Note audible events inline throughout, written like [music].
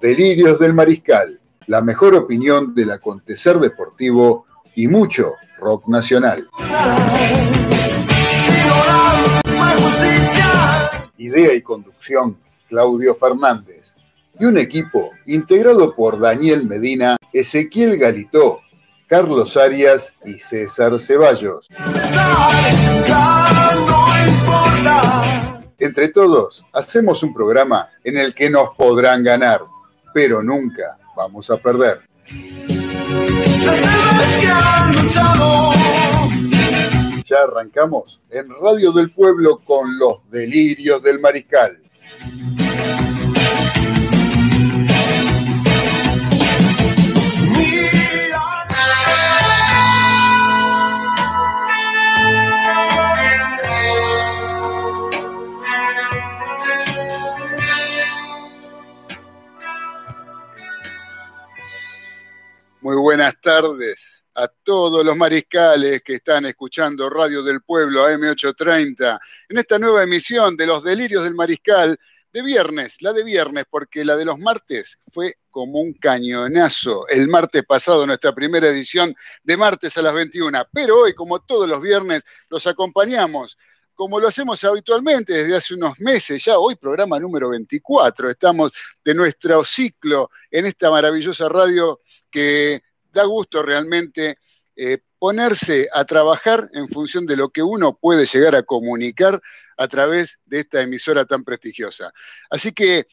Delirios del Mariscal, la mejor opinión del acontecer deportivo y mucho rock nacional. Idea y conducción, Claudio Fernández. Y un equipo integrado por Daniel Medina, Ezequiel Galitó, Carlos Arias y César Ceballos. Entre todos, hacemos un programa en el que nos podrán ganar, pero nunca vamos a perder. Ya arrancamos en Radio del Pueblo con los delirios del mariscal. Buenas tardes a todos los mariscales que están escuchando Radio del Pueblo AM830 en esta nueva emisión de Los Delirios del Mariscal de viernes, la de viernes, porque la de los martes fue como un cañonazo. El martes pasado, nuestra primera edición de martes a las 21. Pero hoy, como todos los viernes, los acompañamos como lo hacemos habitualmente desde hace unos meses, ya hoy programa número 24, estamos de nuestro ciclo en esta maravillosa radio que da gusto realmente eh, ponerse a trabajar en función de lo que uno puede llegar a comunicar a través de esta emisora tan prestigiosa. Así que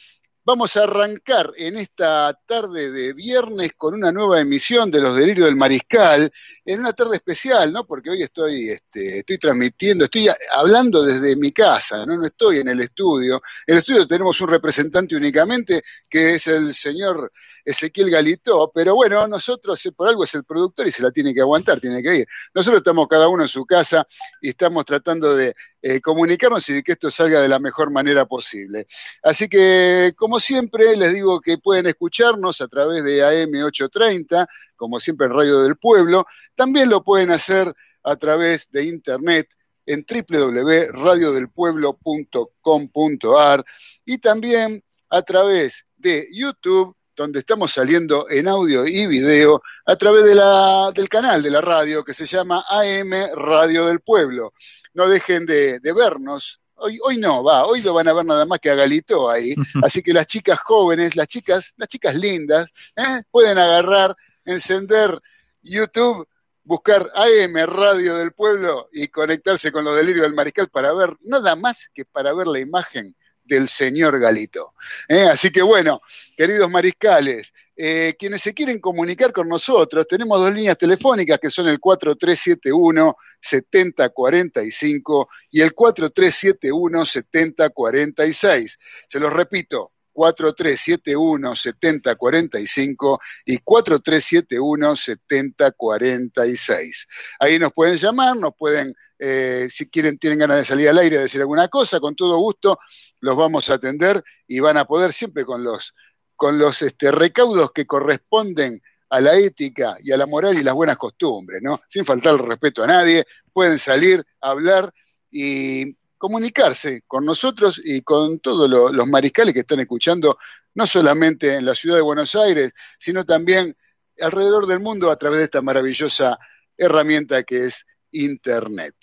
Vamos a arrancar en esta tarde de viernes con una nueva emisión de Los Delirios del Mariscal, en una tarde especial, ¿no? Porque hoy estoy, este, estoy transmitiendo, estoy hablando desde mi casa, ¿no? No estoy en el estudio. En el estudio tenemos un representante únicamente, que es el señor Ezequiel Galito, pero bueno, nosotros, eh, por algo es el productor y se la tiene que aguantar, tiene que ir. Nosotros estamos cada uno en su casa y estamos tratando de eh, comunicarnos y que esto salga de la mejor manera posible. Así que, como siempre, les digo que pueden escucharnos a través de AM830, como siempre en Radio del Pueblo. También lo pueden hacer a través de internet en www.radiodelpueblo.com.ar y también a través de YouTube donde estamos saliendo en audio y video a través de la, del canal de la radio que se llama AM Radio del Pueblo. No dejen de, vernos. Hoy, hoy no, va, hoy lo van a ver nada más que a Galito ahí. [laughs] Así que las chicas jóvenes, las chicas, las chicas lindas, ¿eh? pueden agarrar, encender YouTube, buscar AM Radio del Pueblo y conectarse con los delirios del mariscal para ver, nada más que para ver la imagen del señor Galito. ¿eh? Así que bueno, queridos mariscales, eh, quienes se quieren comunicar con nosotros, tenemos dos líneas telefónicas que son el 4371-7045 y el 4371-7046. Se los repito, 4371-7045 y 4371-7046. Ahí nos pueden llamar, nos pueden, eh, si quieren, tienen ganas de salir al aire, decir alguna cosa, con todo gusto los vamos a atender y van a poder siempre con los, con los este, recaudos que corresponden a la ética y a la moral y las buenas costumbres, ¿no? Sin faltar el respeto a nadie, pueden salir, hablar y comunicarse con nosotros y con todos los mariscales que están escuchando, no solamente en la ciudad de Buenos Aires, sino también alrededor del mundo a través de esta maravillosa herramienta que es Internet.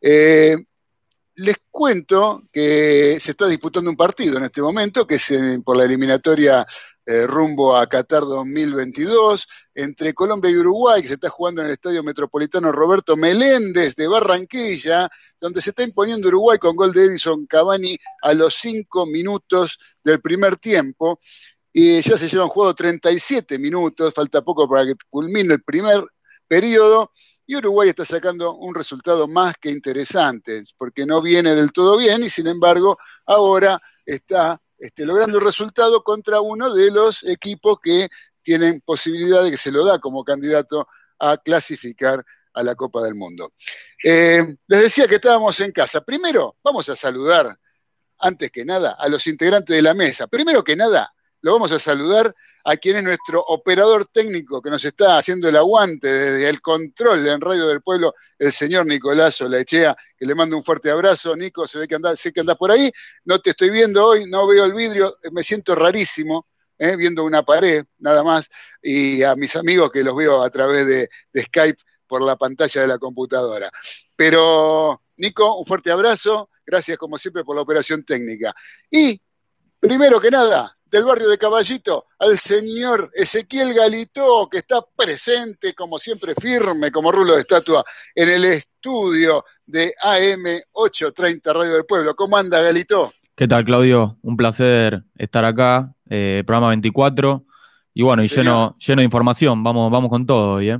Eh, les cuento que se está disputando un partido en este momento, que es por la eliminatoria eh, rumbo a Qatar 2022, entre Colombia y Uruguay, que se está jugando en el Estadio Metropolitano Roberto Meléndez de Barranquilla, donde se está imponiendo Uruguay con gol de Edison Cavani a los cinco minutos del primer tiempo. Y ya se llevan jugado 37 minutos, falta poco para que culmine el primer periodo. Y Uruguay está sacando un resultado más que interesante, porque no viene del todo bien y sin embargo ahora está este, logrando el resultado contra uno de los equipos que tienen posibilidad de que se lo da como candidato a clasificar a la Copa del Mundo. Eh, les decía que estábamos en casa. Primero, vamos a saludar, antes que nada, a los integrantes de la mesa. Primero que nada, lo vamos a saludar a quien es nuestro operador técnico que nos está haciendo el aguante desde el control en Radio del Pueblo, el señor Nicolás Olaechea, que le mando un fuerte abrazo. Nico, se ve que anda, sé que andás por ahí, no te estoy viendo hoy, no veo el vidrio, me siento rarísimo, ¿eh? viendo una pared, nada más, y a mis amigos que los veo a través de, Skype por la pantalla de la computadora. Pero, Nico, un fuerte abrazo, gracias como siempre por la operación técnica. Y, primero que nada, del barrio de Caballito, al señor Ezequiel Galito, que está presente, como siempre, firme, como rulo de estatua, en el estudio de AM830 Radio del Pueblo. ¿Cómo anda, Galito? ¿Qué tal, Claudio? Un placer estar acá, eh, programa 24. Y bueno, y lleno, lleno de información, vamos, vamos con todo hoy, ¿eh?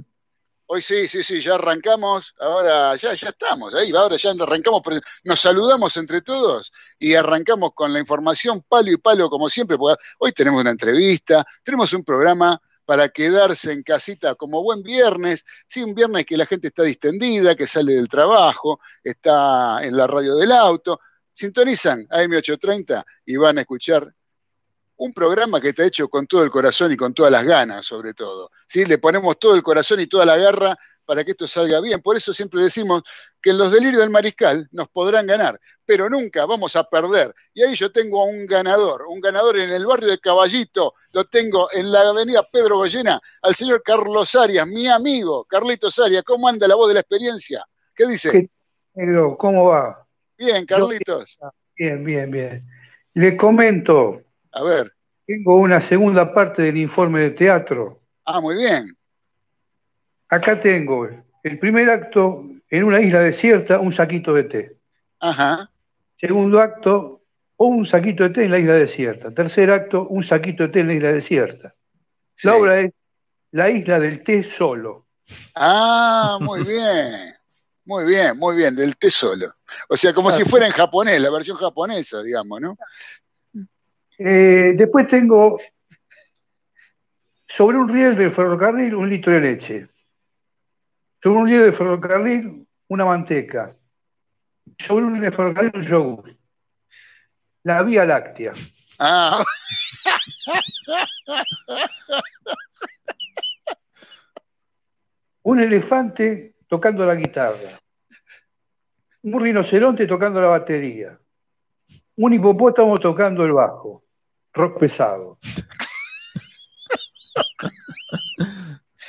Hoy sí, sí, sí, ya arrancamos, ahora ya, ya estamos, ahí, ahora ya arrancamos, nos saludamos entre todos y arrancamos con la información palo y palo como siempre, porque hoy tenemos una entrevista, tenemos un programa para quedarse en casita como buen viernes, sí, un viernes que la gente está distendida, que sale del trabajo, está en la radio del auto, sintonizan AM830 y van a escuchar un programa que está hecho con todo el corazón y con todas las ganas, sobre todo. ¿sí? Le ponemos todo el corazón y toda la garra para que esto salga bien. Por eso siempre decimos que en los delirios del mariscal nos podrán ganar, pero nunca vamos a perder. Y ahí yo tengo a un ganador, un ganador en el barrio de Caballito, lo tengo en la avenida Pedro Goyena, al señor Carlos Arias, mi amigo, Carlitos Arias. ¿Cómo anda la voz de la experiencia? ¿Qué dice? ¿Cómo va? Bien, Carlitos. Bien, bien, bien. Le comento. A ver. Tengo una segunda parte del informe de teatro. Ah, muy bien. Acá tengo el primer acto en una isla desierta, un saquito de té. Ajá. Segundo acto, un saquito de té en la isla desierta. Tercer acto, un saquito de té en la isla desierta. La obra es La isla del té solo. Ah, muy bien. Muy bien, muy bien, del té solo. O sea, como si fuera en japonés, la versión japonesa, digamos, ¿no? Eh, después tengo sobre un riel de ferrocarril un litro de leche. Sobre un riel de ferrocarril una manteca. Sobre un riel de ferrocarril un yogur. La Vía Láctea. Ah. un elefante tocando la guitarra, un rinoceronte tocando la batería, un hipopótamo tocando el bajo, rock pesado.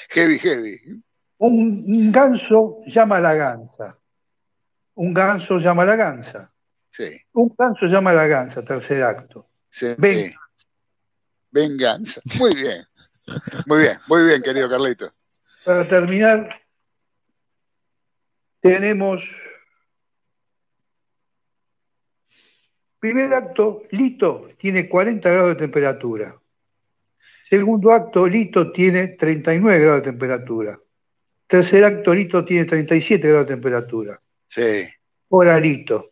heavy, heavy. Un, ganso llama a la gansa. Un ganso llama a la gansa. Sí. Un ganso llama a la gansa, tercer acto. Sí. Venganza. Venganza. Muy bien. Muy bien, muy bien, querido Carlito. Para terminar, tenemos primer acto, Lito tiene 40 grados de temperatura. Segundo acto, Lito tiene 39 grados de temperatura. Tercer acto, Lito tiene 37 grados de temperatura. Sí. Hora Lito.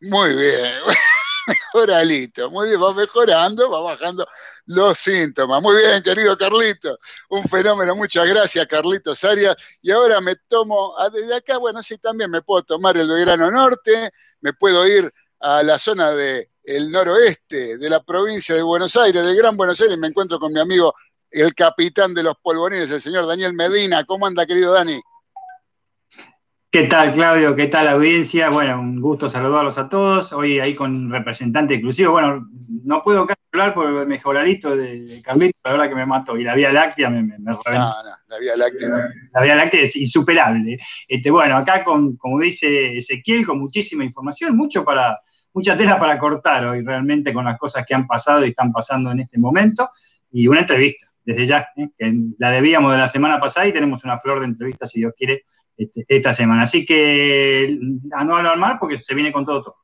Muy bien. [laughs] Mejoralito, muy bien, va mejorando, va bajando los síntomas. Muy bien, querido Carlito, un fenómeno, muchas gracias, Carlito Arias. Y ahora me tomo, ah, desde acá, bueno, sí, también me puedo tomar el Belgrano Norte, me puedo ir a la zona del noroeste de la provincia de Buenos Aires, de Gran Buenos Aires, me encuentro con mi amigo, el capitán de los polvorines, el señor Daniel Medina. ¿Cómo anda, querido Dani? ¿Qué tal, Claudio? ¿Qué tal, audiencia? Bueno, un gusto saludarlos a todos. Hoy ahí con representante exclusivo. Bueno, no puedo hablar por el mejoralito de Carlito, la verdad que me mató. Y la Vía Láctea me, me, No, no, la Vía Láctea. La Vía Láctea es insuperable. Este, bueno, acá, con, como dice Ezequiel, con muchísima información, mucho para, mucha tela para cortar hoy realmente con las cosas que han pasado y están pasando en este momento. Y una entrevista desde ya, ¿eh? que la debíamos de la semana pasada y tenemos una flor de entrevistas, si Dios quiere, este, esta semana. Así que a no alarmar porque se viene con todo todo.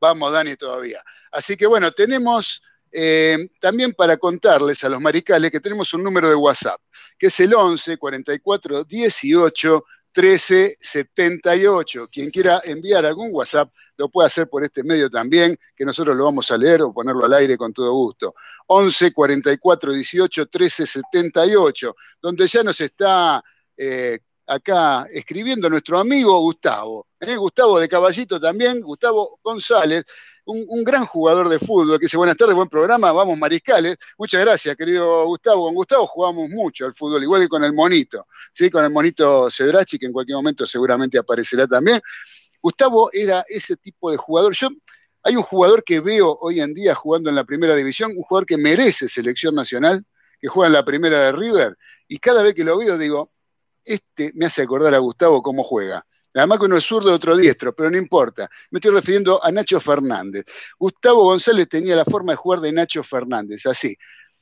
Vamos, Dani, todavía. Así que bueno, tenemos eh, también para contarles a los maricales que tenemos un número de WhatsApp, que es el 11 44 18 1378. Quien quiera enviar algún WhatsApp lo puede hacer por este medio también, que nosotros lo vamos a leer o ponerlo al aire con todo gusto. 11 44 18 13 78, donde ya nos está eh, acá escribiendo nuestro amigo Gustavo. ¿eh? Gustavo de Caballito también, Gustavo González, un, gran jugador de fútbol, que dice, buenas tardes, buen programa, vamos mariscales. Muchas gracias, querido Gustavo. Con Gustavo jugamos mucho al fútbol, igual que con el monito, ¿sí? con el monito Cedrachi, que en cualquier momento seguramente aparecerá también. Gustavo era ese tipo de jugador. Yo hay un jugador que veo hoy en día jugando en la primera división, un jugador que merece selección nacional, que juega en la primera de River, y cada vez que lo veo digo, este me hace acordar a Gustavo cómo juega. Además que uno es zurdo, otro diestro, pero no importa. Me estoy refiriendo a Nacho Fernández. Gustavo González tenía la forma de jugar de Nacho Fernández, así.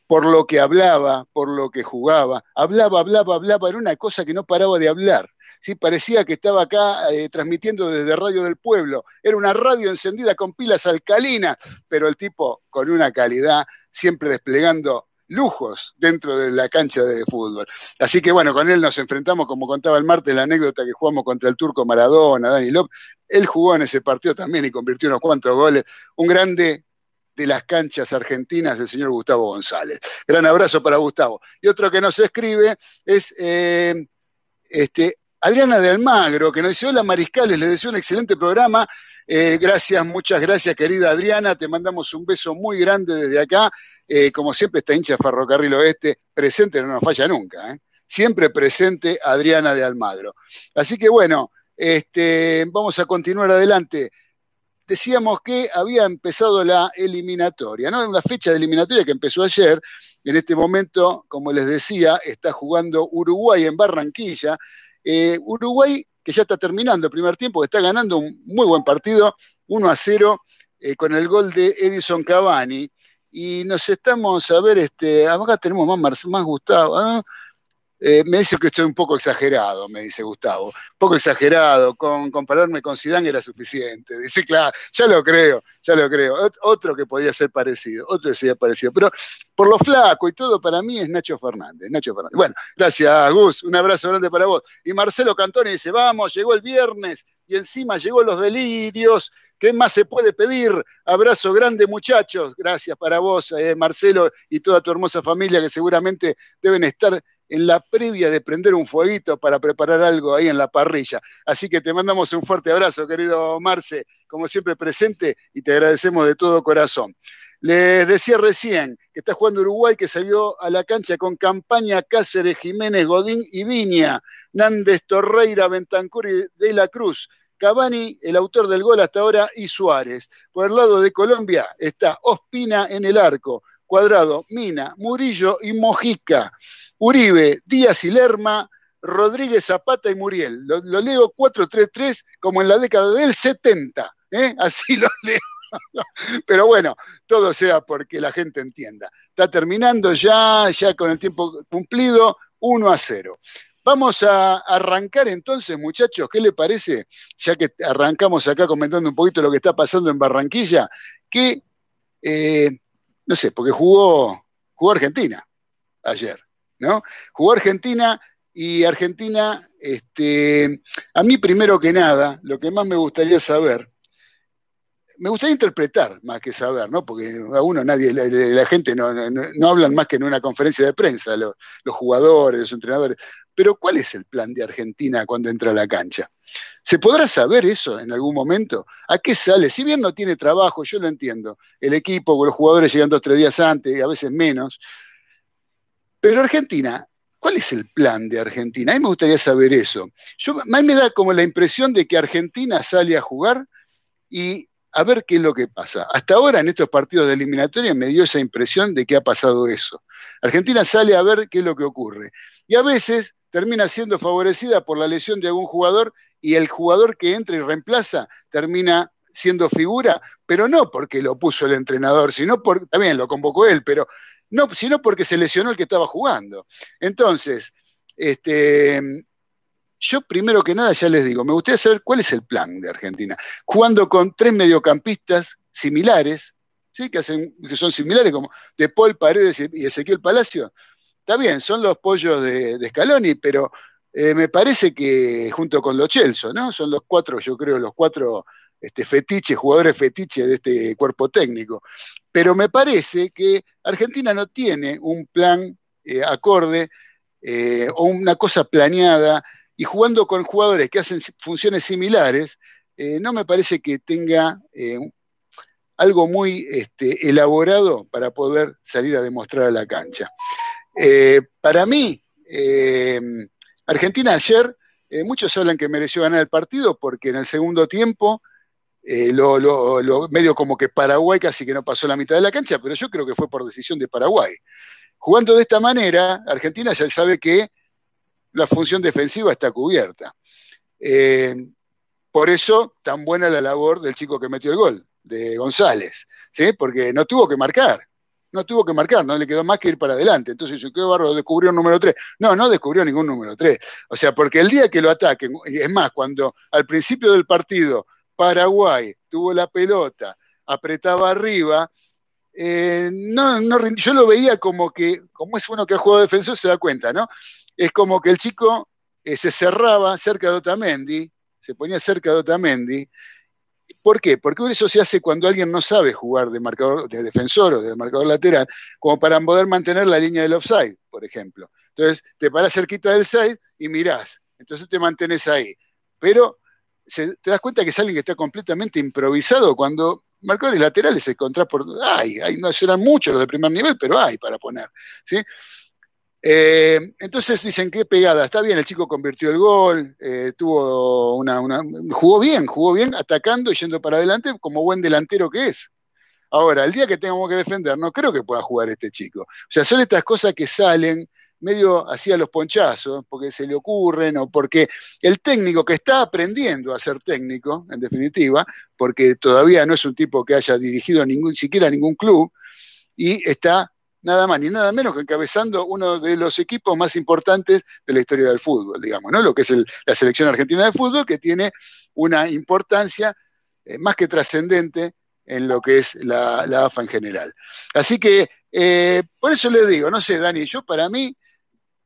Por lo que hablaba, por lo que jugaba. Hablaba, hablaba, hablaba. Era una cosa que no paraba de hablar. ¿sí? Parecía que estaba acá eh, transmitiendo desde Radio del Pueblo. Era una radio encendida con pilas alcalinas, pero el tipo con una calidad, siempre desplegando lujos dentro de la cancha de fútbol. Así que bueno, con él nos enfrentamos, como contaba el martes, la anécdota que jugamos contra el turco Maradona, Dani López. Él jugó en ese partido también y convirtió unos cuantos goles. Un grande de las canchas argentinas, el señor Gustavo González. Gran abrazo para Gustavo. Y otro que nos escribe es eh, este, Adriana de Almagro, que nos dice, hola Mariscales, les deseo un excelente programa. Eh, gracias, muchas gracias, querida Adriana. Te mandamos un beso muy grande desde acá. Eh, como siempre, esta hincha Ferrocarril Oeste, presente, no nos falla nunca. ¿eh? Siempre presente Adriana de Almagro. Así que bueno, este, vamos a continuar adelante. Decíamos que había empezado la eliminatoria, ¿no? Una fecha de eliminatoria que empezó ayer. En este momento, como les decía, está jugando Uruguay en Barranquilla. Uruguay que ya está terminando el primer tiempo, que está ganando un muy buen partido, 1 a 0, eh, con el gol de Edison Cavani. Y nos estamos a ver, este, acá tenemos más, más Gustavo. ¿ah? Eh, me dice que estoy un poco exagerado, me dice Gustavo. Un poco exagerado, con compararme con Zidane era suficiente. Dice, claro, ya lo creo, ya lo creo. otro que podía ser parecido, otro que sería parecido. Pero por lo flaco y todo, para mí es Nacho Fernández. Nacho Fernández. Bueno, gracias, Gus. Un abrazo grande para vos. Y Marcelo Cantoni dice, vamos, llegó el viernes y encima llegó los delirios. ¿Qué más se puede pedir? Abrazo grande, muchachos. Gracias para vos, eh, Marcelo, y toda tu hermosa familia que seguramente deben estar en la previa de prender un fueguito para preparar algo ahí en la parrilla. Así que te mandamos un fuerte abrazo, querido Marce, como siempre presente y te agradecemos de todo corazón. Les decía recién que está jugando Uruguay, que salió a la cancha con campaña Cáceres, Jiménez, Godín y Viña, Nández, Torreira, Bentancur De la Cruz. Cavani, el autor del gol hasta ahora, y Suárez. Por el lado de Colombia está Ospina en el arco, Cuadrado, Mina, Murillo y Mojica. Uribe, Díaz y Lerma, Rodríguez Zapata y Muriel. Lo, leo 4-3-3 como en la década del 70. ¿eh? [laughs] Así lo leo. Pero bueno, todo sea porque la gente entienda. Está terminando ya, ya con el tiempo cumplido, 1 a 0. Vamos a arrancar entonces, muchachos, ¿qué le parece? Ya que arrancamos acá comentando un poquito lo que está pasando en Barranquilla, que, eh, no sé, porque jugó, jugó Argentina ayer. ¿no? Jugó Argentina y Argentina, este, a mí primero que nada, lo que más me gustaría saber, me gustaría interpretar más que saber, ¿no? Porque a uno nadie, la, gente no, no, hablan más que en una conferencia de prensa, los, jugadores, los entrenadores. Pero ¿cuál es el plan de Argentina cuando entra a la cancha? ¿Se podrá saber eso en algún momento? ¿A qué sale? Si bien no tiene trabajo, yo lo entiendo. El equipo, los jugadores llegan dos o tres días antes, a veces menos, pero Argentina, ¿cuál es el plan de Argentina? A mí me gustaría saber eso. Yo, a mí me da como la impresión de que Argentina sale a jugar y a ver qué es lo que pasa. Hasta ahora en estos partidos de eliminatoria me dio esa impresión de que ha pasado eso. Argentina sale a ver qué es lo que ocurre. Y a veces termina siendo favorecida por la lesión de algún jugador y el jugador que entra y reemplaza termina siendo figura, pero no porque lo puso el entrenador, sino porque también lo convocó él, pero no, sino porque se lesionó el que estaba jugando. Entonces, este, yo primero que nada ya les digo, me gustaría saber cuál es el plan de Argentina. Jugando con tres mediocampistas similares, ¿sí? que, hacen, que son similares como De Paul Paredes y Ezequiel Palacio. Está bien, son los pollos de, Scaloni, pero eh, me parece que junto con los Chelsea, ¿no? Son los cuatro, yo creo, los cuatro este, fetiche, jugadores fetiche de este cuerpo técnico. Pero me parece que Argentina no tiene un plan eh, acorde eh, o una cosa planeada y jugando con jugadores que hacen funciones similares, no me parece que tenga algo muy este, elaborado para poder salir a demostrar a la cancha. Para mí, Argentina ayer, muchos hablan que mereció ganar el partido porque en el segundo tiempo eh, lo, medio como que Paraguay casi que no pasó la mitad de la cancha, pero yo creo que fue por decisión de Paraguay. Jugando de esta manera, Argentina ya sabe que la función defensiva está cubierta. Eh, por eso, tan buena la labor del chico que metió el gol, de González, ¿sí? porque no tuvo que marcar, no tuvo que marcar, no le quedó más que ir para adelante. Entonces, ¿qué barro descubrió un número 3? No, no descubrió ningún número 3. O sea, porque el día que lo ataquen, es más, cuando al principio del partido Paraguay tuvo la pelota, apretaba arriba, eh, no, yo lo veía como que, como es uno que ha jugado defensor, se da cuenta, ¿no? Es como que el chico eh, se cerraba cerca de Otamendi, se ponía cerca de Otamendi. ¿Por qué? Porque eso se hace cuando alguien no sabe jugar de marcador, de defensor o de marcador lateral, como para poder mantener la línea del offside, por ejemplo. Entonces, te parás cerquita del side y mirás. Entonces te mantenés ahí. Pero te das cuenta que es alguien que está completamente improvisado cuando marcadores laterales se encontrás por. Hay, hay, no serán muchos los de primer nivel, pero hay para poner. ¿sí? Eh, entonces dicen qué pegada, está bien, el chico convirtió el gol, eh, tuvo una, jugó bien, jugó bien atacando y yendo para adelante como buen delantero que es. Ahora, el día que tengamos que defender, no creo que pueda jugar este chico. O sea, son estas cosas que salen medio así a los ponchazos, porque se le ocurren o porque el técnico que está aprendiendo a ser técnico, en definitiva, porque todavía no es un tipo que haya dirigido ningún, siquiera ningún club, y está nada más ni nada menos que encabezando uno de los equipos más importantes de la historia del fútbol, digamos, ¿no? Lo que es la selección argentina de fútbol, que tiene una importancia eh, más que trascendente en lo que es la, AFA en general. Así que, eh, por eso le digo, no sé, Dani, yo para mí,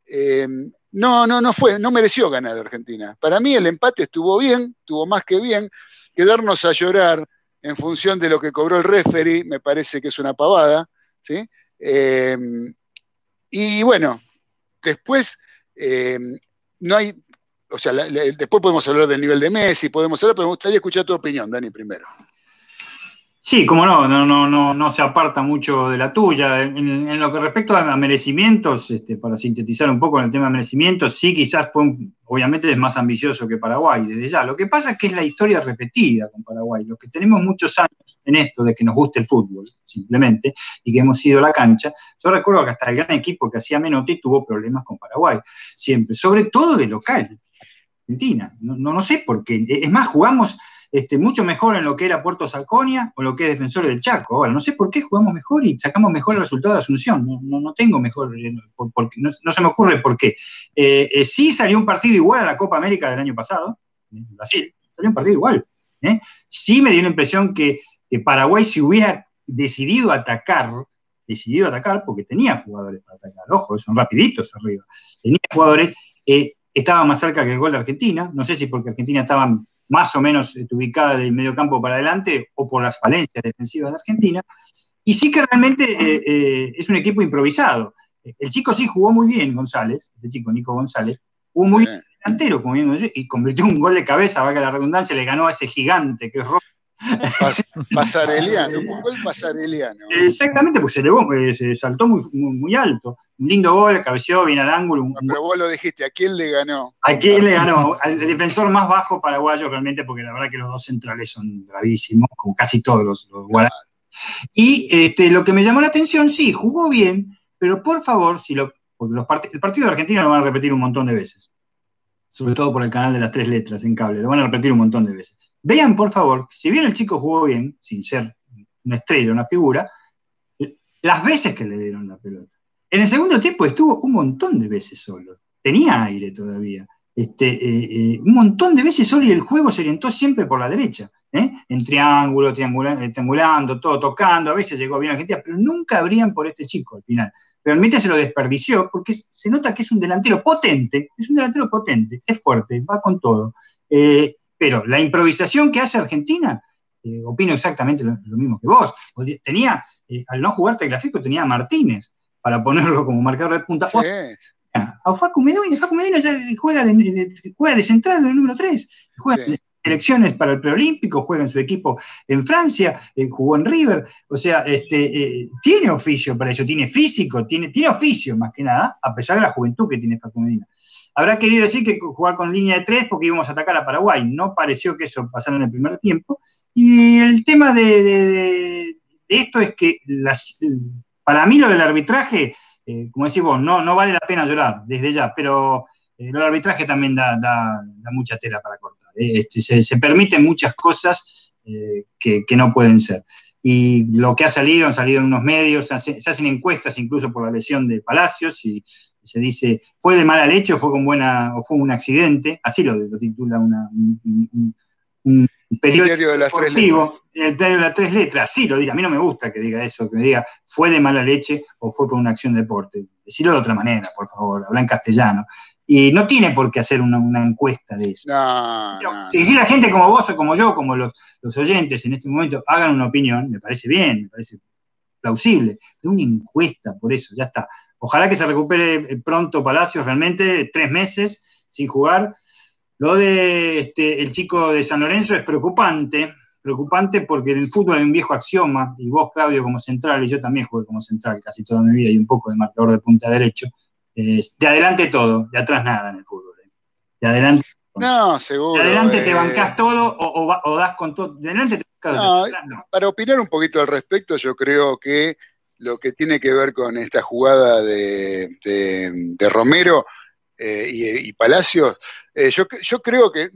eh, no, no, no fue, no mereció ganar Argentina. Para mí el empate estuvo bien, estuvo más que bien. Quedarnos a llorar en función de lo que cobró el referee me parece que es una pavada, ¿sí? Em, y bueno, después em, no hay, o sea, después podemos hablar del nivel de Messi, podemos hablar, pero me gustaría escuchar tu opinión, Dani, primero. Sí, como no, no, no, no, no se aparta mucho de la tuya. En, lo que respecta a merecimientos, este, para sintetizar un poco en el tema de merecimientos, sí quizás fue, obviamente es más ambicioso que Paraguay desde ya. Lo que pasa es que es la historia repetida con Paraguay. Los que tenemos muchos años en esto de que nos guste el fútbol, simplemente, y que hemos ido a la cancha, yo recuerdo que hasta el gran equipo que hacía Menotti tuvo problemas con Paraguay, siempre, sobre todo de local, Argentina. No, no sé por qué. Es más, jugamos este, mucho mejor en lo que era Puerto Salconia o lo que es Defensores del Chaco. Ahora, no sé por qué jugamos mejor y sacamos mejor el resultado de Asunción. No, no, tengo mejor, eh, no, se me ocurre por qué. Eh, eh, sí salió un partido igual a la Copa América del año pasado, en Brasil, salió un partido igual. Sí me dio la impresión que, Paraguay si hubiera decidido atacar, decidido atacar, porque tenía jugadores para atacar, ojo, son rapiditos arriba, tenía jugadores, estaba más cerca que el gol de Argentina, no sé si porque Argentina estaba más o menos eh, ubicada del medio campo para adelante o por las falencias defensivas de Argentina. Y sí que realmente eh, eh, es un equipo improvisado. El chico sí jugó muy bien, González, el chico Nico González, jugó muy bien delantero, como bien, y convirtió un gol de cabeza, valga la redundancia, le ganó a ese gigante que es rojo [laughs] pasareliano, un gol pasareliano. Exactamente, pues se elevó, eh, se saltó muy, muy, alto. Un lindo gol, cabeció bien al ángulo. pero vos lo dijiste, ¿a quién le ganó? ¿A quién le ganó? Al defensor más bajo paraguayo realmente, porque la verdad que los dos centrales son gravísimos, como casi todos los, Y este, lo que me llamó la atención, sí, jugó bien, pero por favor, si lo, porque los el partido de Argentina lo van a repetir un montón de veces. Sobre todo por el canal de las tres letras en cable, lo van a repetir un montón de veces Vean, por favor, si bien el chico jugó bien, sin ser una estrella, una figura, las veces que le dieron la pelota. En el segundo tiempo estuvo un montón de veces solo. Tenía aire todavía. Este, eh, eh, un montón de veces solo y el juego se orientó siempre por la derecha. ¿eh? En triángulo, triangulando, todo tocando. A veces llegó bien a Argentina, pero nunca abrían por este chico al final. Realmente se lo desperdició porque se nota que es un delantero potente. Es un delantero potente, es fuerte, va con todo. Pero la improvisación que hace Argentina, eh, opino exactamente lo, mismo que vos. Tenía, eh, al no jugar Teclafico, tenía a Martínez para ponerlo como marcador de punta. Sí. A Facu Medina, Facu Medina ya juega de, juega de central, del número 3. Juega selecciones para el preolímpico, juega en su equipo en Francia, eh, jugó en River, o sea, este, eh, tiene oficio para eso, tiene físico, tiene, tiene oficio más que nada, a pesar de la juventud que tiene Facu Medina. Habrá querido decir que jugar con línea de tres porque íbamos a atacar a Paraguay, no pareció que eso pasara en el primer tiempo, y el tema de, esto es que para mí lo del arbitraje, eh, como decís vos, no, no vale la pena llorar desde ya, pero el arbitraje también da, mucha tela para cortar. Este, se, permiten muchas cosas eh, que, no pueden ser. Y lo que ha salido, han salido en unos medios, se, hacen encuestas incluso por la lesión de Palacios y se dice, ¿fue de mala leche o fue, con buena, o fue un accidente? Así lo, titula una, un, periódico de las tres letras. el de las tres letras, sí lo dice, a mí no me gusta que diga eso, que me diga fue de mala leche o fue por una acción de deporte. Decirlo de otra manera, por favor, habla en castellano. Y no tiene por qué hacer una, encuesta de eso. Si, la gente como vos o como yo, como los, oyentes en este momento, hagan una opinión, me parece bien, me parece plausible. Pero una encuesta, por eso, ya está. Ojalá que se recupere pronto Palacios, realmente, tres meses sin jugar. Lo de este, el chico de San Lorenzo es preocupante, preocupante porque en el fútbol hay un viejo axioma, y vos, Claudio, como central, y yo también jugué como central casi toda mi vida, y un poco de marcador de punta derecho, de adelante todo, de atrás nada en el fútbol. ¿eh? De adelante. No, seguro. De adelante te eh. bancás todo o, das con todo. De adelante te bancás Para opinar un poquito al respecto, yo creo que lo que tiene que ver con esta jugada de, Romero eh, y, Palacios, yo, yo creo que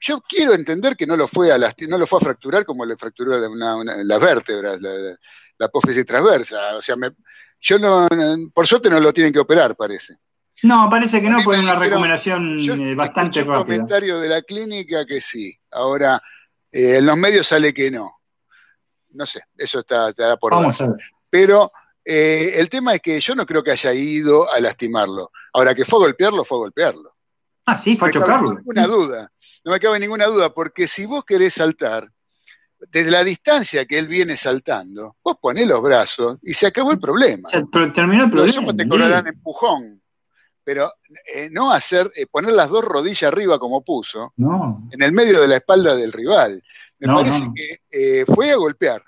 yo quiero entender que no lo fue a no lo fue a fracturar como le fracturó las vértebras, la, la, apófisis transversa. O sea, me, yo no, por suerte no lo tienen que operar, parece. No, parece que no, fue una recomendación eh, bastante rápida. un comentario de la clínica que sí. Ahora, eh, en los medios sale que no. No sé, eso está, está por Vamos a ver. Pero eh, el tema es que yo no creo que haya ido a lastimarlo. Ahora, que fue a golpearlo, fue a golpearlo. Ah, sí, fue a chocarlo. No me cabe ninguna duda. No me cabe ninguna duda, porque si vos querés saltar, desde la distancia que él viene saltando, vos ponés los brazos y se acabó el problema. pero terminó el problema. Los te cobrarán empujón. Pero eh, no hacer, eh, poner las dos rodillas arriba como puso, en el medio de la espalda del rival. Me parece que eh, fue a golpear.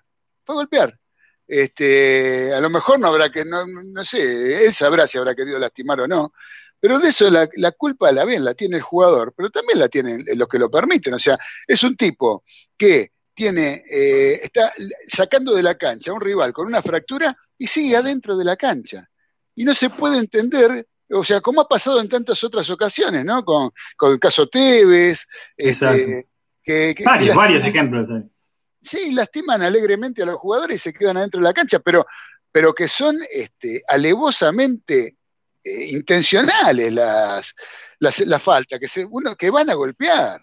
Fue a golpear. Este, a lo mejor no habrá que, no, no sé, él sabrá si habrá querido lastimar o no, pero de eso la, la, culpa la bien, la tiene el jugador, pero también la tienen los que lo permiten. O sea, es un tipo que tiene, eh, está sacando de la cancha a un rival con una fractura y sigue adentro de la cancha. Y no se puede entender, o sea, como ha pasado en tantas otras ocasiones, ¿no? Con, el caso Tevez. Este, que, varios, ejemplos. Sí, lastiman alegremente a los jugadores y se quedan adentro de la cancha, pero, pero que son este, alevosamente eh, intencionales las, las, faltas, que, se, uno, que van a golpear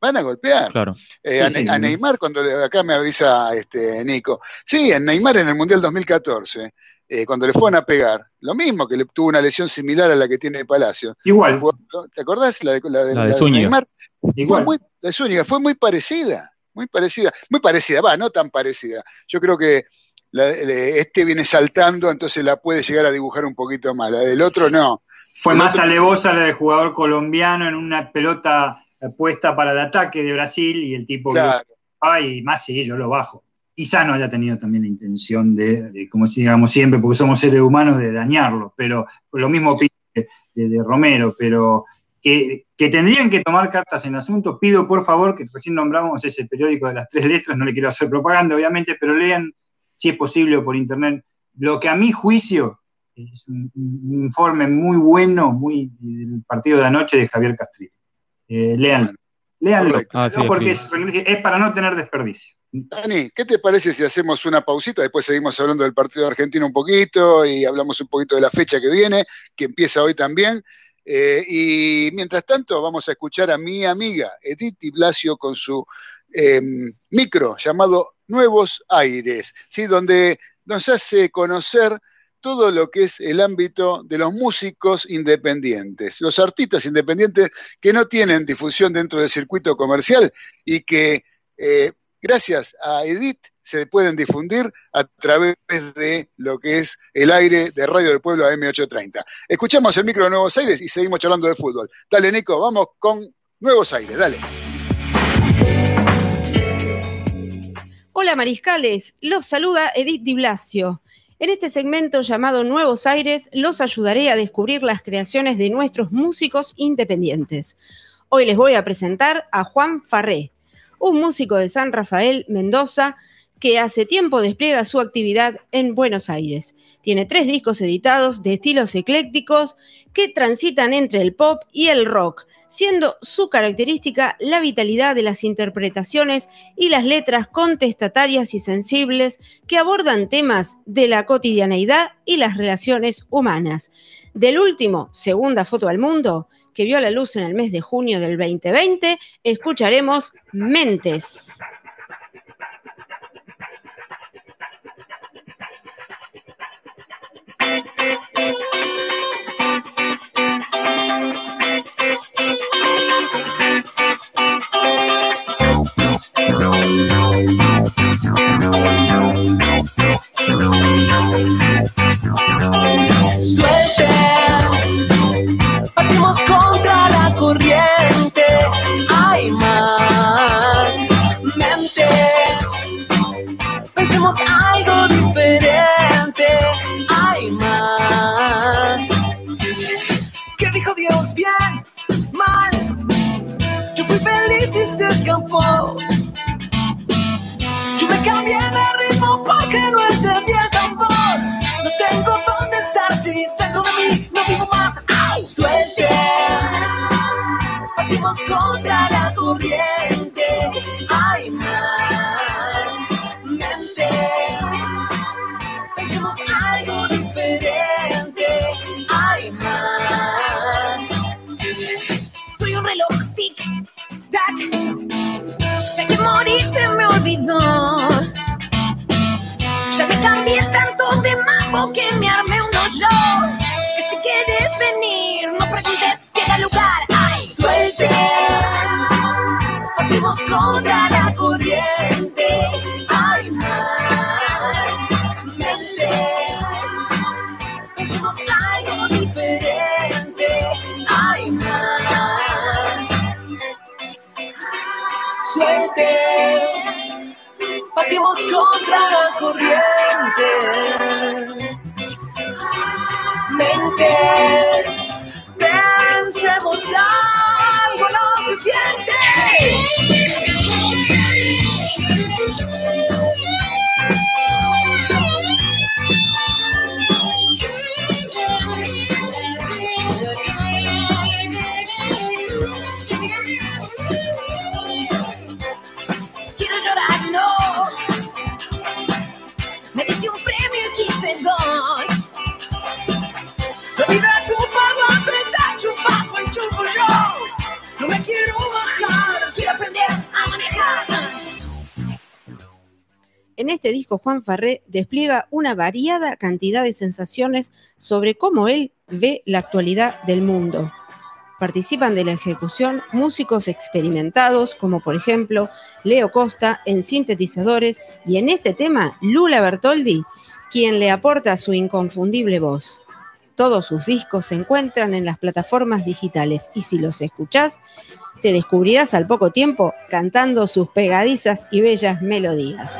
van a golpear. Claro. Eh, a, Neymar, cuando acá me avisa este, Nico, sí, en Neymar en el Mundial 2014, eh, cuando le fueron a pegar, lo mismo que le tuvo una lesión similar a la que tiene Palacio. Igual. ¿Te acordás? La de, la de, Neymar. Igual. Fue muy, de Zúñiga, fue muy parecida, muy parecida, muy parecida, va, no tan parecida. Yo creo que este viene saltando, entonces la puede llegar a dibujar un poquito más. La del otro no. Fue más alevosa la del jugador colombiano en una pelota puesta para el ataque de Brasil y el tipo claro. ay, más si yo lo bajo. Quizá no haya tenido también la intención de, como digamos siempre, porque somos seres humanos, de dañarlo, pero lo mismo de, de, Romero, pero que, tendrían que tomar cartas en el asunto. Pido por favor que recién nombramos ese periódico de las tres letras, no le quiero hacer propaganda, obviamente, pero lean, si es posible, o por internet, lo que a mi juicio es un, un informe muy bueno, muy del partido de anoche de Javier Castrillo. Eh, leanlo. Leanlo, ah, porque es, para no tener desperdicio. Dani, ¿qué te parece si hacemos una pausita? Después seguimos hablando del partido argentino un poquito y hablamos un poquito de la fecha que viene, que empieza hoy también. Eh, y mientras tanto, vamos a escuchar a mi amiga Edith Blasio con su em, micro llamado Nuevos Aires, ¿sí? donde nos hace conocer todo lo que es el ámbito de los músicos independientes, los artistas independientes que no tienen difusión dentro del circuito comercial y que eh, gracias a Edith se pueden difundir a través de lo que es el aire de Radio del Pueblo AM830. Escuchamos el micro de Nuevos Aires y seguimos charlando de fútbol. Dale, Nico, vamos con Nuevos Aires, dale. Hola, mariscales. Los saluda Edith Di Blasio. En este segmento llamado Nuevos Aires los ayudaré a descubrir las creaciones de nuestros músicos independientes. Hoy les voy a presentar a Juan Farré, un músico de San Rafael, Mendoza, que hace tiempo despliega su actividad en Buenos Aires. Tiene tres discos editados de estilos eclécticos que transitan entre el pop y el rock, siendo su característica la vitalidad de las interpretaciones y las letras contestatarias y sensibles que abordan temas de la cotidianeidad y las relaciones humanas. Del último, Segunda Foto al Mundo, que vio la luz en el mes de junio del 2020, escucharemos Mentes. Suerte, gone. Este disco, Juan Farré despliega una variada cantidad de sensaciones sobre cómo él ve la actualidad del mundo. Participan de la ejecución músicos experimentados, como por ejemplo Leo Costa en sintetizadores y en este tema Lula Bertoldi, quien le aporta su inconfundible voz. Todos sus discos se encuentran en las plataformas digitales y si los escuchás, te descubrirás al poco tiempo cantando sus pegadizas y bellas melodías.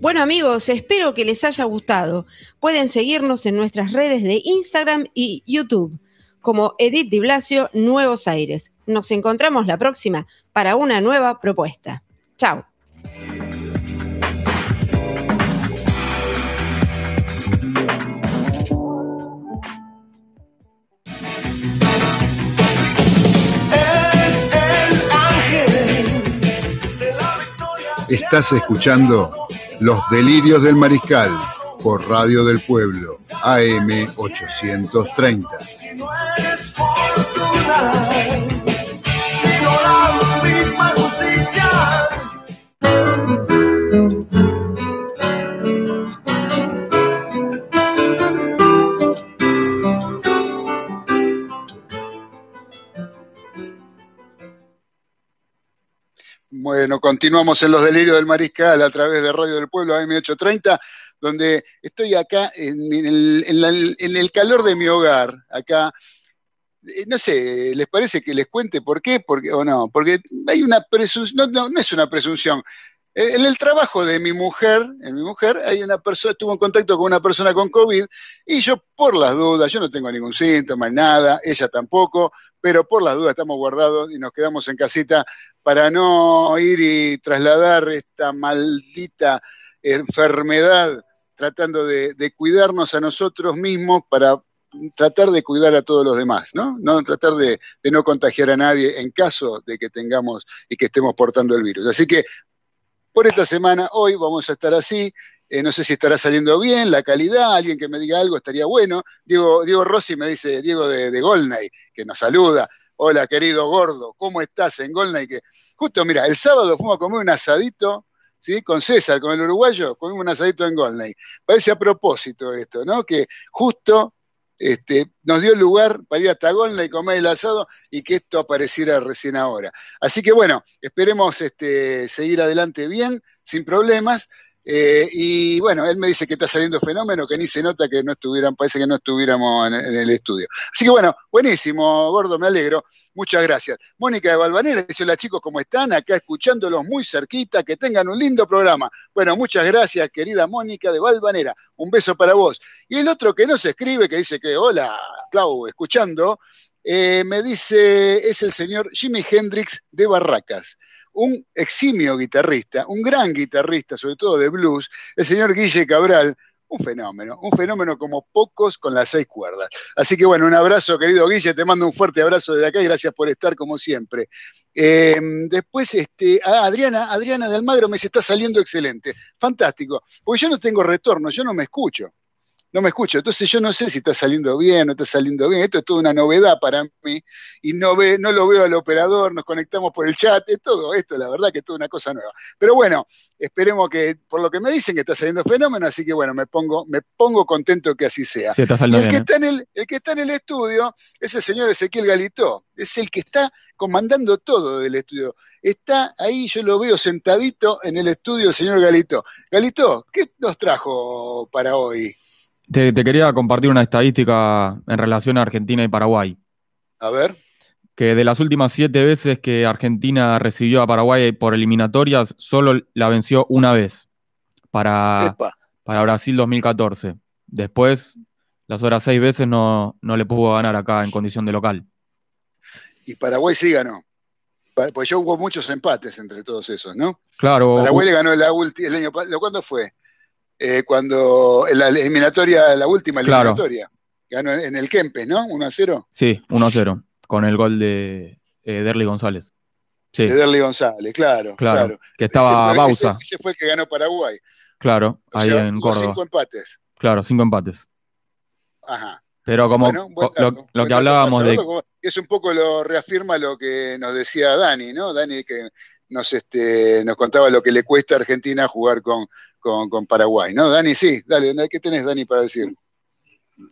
Bueno amigos, espero que les haya gustado. Pueden seguirnos en nuestras redes de Instagram y YouTube como Edith Di Blasio Nuevos Aires. Nos encontramos la próxima para una nueva propuesta. Chao. Estás escuchando Los Delirios del Mariscal por Radio del Pueblo, AM 830. Y no es fortuna, sino la misma justicia. Bueno, continuamos en los delirios del mariscal a través de Radio del Pueblo AM830, donde estoy acá en, el, calor de mi hogar, acá. Eh, No sé, ¿les parece que les cuente por qué? Porque, o no, porque hay una presunción, no, no, no es una presunción. Eh, En el trabajo de mi mujer, en mi mujer, hay una persona, estuvo en contacto con una persona con COVID y yo por las dudas, yo no tengo ningún síntoma, nada, ella tampoco, pero por las dudas estamos guardados y nos quedamos en casita para no ir y trasladar esta maldita enfermedad, tratando de, cuidarnos a nosotros mismos para tratar de cuidar a todos los demás, ¿no? No tratar de, de no contagiar a nadie en caso de que tengamos y que estemos portando el virus. Así que por esta semana, hoy vamos a estar así. Eh, no sé si estará saliendo bien, la calidad, alguien que me diga algo estaría bueno. Diego, Diego Rossi me dice, Diego de, de Golnay, que nos saluda. Hola, querido gordo, ¿cómo estás en Golnay? Que justo, mira, el sábado fuimos a comer un asadito, ¿sí? Con César, con el uruguayo, comimos un asadito en Golnay. Parece a propósito esto, ¿no? Que justo este, nos dio lugar para ir hasta Golnay y comer el asado y que esto apareciera recién ahora. Así que bueno, esperemos este, seguir adelante bien, sin problemas. Eh, y bueno, él me dice que está saliendo fenómeno, que ni se nota que no estuvieran, parece que no estuviéramos en, el estudio. Así que bueno, buenísimo, gordo, me alegro. Muchas gracias. Mónica de Valvanera dice: Hola chicos, ¿cómo están? Acá escuchándolos muy cerquita, que tengan un lindo programa. Bueno, muchas gracias, querida Mónica de Valvanera. Un beso para vos. Y el otro que no se escribe, que dice que, hola, Clau, escuchando, eh, me dice, es el señor Jimi Hendrix de Barracas un eximio guitarrista, un gran guitarrista, sobre todo de blues, el señor Guille Cabral, un fenómeno, un fenómeno como pocos con las seis cuerdas. Así que bueno, un abrazo, querido Guille, te mando un fuerte abrazo desde acá y gracias por estar como siempre. Eh, después, este, ah, Adriana, Adriana de Almagro me dice, está saliendo excelente, fantástico, porque yo no tengo retorno, yo no me escucho no me escucho. Entonces yo no sé si está saliendo bien o no está saliendo bien. Esto es toda una novedad para mí y no, ve, no lo veo al operador, nos conectamos por el chat, es todo esto, la verdad que es toda una cosa nueva. Pero bueno, esperemos que, por lo que me dicen, que está saliendo fenómeno, así que bueno, me pongo, me pongo contento que así sea. Sí, está Y el bien. ¿eh? está en el, el que está en el estudio es el señor Ezequiel Galitó, es el que está comandando todo del estudio. Está ahí, yo lo veo sentadito en el estudio el señor Galitó. Galitó, ¿qué nos trajo para hoy? Te, te quería compartir una estadística en relación a Argentina y Paraguay. A ver. Que de las últimas siete veces que Argentina recibió a Paraguay por eliminatorias, solo la venció una vez para, Epa. para Brasil 2014. Después, las otras seis veces no, no le pudo ganar acá en condición de local. Y Paraguay sí ganó. Pues yo hubo muchos empates entre todos esos, ¿no? Claro, Paraguay le ganó la ulti- el año pasado. ¿Cuándo fue? Eh, cuando en la eliminatoria, la última Claro. eliminatoria. Ganó en el Kempes, ¿no? 1 a 0. sí, 1 a 0, con el gol de eh, Derly González. Sí, De Derly González, claro. claro, claro. que estaba Ese- Bausa, Ese, ese fue el que ganó Paraguay. claro, O ahí sea, en Córdoba. cinco empates. Claro, cinco empates. Ajá. Pero como Bueno, lo, que hablábamos de, Es un poco lo reafirma lo que nos decía Dani, ¿no? Dani que nos, este, nos contaba lo que le cuesta a Argentina jugar con, con, Paraguay, ¿no? Dani, sí, dale, ¿qué tenés, Dani, para decir?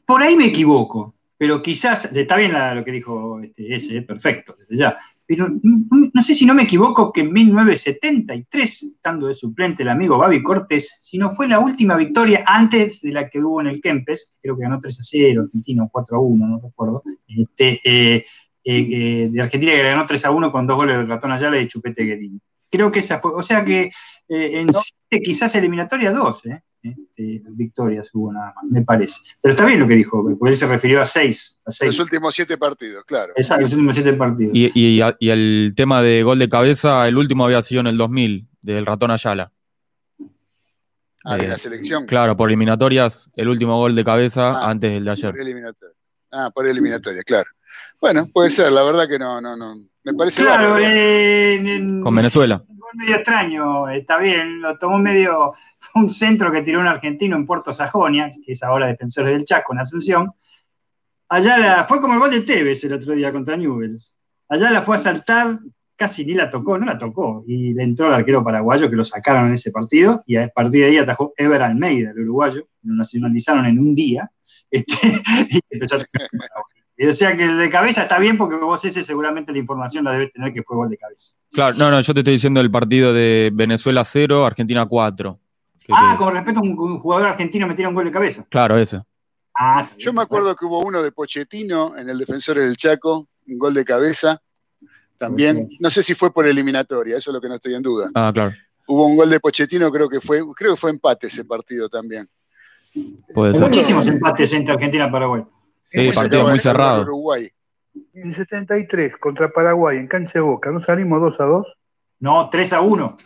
Por ahí me equivoco, pero quizás, está bien lo que dijo este, ese, perfecto, desde ya. Pero no, sé si no me equivoco que en 1973, estando de suplente el amigo Babi Cortés, si no fue la última victoria antes de la que hubo en el Kempes, creo que ganó 3 a 0, Argentina 4 a 1, no recuerdo, este, eh, eh, eh, de Argentina que ganó 3 a 1 con dos goles de Ratón Ayala y Chupete Guerini. Creo que esa fue, o sea que eh, en siete, quizás eliminatoria dos, ¿eh? Este, victorias hubo nada más, me parece. Pero está bien lo que dijo, porque él se refirió a seis. A seis. Los últimos siete partidos, claro. Exacto, los últimos siete partidos. y, y- y el tema de gol de cabeza, el último había sido en el 2000, del ratón Ayala. Ah, de Eh, la selección. Claro, por eliminatorias, el último gol de cabeza Ah, antes del de ayer. Por eliminatoria. Ah, por eliminatoria, claro. Bueno, puede ser, la verdad que no, no, no. Me parece claro, bárbaro. eh, en- Con Venezuela. un gol medio extraño, está bien, lo tomó medio, fue un centro que tiró un argentino en Puerto Sajonia, que es ahora Defensores del Chaco en Asunción. Allá la, fue como el gol de Tevez el otro día contra Newells. Allá la fue a saltar, casi ni la tocó, no la tocó, y le entró el arquero paraguayo que lo sacaron en ese partido, y a partir de ahí atajó Ever Almeida, el uruguayo, lo nacionalizaron en un día, [laughs] este, y empezó a [laughs] Y o sea que el de cabeza está bien porque vos ese seguramente la información la debes tener que fue gol de cabeza. Claro, no, no, yo te estoy diciendo el partido de Venezuela 0, Argentina 4. Que Ah, te- con respecto a un, un jugador argentino metiera un gol de cabeza. Claro, ese. Ah, Yo me acuerdo que hubo uno de Pochettino en el Defensores del Chaco, un gol de cabeza. También, no sé si fue por eliminatoria, eso es lo que no estoy en duda. Ah, claro. Hubo un gol de Pochettino, creo que fue, creo que fue empate ese partido también. Puede ser. muchísimos empates entre Argentina y Paraguay. Sí, partido muy cerrado. Uruguay. En el 73 contra Paraguay en cancha de Boca, ¿no salimos 2 a 2? No, 3 a 1.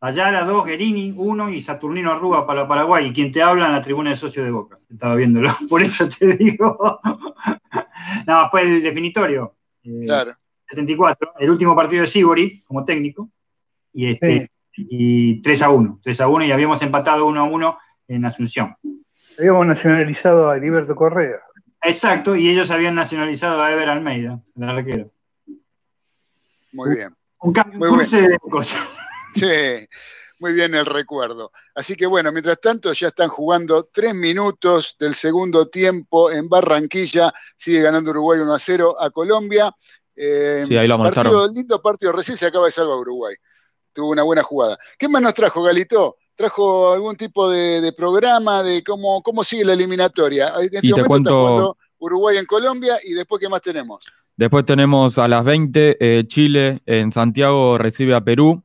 Ayala 2, Guerini 1 y Saturnino Arruga para Paraguay. Y quien te habla en la tribuna de socio de Boca. Estaba viéndolo. [laughs] Por eso te digo. [laughs] no, fue el definitorio. Eh, Claro. 74. El último partido de Sibori como técnico. Y, este, y 3 a 1. 3 a 1 y habíamos empatado 1 a 1 en Asunción. Habíamos nacionalizado a Heriberto Correa. Exacto, y ellos habían nacionalizado a Ever Almeida, el arquero. Muy bien. Un cambio, Muy un de cosas. [laughs] Sí, muy bien el recuerdo. Así que bueno, mientras tanto ya están jugando tres minutos del segundo tiempo en Barranquilla. Sigue ganando Uruguay 1 a 0 a Colombia. Eh, Sí, ahí lo partido, lindo partido. Recién se acaba de salvar Uruguay. Tuvo una buena jugada. ¿Qué más nos trajo, Galito? ¿Trajo algún tipo de, de programa de cómo, cómo sigue la eliminatoria? En este Y te cuento- Uruguay en Colombia y después, ¿qué más tenemos? Después tenemos a las 20, eh, Chile en Santiago recibe a Perú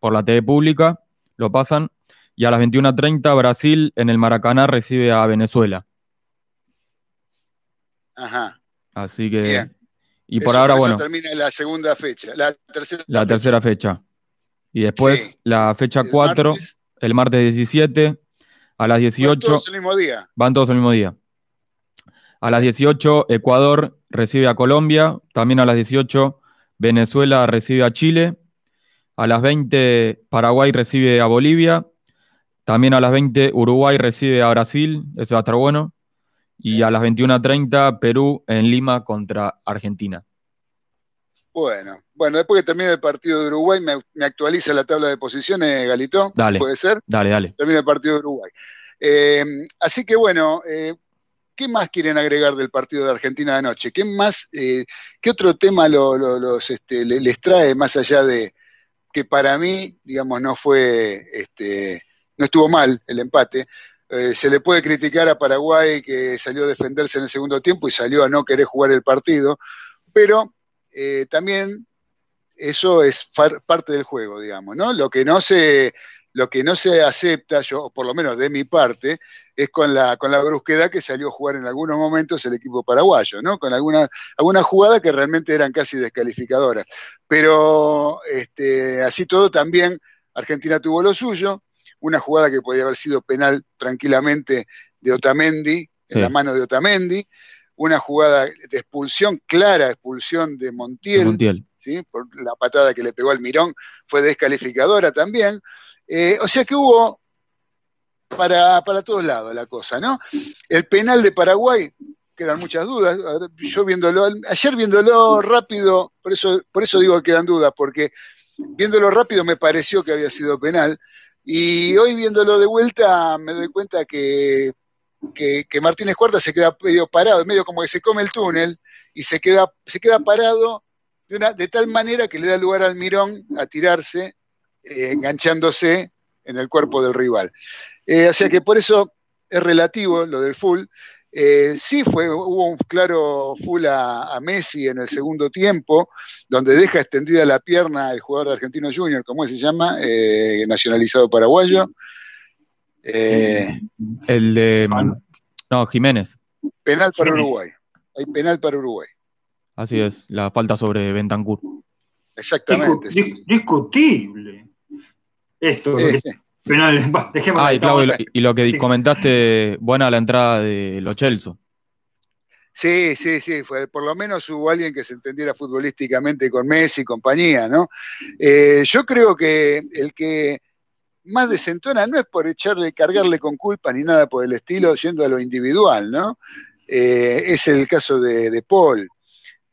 por la TV pública, lo pasan. Y a las 21.30 Brasil en el Maracaná recibe a Venezuela. Ajá. Así que... Bien. Y por Eso- ahora, eso bueno, termina la segunda fecha, la tercera la fecha. tercera fecha. Y después Sí. la fecha El 4, martes, el martes 17, a las van 18, todos el mismo día. van todos el mismo día. A las 18, Ecuador recibe a Colombia. También a las 18, Venezuela recibe a Chile. A las 20, Paraguay recibe a Bolivia. También a las 20, Uruguay recibe a Brasil. Eso va a estar bueno. Y a las 21.30, Perú en Lima contra Argentina. Bueno, bueno, después que termine el partido de Uruguay, me, me actualiza la tabla de posiciones, Galito. Dale. ¿Puede ser? Dale, dale. Termina el partido de Uruguay. Eh, así que bueno, eh, ¿qué más quieren agregar del partido de Argentina de anoche? ¿Qué más, eh, qué otro tema lo- lo- los, este, le- les trae más allá de que para mí, digamos, no fue, este, no estuvo mal el empate? Se le puede criticar a Paraguay que salió a defenderse en el segundo tiempo y salió a no querer jugar el partido, pero eh, también eso es parte del juego, digamos, ¿no? Lo que no se, lo que no se acepta, yo, por lo menos de mi parte, es con la, con la brusquedad que salió a jugar en algunos momentos el equipo paraguayo, ¿no? Con alguna, alguna jugada que realmente eran casi descalificadoras. Pero este, así todo también Argentina tuvo lo suyo, una jugada que podía haber sido penal tranquilamente de Otamendi, en Sí. la mano de Otamendi, una jugada de expulsión, clara expulsión de Montiel, Montiel. ¿sí? por la patada que le pegó al Mirón, fue descalificadora también. Eh, o sea que hubo para, para todos lados la cosa, ¿no? El penal de Paraguay, quedan muchas dudas. Yo viéndolo, ayer viéndolo rápido, por eso, por eso digo que quedan dudas, porque viéndolo rápido me pareció que había sido penal. Y hoy viéndolo de vuelta me doy cuenta que, que, Martínez Cuarta se queda medio parado, medio como que se come el túnel y se queda, se queda parado de, tal manera que le da lugar al Mirón a tirarse, eh, enganchándose en el cuerpo del rival. Eh, o sea que por eso es relativo lo del full. Eh, sí fue, hubo un claro full a, Messi en el segundo tiempo, donde deja extendida la pierna el jugador argentino junior, ¿cómo se llama? Eh, nacionalizado paraguayo. Eh, el de... No, Jiménez. Penal para Uruguay. Hay penal para Uruguay. Así es, la falta sobre Bentancur. Exactamente. Discu sí. Discutible. Esto, sí, sí. Penal, [laughs] dejemos ah, y, claro, y, lo, y lo que sí. comentaste, buena la entrada de Lo Celso. Sí, sí, sí, fue, por lo menos hubo alguien que se entendiera futbolísticamente con Messi y compañía, ¿no? Eh, yo creo que el que más desentona no es por echarle, cargarle con culpa ni nada por el estilo, yendo a lo individual, ¿no? Eh, es el caso de, de Paul.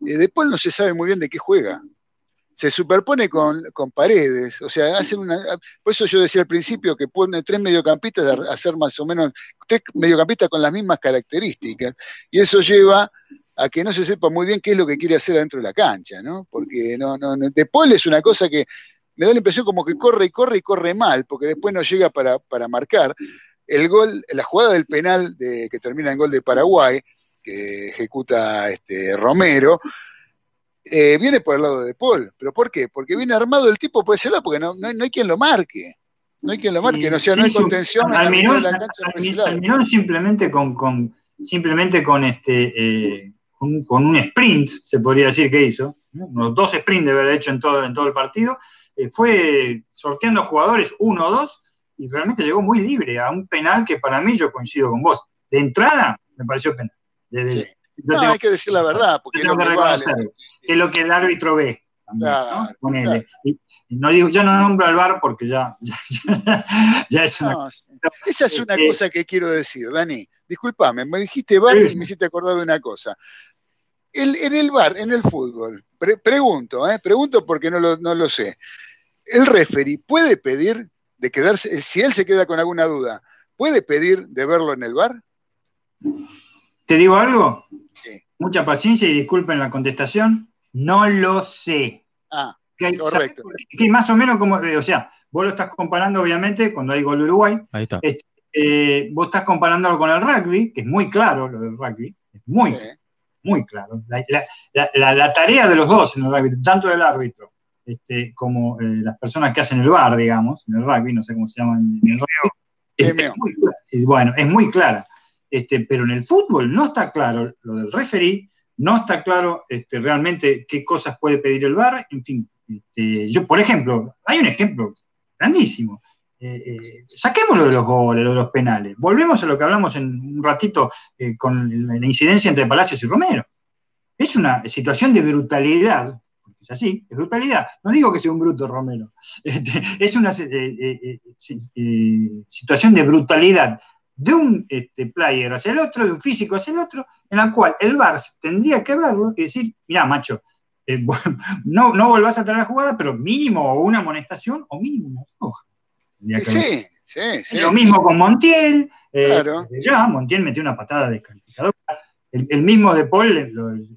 Eh, de Paul no se sabe muy bien de qué juega. Se superpone con, con paredes, o sea, hacen una. Por eso yo decía al principio que pone tres mediocampistas a hacer más o menos, tres mediocampistas con las mismas características. Y eso lleva a que no se sepa muy bien qué es lo que quiere hacer adentro de la cancha, ¿no? Porque no, no- De Paul es una cosa que me da la impresión como que corre y corre y corre mal, porque después no llega para, para marcar. El gol, la jugada del penal de, que termina en gol de Paraguay, que ejecuta este, Romero, eh, viene por el lado de Paul. ¿Pero por qué? Porque viene armado el tipo por ese lado, porque no, no, hay- no hay quien lo marque. No hay quien lo marque, no, o sea, no hay contención la cancha lado. Almirón simplemente con, con- simplemente con este eh, con, con un sprint, se podría decir que hizo, ¿no? unos dos sprints de haber hecho en todo, en todo el partido, eh, fue sorteando jugadores uno o dos y realmente llegó muy libre a un penal que para mí yo coincido con vos. De entrada me pareció penal. Sí. No, tengo- hay que decir la verdad, porque es lo que que vale. que es lo que el árbitro ve. también, ¿no? Claro, Ponele. claro. Y- y no digo, yo no nombro al VAR porque ya, [laughs] ya, ya es una No, esa es una Este- cosa que quiero decir, Dani. Disculpame, me dijiste bar y me hiciste acordar de una cosa. El- en el bar, en el fútbol, pre- pregunto, ¿eh? pregunto porque no lo, no lo sé. ¿El referee puede pedir de quedarse, si él se queda con alguna duda, puede pedir de verlo en el bar? ¿Te digo algo? Sí. Mucha paciencia y disculpen la contestación. No lo sé. Ah, Que, Correcto. que más o menos como, eh, o sea, vos lo estás comparando obviamente cuando hay gol de Uruguay, Ahí está. eh, vos estás comparándolo con el rugby, que es muy claro lo del rugby, es muy, sí. Muy claro. La, la- la- la- la tarea de los dos en el rugby, tanto del árbitro este, como eh, las personas que hacen el bar, digamos, en el rugby, no sé cómo se llama en el rugby, es- Gemio. es muy bueno, es muy clara. Este, pero en el fútbol no está claro lo del referee, no está claro este, realmente qué cosas puede pedir el VAR, en fin. este, yo, por ejemplo, hay un ejemplo grandísimo. Eh, eh, saquemos lo de los goles, lo de los penales. Volvemos a lo que hablamos en un ratito eh, con la incidencia entre Palacios y Romero. Es una situación de brutalidad, es así, es brutalidad. No digo que sea un bruto Romero, [laughs] Este, es una eh, si- situación de brutalidad de un este, player hacia el otro, de un físico hacia el otro, en la cual el VAR tendría que verlo y decir, mira, macho, [laughs] no, no volvás a traer la jugada, pero mínimo una amonestación o mínimo una roja. Que sí, sí, sí. Lo mismo con Montiel. eh, Claro. Ya, Montiel metió una patada descalificadora. El, el mismo de Paul eh, lo- eh,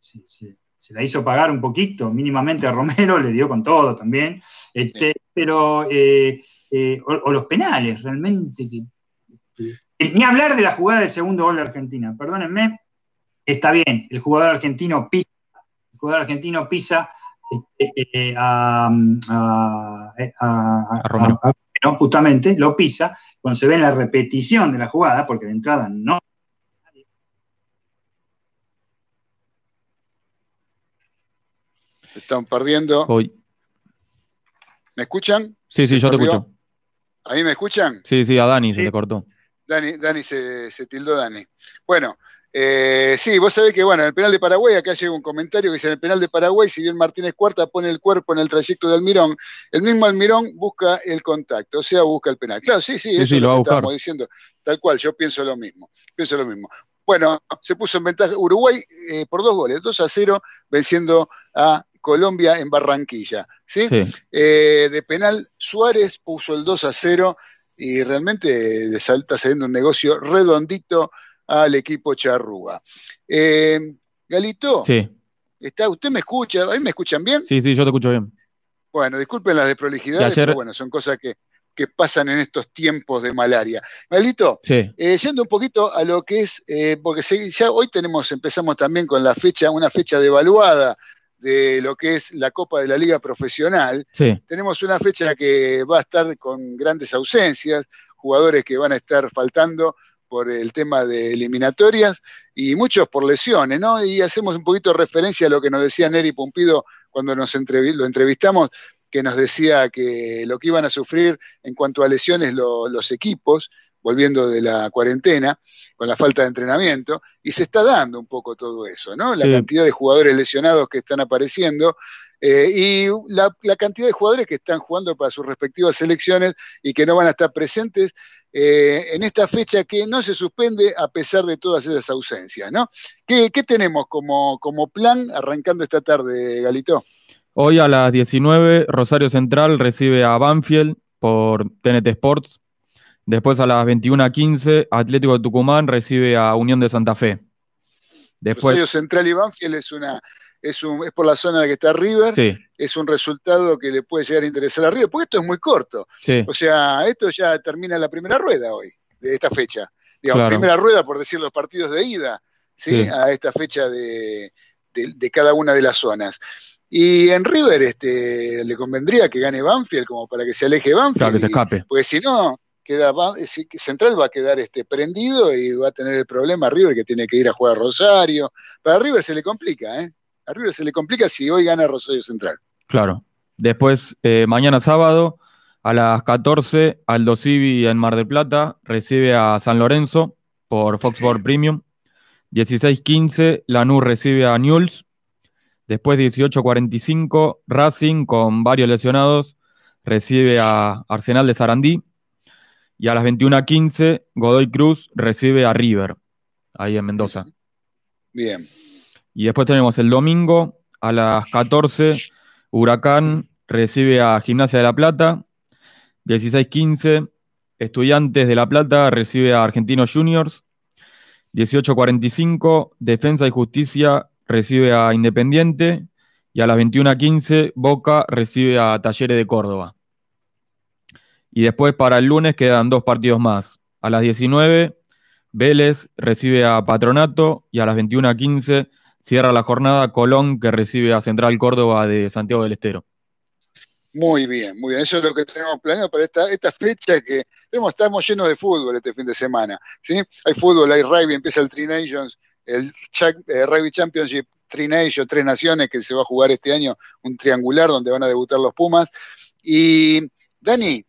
se, se- se la hizo pagar un poquito, mínimamente a Romero, le dio con todo también. Este, Pero, eh, o, o los penales, realmente. que- que- ni hablar de la jugada del segundo gol de Argentina, perdónenme. Está bien, el jugador argentino pisa, el jugador argentino pisa a, a- a- A Romero. a- ¿no? justamente, lo pisa, cuando se ve en la repetición de la jugada, porque de entrada no. Están perdiendo. Hoy. ¿Me escuchan? Sí, sí, yo te escucho. ¿A mí me escuchan? Sí, sí, a Dani se le cortó. Dani, Dani se, se tildó Dani. Bueno, eh, sí, vos sabés que, bueno, en el penal de Paraguay, acá llega un comentario que dice, en el penal de Paraguay, si bien Martínez Cuarta pone el cuerpo en el trayecto de Almirón, el mismo Almirón busca el contacto, o sea, busca el penal. Claro, sí, sí, Sí, eso sí, es lo va que a buscar. estábamos diciendo. Tal cual, yo pienso lo mismo, pienso lo mismo. Bueno, se puso en ventaja Uruguay eh, por dos goles, 2 a 0, venciendo a Colombia en Barranquilla. ¿sí? Sí. Eh, de penal, Suárez puso el 2 a 0 y realmente le salta saliendo un negocio redondito al equipo Charrúa. Eh, Galito, Sí, está, ¿usted me escucha? ¿A mí me escuchan bien? sí, sí, yo te escucho bien. Bueno, disculpen las desprolijidades, ayer- pero bueno, son cosas que, que pasan en estos tiempos de malaria. Galito, Sí, eh, yendo un poquito a lo que es, eh, porque se- ya hoy tenemos, empezamos también con la fecha, una fecha devaluada de lo que es la Copa de la Liga Profesional. sí. Tenemos una fecha que va a estar con grandes ausencias, jugadores que van a estar faltando por el tema de eliminatorias y muchos por lesiones, ¿no? Y hacemos un poquito referencia a lo que nos decía Neri Pumpido cuando nos lo entrevistamos, que nos decía que lo que iban a sufrir en cuanto a lesiones lo- los equipos, volviendo de la cuarentena, con la falta de entrenamiento, y se está dando un poco todo eso, ¿no? La Sí. cantidad de jugadores lesionados que están apareciendo eh, y la, la cantidad de jugadores que están jugando para sus respectivas selecciones y que no van a estar presentes eh, en esta fecha que no se suspende a pesar de todas esas ausencias, ¿no? ¿Qué, qué tenemos como, como plan arrancando esta tarde, Galito? Hoy a las 19, Rosario Central recibe a Banfield por TNT Sports. Después a las 21.15, Atlético de Tucumán recibe a Unión de Santa Fe. Después, Rosario Central y Banfield es una, es un, es por la zona de que está River, sí, es un resultado que le puede llegar a interesar a River, porque esto es muy corto. sí, O sea, esto ya termina la primera rueda hoy, de esta fecha. Digamos, Claro. primera rueda, por decir los partidos de ida, ¿sí? A esta fecha de, de- de cada una de las zonas. Y en River este, le convendría que gane Banfield como para que se aleje Banfield. claro, que se y- escape. porque si no, queda, eh, Central va a quedar este, prendido y va a tener el problema River que tiene que ir a jugar a Rosario. Para River se le complica, ¿eh? A River se le complica si hoy gana Rosario Central. Claro. Después, eh, mañana sábado, a las 14, Aldo Civi en Mar del Plata recibe a San Lorenzo por Fox Sport Premium. 16-15, Lanús recibe a Newell's. Después, 18-45, Racing con varios lesionados recibe a Arsenal de Sarandí. Y a las 21-15, Godoy Cruz recibe a River, ahí en Mendoza. Bien. Y después tenemos el domingo a las 14, Huracán recibe a Gimnasia de La Plata. 16-15, Estudiantes de La Plata recibe a Argentinos Juniors. 18-45, Defensa y Justicia recibe a Independiente. Y a las 21-15, Boca recibe a Talleres de Córdoba. Y después para el lunes quedan dos partidos más. A las 19, Vélez recibe a Patronato. Y a las 21-15, Cierra la jornada Colón, que recibe a Central Córdoba de Santiago del Estero. Muy bien, muy bien. Eso es lo que tenemos planeado para esta, esta fecha que tenemos, estamos llenos de fútbol este fin de semana. ¿sí? Hay fútbol, hay rugby, empieza el Tri Nations, el eh, Rugby Championship Tri Nations, Tres Naciones, que se va a jugar este año, un triangular donde van a debutar los Pumas. Y Dani,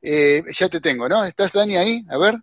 eh, ya te tengo, ¿no? ¿Estás Dani ahí? A ver.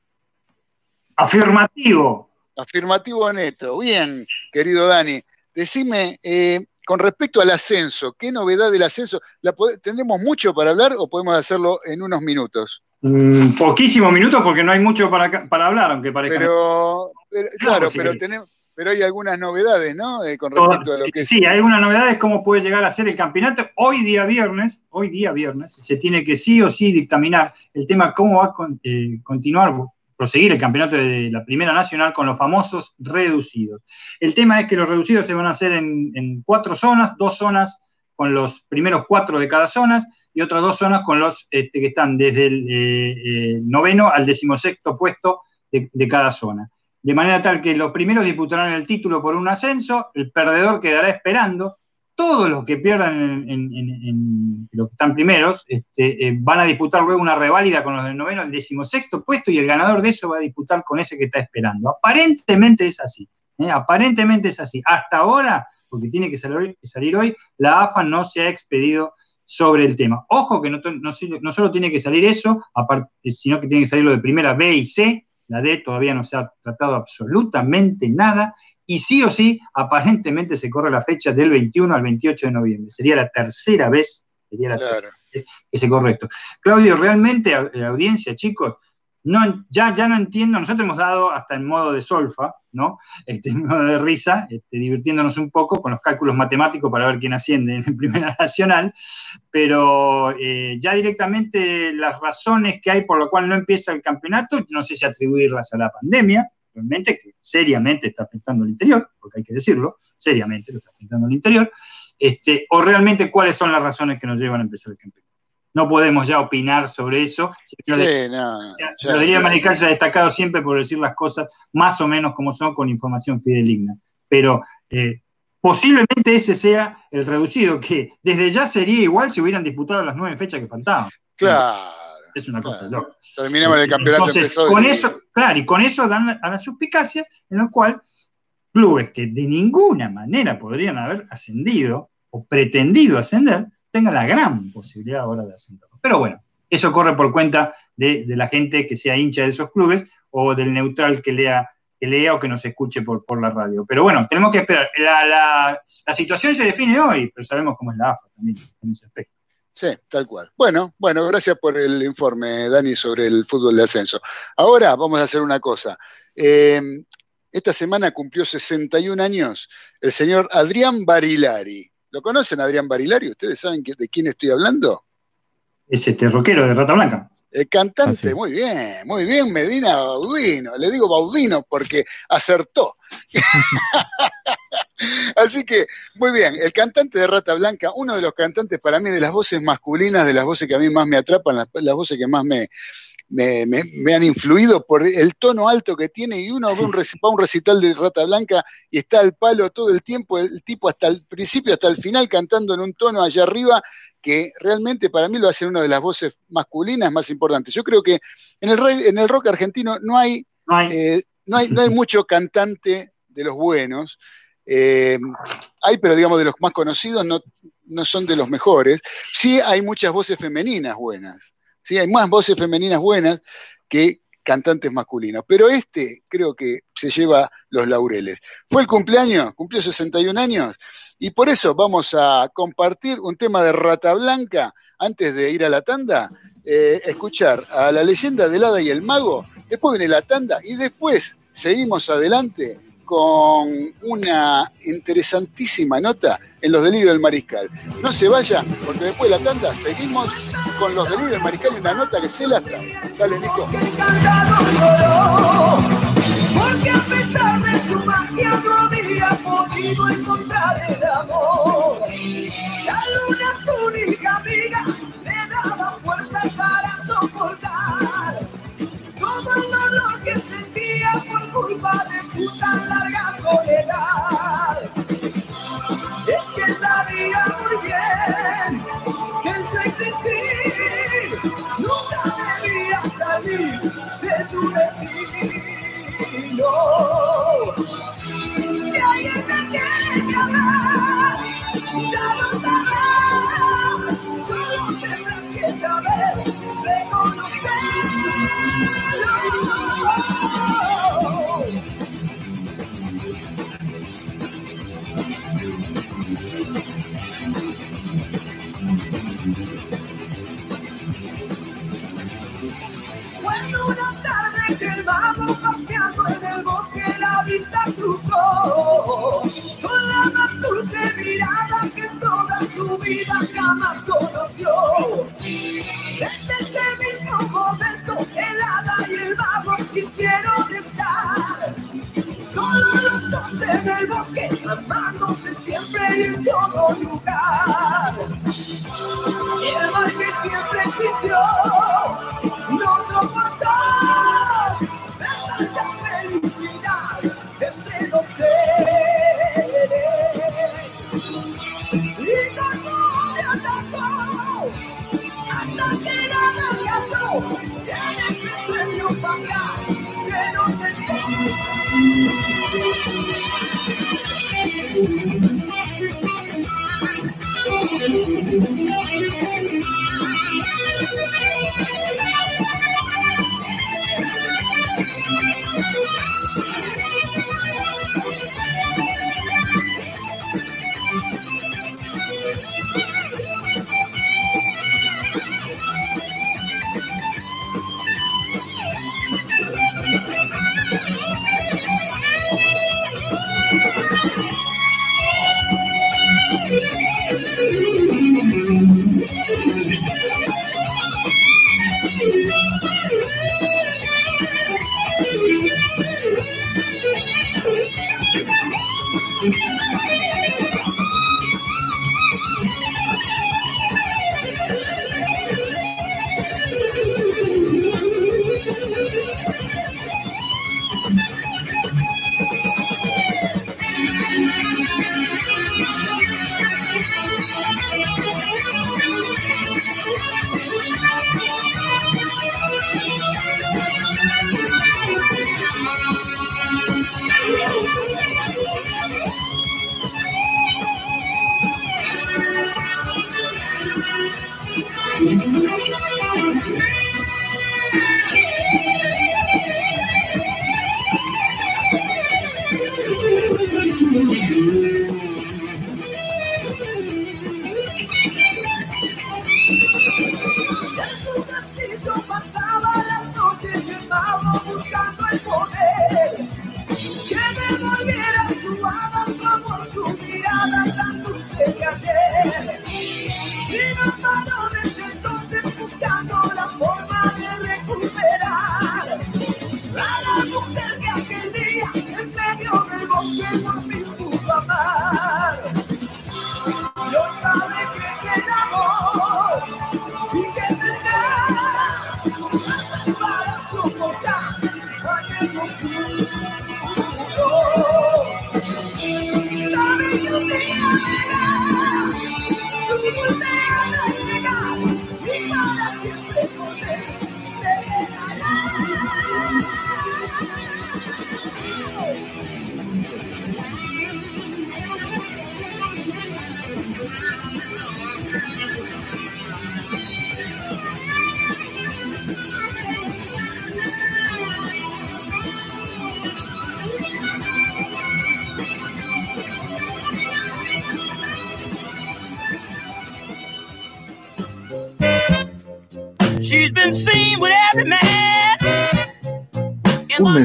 Afirmativo. Afirmativo neto. Bien, querido Dani. Decime, eh, con respecto al ascenso, ¿qué novedad del ascenso? ¿La pod- ¿Tendremos mucho para hablar o podemos hacerlo en unos minutos? Mm, poquísimos minutos porque no hay mucho para, para hablar, aunque parezca. Pero, pero- claro, sí. pero tenemos, pero hay algunas novedades, ¿no? Eh, con respecto a lo que es. Sí, hay algunas novedades cómo puede llegar a ser el campeonato. Hoy día viernes, hoy día viernes, se tiene que sí o sí dictaminar el tema cómo va a con- eh, continuar, proseguir el campeonato de la Primera Nacional con los famosos reducidos. El tema es que los reducidos se van a hacer en, cuatro zonas, dos zonas con los primeros cuatro de cada zona y otras dos zonas con los este, que están desde el eh, eh, noveno al decimosexto puesto de cada zona de manera tal que los primeros disputarán el título por un ascenso, el perdedor quedará esperando, todos los que pierdan en, los que están primeros este, eh, van a disputar luego una reválida con los del noveno, el decimosexto puesto, y el ganador de eso va a disputar con ese que está esperando. Aparentemente es así, ¿eh? aparentemente es así. Hasta ahora, porque tiene que salir, hoy, la AFA no se ha expedido sobre el tema. Ojo que no, no solo tiene que salir eso, aparte, sino que tiene que salir lo de primera B y C, la D todavía no se ha tratado absolutamente nada, y sí o sí, aparentemente se corre la fecha del 21 al 28 de noviembre. Sería la tercera vez sería la Claro. que se corre esto. Claudio, realmente, eh, audiencia, chicos, no, ya, ya no entiendo, nosotros hemos dado hasta en modo de solfa, ¿no? [laughs] Este, en modo de risa, este, divirtiéndonos un poco con los cálculos matemáticos para ver quién asciende en el [laughs] Primera Nacional, pero eh, ya directamente las razones que hay por lo cual no empieza el campeonato, no sé si atribuirlas a la pandemia, realmente que seriamente está afectando al interior, porque hay que decirlo, seriamente lo está afectando al interior, este, o realmente cuáles son las razones que nos llevan a empezar el campeonato. No podemos ya opinar sobre eso. Lo Sí, no, no, diría ya. Magical se ha destacado siempre por decir las cosas más o menos como son con información fidedigna. Pero eh, posiblemente ese sea el reducido, que desde ya sería igual si hubieran disputado las nueve fechas que faltaban. Claro. Es una cosa Claro. loca. Terminamos el campeonato Entonces, empezó con eso, claro, y con eso dan a las suspicacias en lo cual clubes que de ninguna manera podrían haber ascendido o pretendido ascender, tengan la gran posibilidad ahora de ascender. Pero bueno, eso corre por cuenta de, de la gente que sea hincha de esos clubes o del neutral que lea, que lea o que nos escuche por, por la radio. Pero bueno, tenemos que esperar. La, la- la situación se define hoy, pero sabemos cómo es la AFA también en ese aspecto. Sí, tal cual. Bueno, bueno, gracias por el informe, Dani, sobre el fútbol de ascenso. Ahora vamos a hacer una cosa. Eh, esta semana cumplió 61 años el señor Adrián Barilari. ¿Lo conocen, Adrián Barilari? ¿Ustedes saben de quién estoy hablando? es este rockero de Rata Blanca. El cantante, Así. muy bien, muy bien, Medina Baudino. Le digo Baudino porque acertó. [laughs] Así que, muy bien, el cantante de Rata Blanca, uno de los cantantes para mí de las voces masculinas, de las voces que a mí más me atrapan, las, las voces que más me, me, me- me han influido por el tono alto que tiene y uno ve un, reci- va a un recital de Rata Blanca y está al palo todo el tiempo, el tipo hasta el principio, hasta el final cantando en un tono allá arriba que realmente para mí lo hace una de las voces masculinas más importantes. Yo creo que en el, en el rock argentino no hay, No hay, eh, no hay, no hay mucho cantante de los buenos. Eh, hay, pero digamos, de los más conocidos no, no son de los mejores. Sí hay muchas voces femeninas buenas. Sí, hay más voces femeninas buenas que cantantes masculinos. Pero este creo que se lleva los laureles. Fue el cumpleaños, cumplió 61 años, y por eso vamos a compartir un tema de Rata Blanca antes de ir a la tanda. eh, escuchar a la leyenda del hada y el mago, después viene la tanda y después seguimos adelante con una interesantísima nota en los delirios del mariscal. No se vaya, porque después de la tanda seguimos con los delirios del mariscal y una nota que se la trae. Dale, Nico. Porque a pesar de su magia no había podido encontrar el amor. La luna, su única amiga, le daba fuerzas para soportar todo el dolor que culpa de su tan larga soledad. Es que sabía muy bien que en su existir nunca debía salir de su destino. Si alguien te quiere llamar, paseando en el bosque la vista cruzó con la más dulce mirada que toda su vida jamás conoció. Desde ese mismo momento el hada y el vago quisieron estar solo los dos en el bosque amándose siempre y en todo lugar. El mal que siempre existió no soportó sentí. En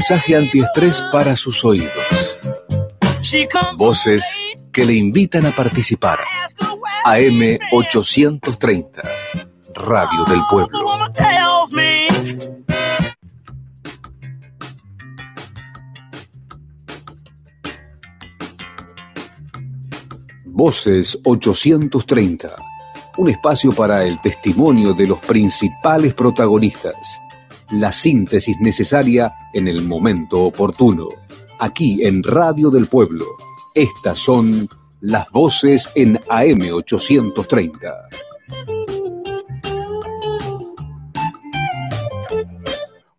mensaje antiestrés para sus oídos. Voces que le invitan a participar. AM 830, Radio del Pueblo. Voces 830, un espacio para el testimonio de los principales protagonistas, la síntesis necesaria en el momento oportuno. Aquí en Radio del Pueblo, estas son las voces en AM 830.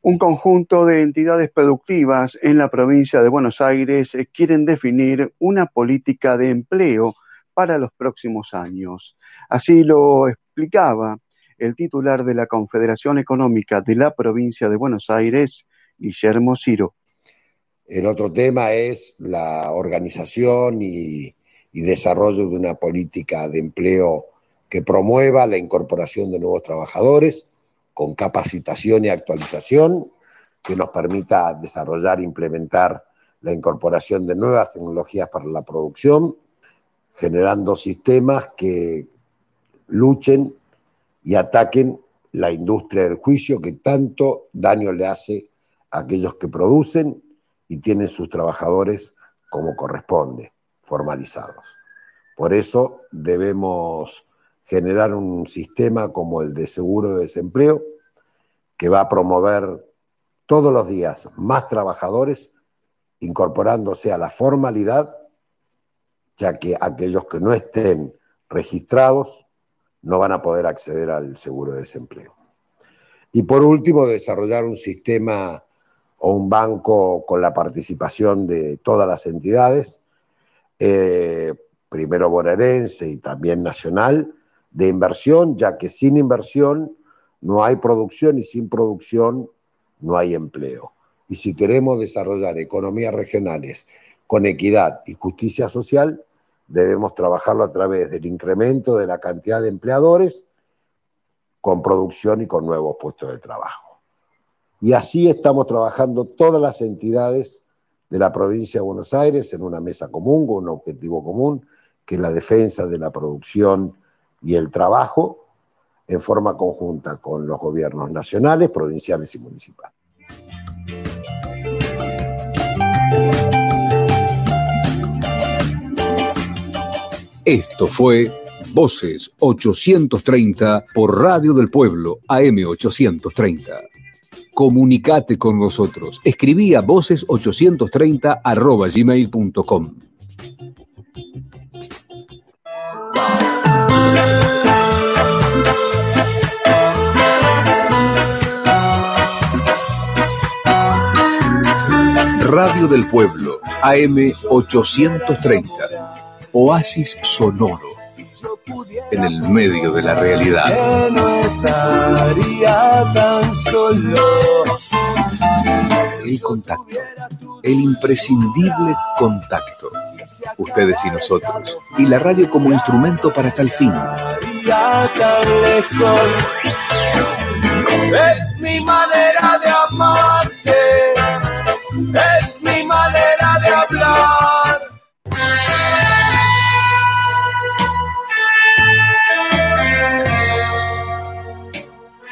Un conjunto de entidades productivas en la provincia de Buenos Aires quieren definir una política de empleo para los próximos años. Así lo explicaba el titular de la Confederación Económica de la provincia de Buenos Aires, Guillermo Ciro. El otro tema es la organización y, desarrollo de una política de empleo que promueva la incorporación de nuevos trabajadores con capacitación y actualización, que nos permita desarrollar e implementar la incorporación de nuevas tecnologías para la producción, generando sistemas que luchen y ataquen la industria del juicio que tanto daño le hace a aquellos que producen y tienen sus trabajadores como corresponde, formalizados. Por eso debemos generar un sistema como el de seguro de desempleo que va a promover todos los días más trabajadores incorporándose a la formalidad, ya que aquellos que no estén registrados no van a poder acceder al seguro de desempleo. Y por último, desarrollar un sistema o un banco con la participación de todas las entidades, eh, primero bonaerense y también nacional, de inversión, ya que sin inversión no hay producción y sin producción no hay empleo. Y si queremos desarrollar economías regionales con equidad y justicia social, debemos trabajarlo a través del incremento de la cantidad de empleadores con producción y con nuevos puestos de trabajo. Y así estamos trabajando todas las entidades de la provincia de Buenos Aires en una mesa común, con un objetivo común, que es la defensa de la producción y el trabajo en forma conjunta con los gobiernos nacionales, provinciales y municipales. Esto fue Voces 830 por Radio del Pueblo, AM 830. Comunicate con nosotros. Escribí a voces830 arroba gmail.com. Radio del Pueblo, AM 830. Oasis sonoro. En el medio de la realidad. que no estaría tan solo. El contacto. El imprescindible contacto. Ustedes y nosotros. Y la radio como instrumento para tal fin. Tan lejos. Es mi manera de amarte. Es mi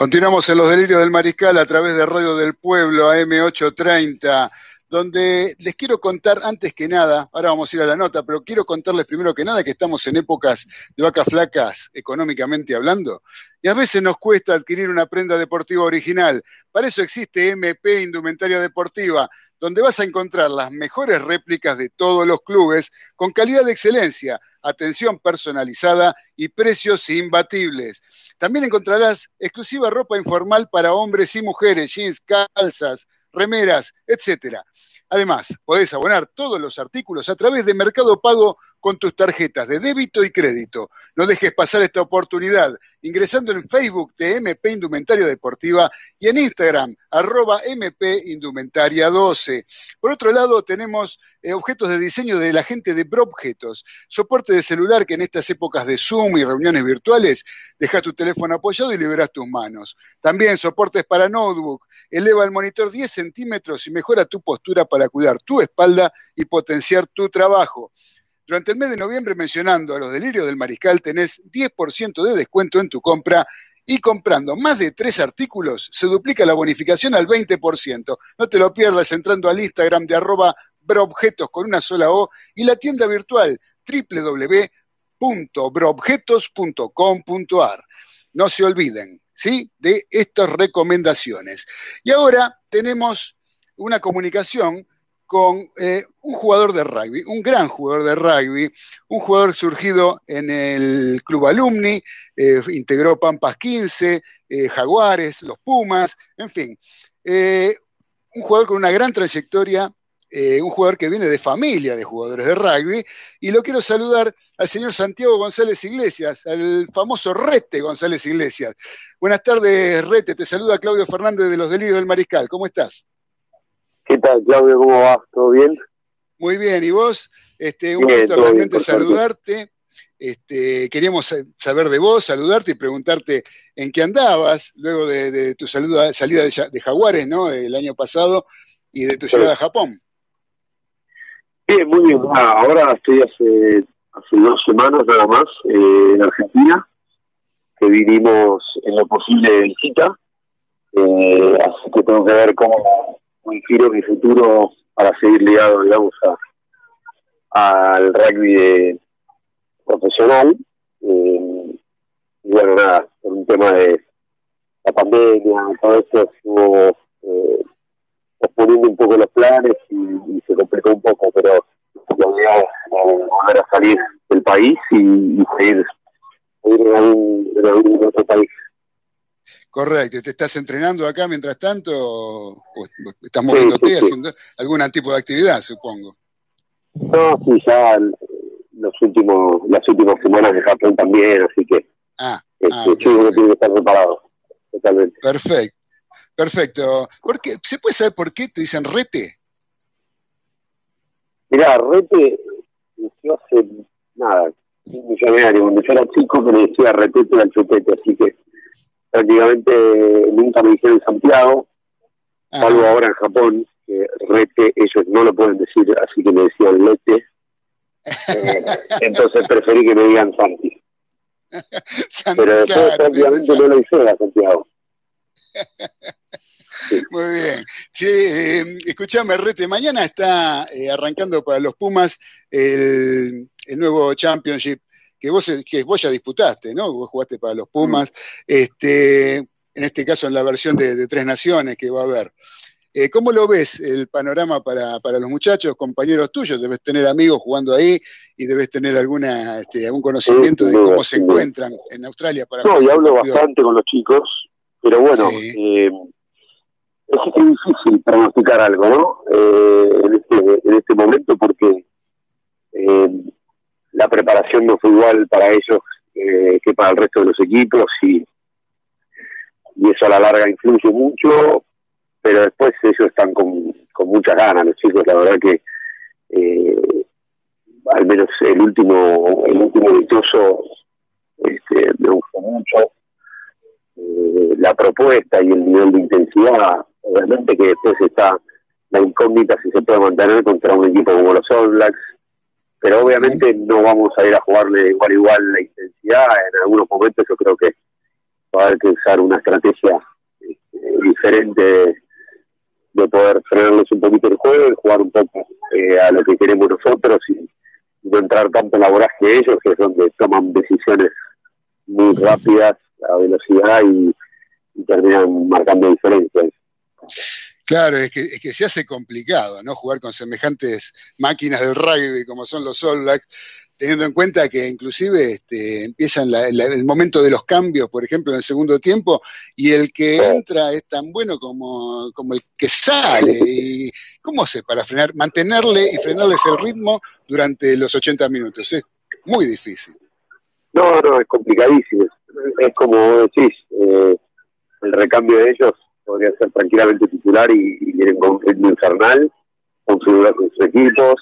Continuamos en los delirios del mariscal a través de Radio del Pueblo AM830, donde les quiero contar antes que nada, ahora vamos a ir a la nota, pero quiero contarles primero que nada que estamos en épocas de vacas flacas económicamente hablando, y a veces nos cuesta adquirir una prenda deportiva original. Para eso existe MP Indumentaria Deportiva, donde vas a encontrar las mejores réplicas de todos los clubes con calidad de excelencia, atención personalizada y precios imbatibles. También encontrarás exclusiva ropa informal para hombres y mujeres, jeans, calzas, remeras, etcétera. Además, podés abonar todos los artículos a través de Mercado Pago con tus tarjetas de débito y crédito. No dejes pasar esta oportunidad ingresando en Facebook de MP Indumentaria Deportiva y en Instagram, arroba MP Indumentaria 12. Por otro lado, tenemos eh, objetos de diseño de la gente de Probjetos, soporte de celular que en estas épocas de Zoom y reuniones virtuales, dejas tu teléfono apoyado y liberas tus manos. También soportes para notebook, eleva el monitor 10 centímetros y mejora tu postura para cuidar tu espalda y potenciar tu trabajo. Durante el mes de noviembre, mencionando a los delirios del mariscal, tenés 10% de descuento en tu compra y comprando más de tres artículos se duplica la bonificación al 20%. No te lo pierdas entrando al Instagram de arroba broobjetos con una sola O y la tienda virtual www.broobjetos.com.ar. No se olviden, ¿sí? De estas recomendaciones. Y ahora tenemos una comunicación con eh, un jugador de rugby, un gran jugador de rugby, un jugador surgido en el Club Alumni, eh, integró Pampas 15, eh, Jaguares, los Pumas, en fin. un jugador con una gran trayectoria, un jugador que viene de familia de jugadores de rugby, y lo quiero saludar al señor Santiago González Iglesias, al famoso Rete González Iglesias. Buenas tardes, Rete, te saluda Claudio Fernández de los Delirios del Mariscal, ¿cómo estás? ¿Qué tal, Claudio? ¿Cómo vas? ¿Todo bien? Muy bien, ¿y vos? Este, un gusto realmente saludarte. Este, queríamos saber de vos, saludarte y preguntarte en qué andabas luego de, tu salida de, Jaguares, ¿no? El año pasado y de tu llegada a Japón. Bien, muy bien. ahora estoy hace, hace dos semanas nada más eh, en Argentina, que vinimos en lo posible de visita. Eh, así que tengo que ver cómo, muy giro mi futuro para seguir ligado, digamos, a, al rugby profesional. Eh, y bueno, nada, por un tema de la pandemia, todo esto estuvo eh, un poco los planes y, se complicó un poco, pero la idea es volver a salir del país y, seguir, seguir en, algún, en algún otro país. Correcto. ¿Te estás entrenando acá mientras tanto? ¿O estás moviéndote haciendo algún tipo de actividad, supongo? No, sí, ya los últimos, las últimas semanas de Japón también, así que ah, este, ah tiene que estar preparado. Totalmente. Perfecto. Perfecto. ¿Por qué? ¿Se puede saber por qué te dicen rete? Mirá, rete, yo hace nada, un millonario, cuando yo era chico me decía retete al chupete, así que prácticamente nunca me dijeron Santiago, salvo ahora en Japón, que rete ellos no lo pueden decir, así que me decían lete. Eh, [laughs] entonces preferí que me digan Santi. Pero después prácticamente no lo hice a Santiago. Muy bien. Eh, escuchame, Rete, mañana está eh, arrancando para los Pumas el, el, nuevo Championship que vos, que vos ya disputaste, ¿no? Vos jugaste para los Pumas, este, en este caso en la versión de, Tres Naciones que va a haber. Eh, ¿Cómo lo ves el panorama para, los muchachos, compañeros tuyos? Debes tener amigos jugando ahí y debes tener alguna, este, algún conocimiento de cómo se encuentran en Australia. Para no, y hablo bastante con los chicos, pero bueno, eh, es difícil pronosticar algo, ¿no? Eh, en, este, en este momento porque la preparación no fue igual para ellos eh, que para el resto de los equipos y, y eso a la larga influye mucho, pero después ellos están con, con muchas ganas, los chicos, la verdad que eh, al menos el último el último victoso este, me gustó mucho. Eh, la propuesta y el nivel de intensidad obviamente que después está la incógnita si se puede mantener contra un equipo como los All Blacks pero obviamente no vamos a ir a jugarle igual igual la intensidad, en algunos momentos yo creo que va a haber que usar una estrategia este, diferente de poder frenarles un poquito el juego y jugar un poco eh, a lo que queremos nosotros y, no entrar tanto en la voraje de ellos, que es donde toman decisiones muy rápidas a velocidad y, terminan marcando diferencias. Claro, es que, es que se hace complicado, ¿no? Jugar con semejantes máquinas del rugby como son los All Blacks, teniendo en cuenta que inclusive este, empiezan la- la- el momento de los cambios, por ejemplo, en el segundo tiempo, y el que entra es tan bueno como, como el que sale. Y, ¿Cómo hace para frenar, mantenerle y frenarles el ritmo durante los 80 minutos? Es muy difícil. No, no, es complicadísimo. Es como decís, eh, el recambio de ellos podría ser tranquilamente titular y, y vienen con un ritmo infernal, con, su- con sus equipos.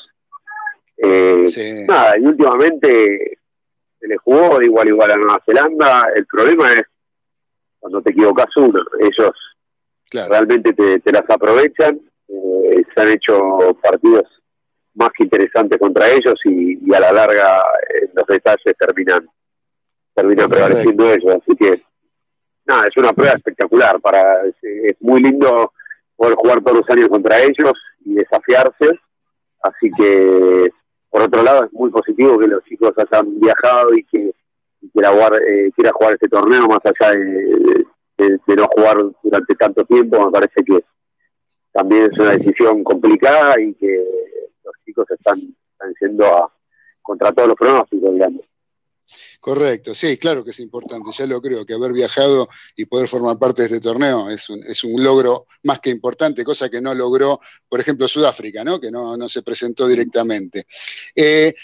Eh, Sí. Nada, y últimamente se le jugó de igual a igual a Nueva Zelanda. El problema es cuando te equivocas uno. Ellos Claro. realmente te, te las aprovechan. eh, se han hecho partidos más que interesantes contra ellos y, y a la larga en los detalles terminan terminan prevaleciendo ellos. Así que, nada, es una prueba espectacular. para Es, muy lindo poder jugar todos los años contra ellos y desafiarse. Así que, por otro lado, es muy positivo que los chicos hayan viajado y que y quiera jugar, eh, quiera jugar este torneo más allá de no jugar durante tanto tiempo. Me parece que también es una decisión complicada y que los chicos están, están yendo a, contra todos los pronósticos, digamos. Correcto, sí, claro que es importante, ya lo creo, que haber viajado y poder formar parte de este torneo es un, es un logro más que importante, cosa que no logró, por ejemplo, Sudáfrica, ¿no? que no, no se presentó directamente. Eh,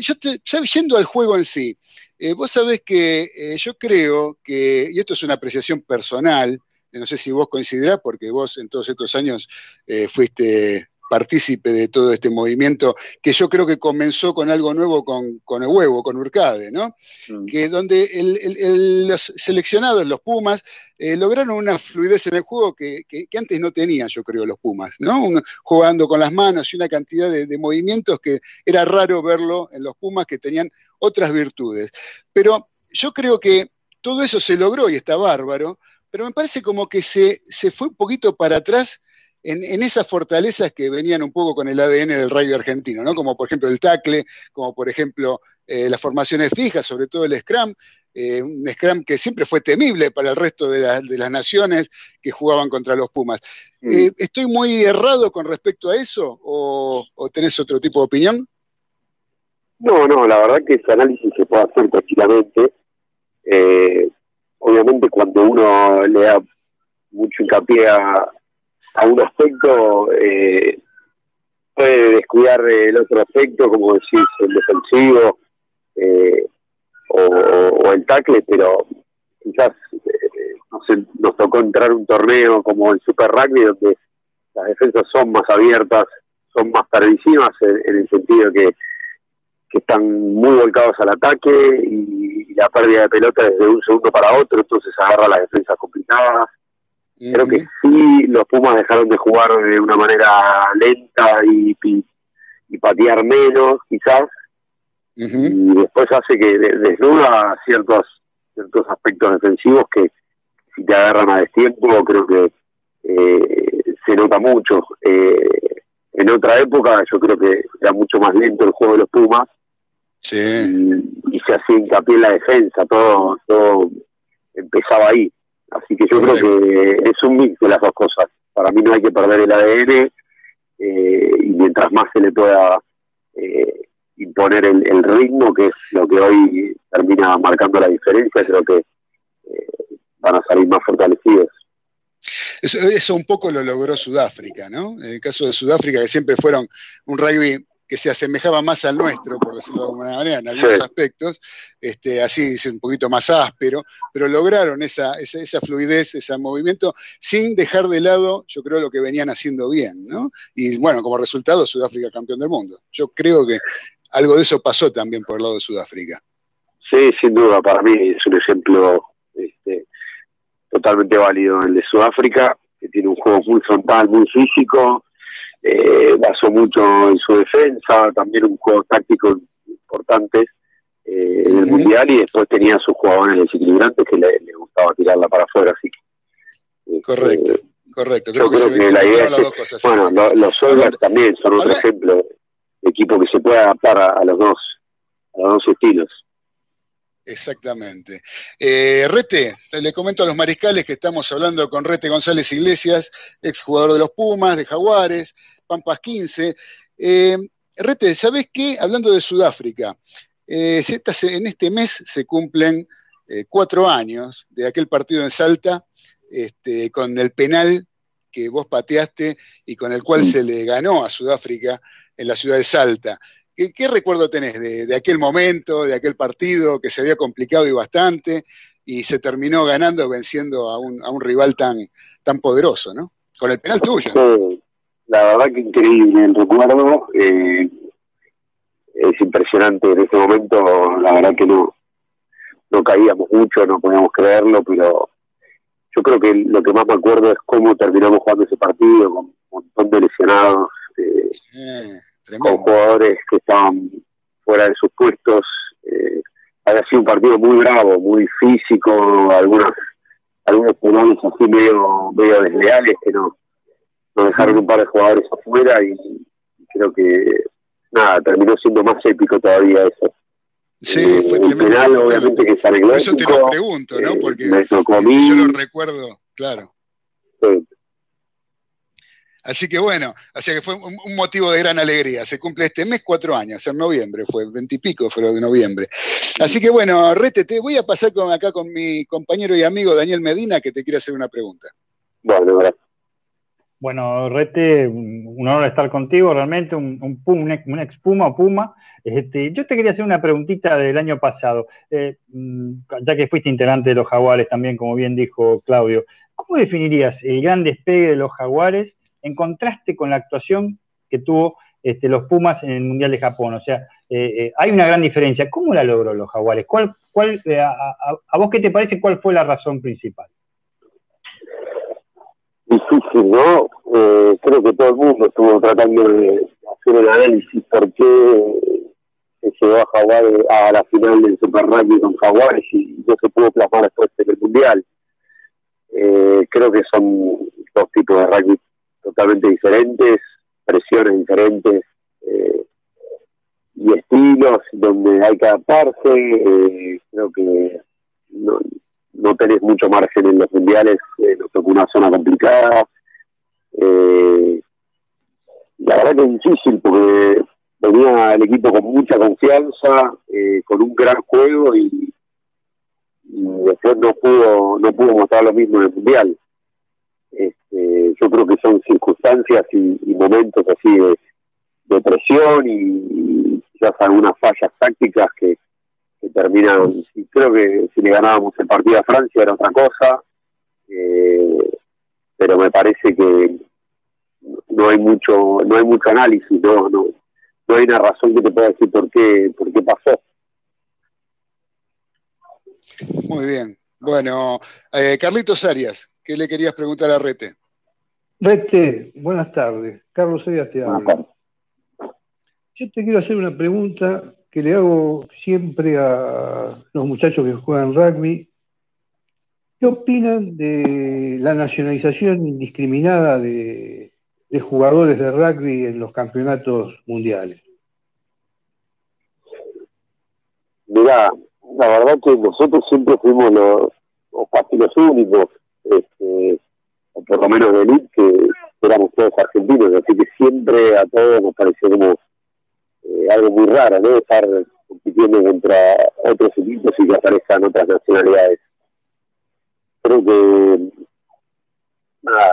yo te-. Yendo al juego en sí, eh, vos sabés que eh, yo creo que, y esto es una apreciación personal, no sé si vos coincidirás, porque vos en todos estos años fuiste partícipe de todo este movimiento, que yo creo que comenzó con algo nuevo con, con el huevo, con Urcade, ¿no? que donde el- el- el- los seleccionados, los Pumas, eh, lograron una fluidez en el juego que, que- que antes no tenían, yo creo, los Pumas, ¿no? Un- jugando con las manos y una cantidad de, de movimientos que era raro verlo en los Pumas que tenían otras virtudes. Pero yo creo que todo eso se logró y está bárbaro, pero me parece como que se, se fue un poquito para atrás en, en esas fortalezas que venían un poco con el ADN del rugby argentino, ¿no? Como por ejemplo el tackle, como por ejemplo eh, las formaciones fijas, sobre todo el Scrum, eh, un Scrum que siempre fue temible para el resto de, la- de las naciones que jugaban contra los Pumas. Eh, ¿Estoy muy errado con respecto a eso o, o tenés otro tipo de opinión? No, no, la verdad que ese análisis se puede hacer tranquilamente. Eh, obviamente cuando uno le da mucho hincapié a, a un aspecto, eh, puede descuidar el otro aspecto, como decís, el defensivo eh, o, el tackle, pero quizás eh, no sé, nos tocó entrar un torneo como el Super Rugby, donde las defensas son más abiertas, son más tardísimas, en, el sentido que que están muy volcados al ataque y, y la pérdida de pelota desde un segundo para otro, entonces agarra las defensas complicadas. Creo que sí, los Pumas dejaron de jugar de una manera lenta y, y, y patear menos, quizás, y después hace que de- desnuda ciertos ciertos aspectos defensivos que si te agarran a destiempo creo que eh, se nota mucho. Eh, en otra época yo creo que era mucho más lento el juego de los Pumas. Y, y se hacía hincapié en la defensa, todo, todo empezaba ahí. Así que yo creo que es un mix de las dos cosas. Para mí no hay que perder el ADN eh, y mientras más se le pueda eh, imponer el, el ritmo, que es lo que hoy termina marcando la diferencia, creo que eh, van a salir más fortalecidos. Eso, eso un poco lo logró Sudáfrica, ¿no? En el caso de Sudáfrica, que siempre fueron un rugby que se asemejaba más al nuestro, por decirlo de alguna manera, en algunos Sí. aspectos, este, así es un poquito más áspero, pero lograron esa, esa, esa fluidez, ese movimiento, sin dejar de lado, yo creo, lo que venían haciendo bien, ¿no? Y bueno, como resultado, Sudáfrica campeón del mundo. Yo creo que algo de eso pasó también por el lado de Sudáfrica. Sí, sin duda, para mí es un ejemplo este, totalmente válido el de Sudáfrica, que tiene un juego muy frontal, muy físico, eh, basó mucho en su defensa, también un juego táctico importante eh, en el Mundial y después tenía sus jugadores desequilibrantes que le, le gustaba tirarla para afuera, así que... este, Correcto, correcto. Yo Creo que creo se, que la idea es que, cosas. bueno, sí, lo- sí. los Blacks también son otro ejemplo de equipo que se puede adaptar a, a los dos a los dos estilos. Exactamente. Eh, Rete, le comento a los mariscales que estamos hablando con Rete González Iglesias, exjugador de los Pumas, de Jaguares, Pampas 15. Eh, Rete, ¿sabes qué? Hablando de Sudáfrica, eh, en este mes se cumplen eh, cuatro años de aquel partido en Salta, este, con el penal que vos pateaste y con el cual se le ganó a Sudáfrica en la ciudad de Salta. ¿Qué, qué recuerdo tenés de, de aquel momento, de aquel partido que se había complicado y bastante y se terminó ganando, venciendo a un, a un rival tan, tan poderoso, ¿no? Con el penal tuyo. ¿no? Sí, la verdad que increíble el recuerdo. eh, es impresionante en ese momento, la verdad que no, no caíamos mucho, no podíamos creerlo, pero yo creo que lo que más me acuerdo es cómo terminamos jugando ese partido, con un montón de lesionados, eh, Eh, con jugadores que estaban fuera de sus puestos. eh, había sido un partido muy bravo, muy físico, algunas algunos penales así medio, medio desleales que no, nos dejaron un par de jugadores afuera y creo que nada, terminó siendo más épico todavía eso. Sí, Eh, fue tremendo. penal obviamente que Por eso te lo pregunto, ¿no? eh, Porque yo lo recuerdo, claro. sí, Así que bueno, o sea que fue un, un motivo de gran alegría. Se cumple este mes cuatro años, en noviembre, fue veintipico, fue lo de noviembre. Así que bueno, Rete, te voy a pasar con, acá con mi compañero y amigo Daniel Medina, que te quiere hacer una pregunta. bueno, gracias. Bueno, Rete, un honor estar contigo, realmente, un, un, un ex, Puma o Puma. Este, yo te quería hacer una preguntita del año pasado, Eh, mm, ya que fuiste integrante de los Jaguares también, como bien dijo Claudio. ¿Cómo definirías el gran despegue de los Jaguares en contraste con la actuación que tuvo este, los Pumas en el Mundial de Japón? O sea, eh, eh, hay una gran diferencia. ¿Cómo la logró los Jaguares? ¿Cuál, cuál, a vos qué te parece cuál fue la razón principal? Difícil, ¿no? Eh, creo que todo el mundo estuvo tratando de hacer el análisis por qué se llegó a Jaguares a la final del Super Rugby con Jaguares y no se pudo plasmar después en el Mundial. Eh, creo que son dos tipos de rugby totalmente diferentes, presiones diferentes eh, y estilos donde hay que adaptarse. Eh, creo que no, no tenés mucho margen en los mundiales, eh, nos tocó una zona complicada. Eh, la verdad que es difícil porque venía el equipo con mucha confianza, eh, con un gran juego y, después no pudo, no pudo mostrar lo mismo en el mundial. Este, yo creo que son circunstancias y, momentos así de, de presión y, y quizás algunas fallas tácticas que, que terminan, y creo que si le ganábamos el partido a Francia era otra cosa, eh, pero me parece que no hay mucho, no hay mucho análisis, no, no, no hay una razón que te pueda decir por qué, por qué pasó. Muy bien. Bueno, eh, Carlitos Arias, ¿qué le querías preguntar a Rete? Rete, buenas tardes. Carlos Arias te habla. Yo te quiero hacer una pregunta que le hago siempre a los muchachos que juegan rugby. ¿Qué opinan de la nacionalización indiscriminada de, jugadores de rugby en los campeonatos mundiales? Mirá, la verdad que nosotros siempre fuimos los, los casi únicos, este, o por lo menos de elite, que éramos todos argentinos, así que siempre a todos nos pareció eh, algo muy raro, ¿no? Estar compitiendo contra otros equipos y que aparezcan otras nacionalidades. Creo que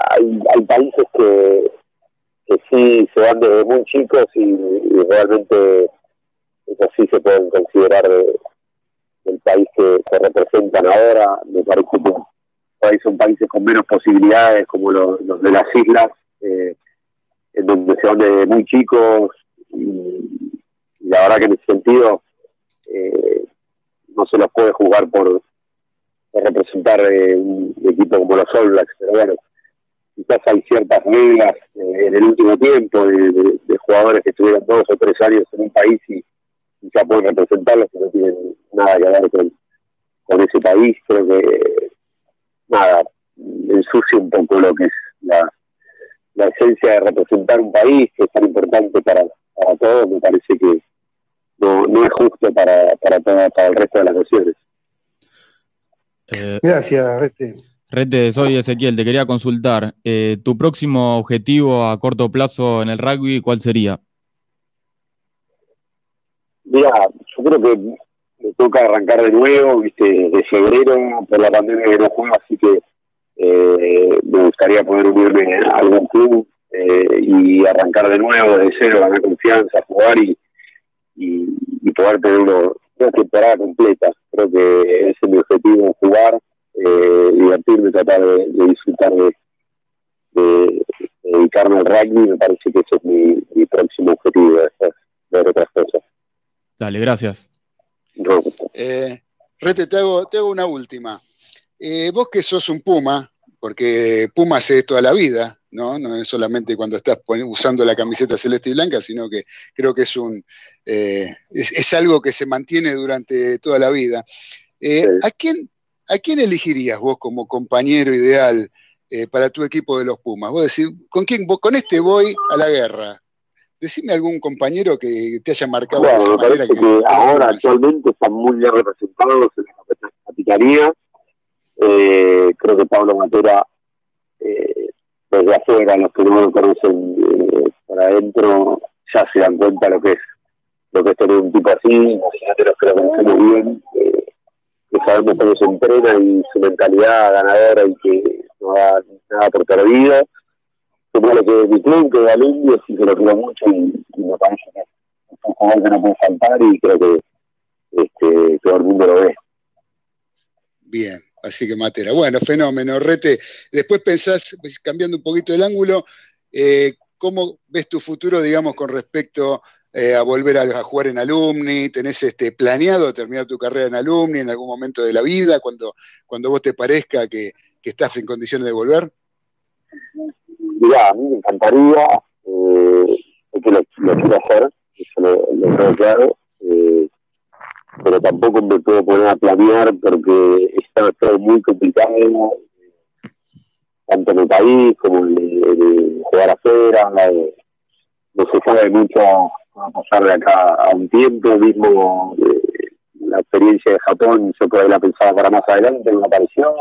hay, países que, sí se van desde muy chicos y, realmente eso sí se pueden considerar de- del país que, que representan ahora. Me parece que ahí son países con menos posibilidades, como los, los de las islas, eh, en donde se van desde muy chicos. Y, la verdad que en ese sentido eh, no se los puede jugar por, representar eh, un equipo como los All Blacks, pero bueno, quizás hay ciertas reglas eh, en el último tiempo de, jugadores que estuvieron dos o tres años en un país y, ya pueden representarlos que no tienen nada que ver con, con ese país. Creo que nada, ensucia un poco lo que es la, la esencia de representar un país que es tan importante para, para todos. Me parece que no, no es justo para, para, toda- para el resto de las naciones. Eh, Gracias, Rete. Rete, soy Ezequiel, te quería consultar. eh, ¿Tu próximo objetivo a corto plazo en el rugby cuál sería? Mira, yo creo que me toca arrancar de nuevo, viste, de febrero, por la pandemia que no juego, así que eh, me gustaría poder unirme a algún club eh, y arrancar de nuevo, de cero, ganar confianza, jugar y, y, y poder tener uno- una temporada completa. Creo que ese es mi objetivo, jugar, eh, divertirme, tratar de, de disfrutar de, de- de dedicarme al rugby, me parece que ese es mi, mi próximo objetivo, después ver otras cosas. Dale, gracias. No, Eh, Rete, te hago, te hago una última. Eh, vos que sos un Puma, porque Puma hace toda la vida, ¿no? No es solamente cuando estás usando la camiseta celeste y blanca, sino que creo que es un eh, es, es algo que se mantiene durante toda la vida. Eh, Sí. ¿a, quién, ¿A quién elegirías vos como compañero ideal eh, para tu equipo de los Pumas? Vos decís, ¿con quién? vos- con este voy a la guerra. Decime algún compañero que te haya marcado de Bueno, esa me manera. que ahora actualmente están muy bien representados en la capitanía. Eh, creo que Pablo Matera, eh, desde afuera, los que no lo conocen por adentro, ya se dan cuenta lo que es lo que es tener un tipo así. Los que lo conocemos bien, eh, que sabemos cómo se entrena y su mentalidad ganadora y que no da nada por perdido. Como lo que es mi club, que es Alumni, sí que lo quiero mucho y, y me parece que es un jugador que no puede faltar y creo que este, todo el mundo lo ve. Bien, así que Matera. Bueno, fenómeno, Rete. Después pensás, cambiando un poquito el ángulo, eh, ¿cómo ves tu futuro, digamos, con respecto eh, a volver a, jugar en Alumni? ¿Tenés este, planeado terminar tu carrera en Alumni en algún momento de la vida, cuando, cuando vos te parezca que, estás en condiciones de volver? Mirá, a mí me encantaría, eh, que lo, lo quiero hacer, eso lo, lo tengo claro, eh, pero tampoco me puedo poner a planear porque está todo muy complicado, tanto en el país como en, en jugar afuera, eh, no se sabe mucho a pasar de acá a un tiempo, mismo eh, la experiencia de Japón, yo por ahí la pensaba para más adelante, no apareció,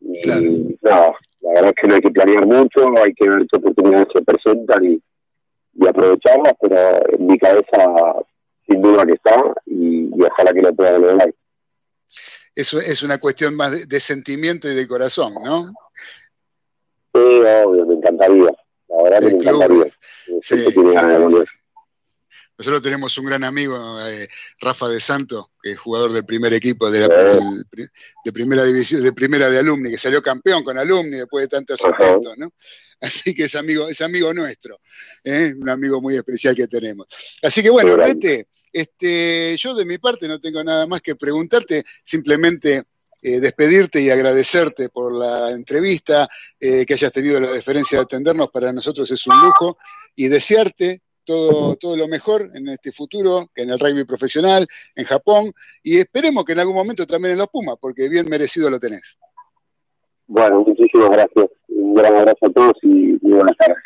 y no, la verdad es que no hay que planear mucho, hay que ver qué oportunidades se presentan y, y aprovecharlas, pero en mi cabeza sin duda que está y, y ojalá que lo pueda lograr. Eso es una cuestión más de, de sentimiento y de corazón, ¿no? Sí, obvio, me encantaría, la verdad que me club, encantaría. Nosotros tenemos un gran amigo, eh, Rafa de Santo, que es jugador del primer equipo de, la, primera división, de primera de alumni, que salió campeón con alumni después de tantos intentos, ¿no? [laughs] Así que es amigo, es amigo nuestro, ¿eh? un amigo muy especial que tenemos. Así que bueno. Rete, este, yo de mi parte no tengo nada más que preguntarte, simplemente eh, despedirte y agradecerte por la entrevista, eh, que hayas tenido la deferencia de atendernos, para nosotros es un lujo, y desearte todo, todo lo mejor en este futuro, en el rugby profesional, en Japón, y esperemos que en algún momento también en los Pumas, porque bien merecido lo tenés. Bueno, muchísimas gracias. Un gran abrazo a todos y muy buenas tardes.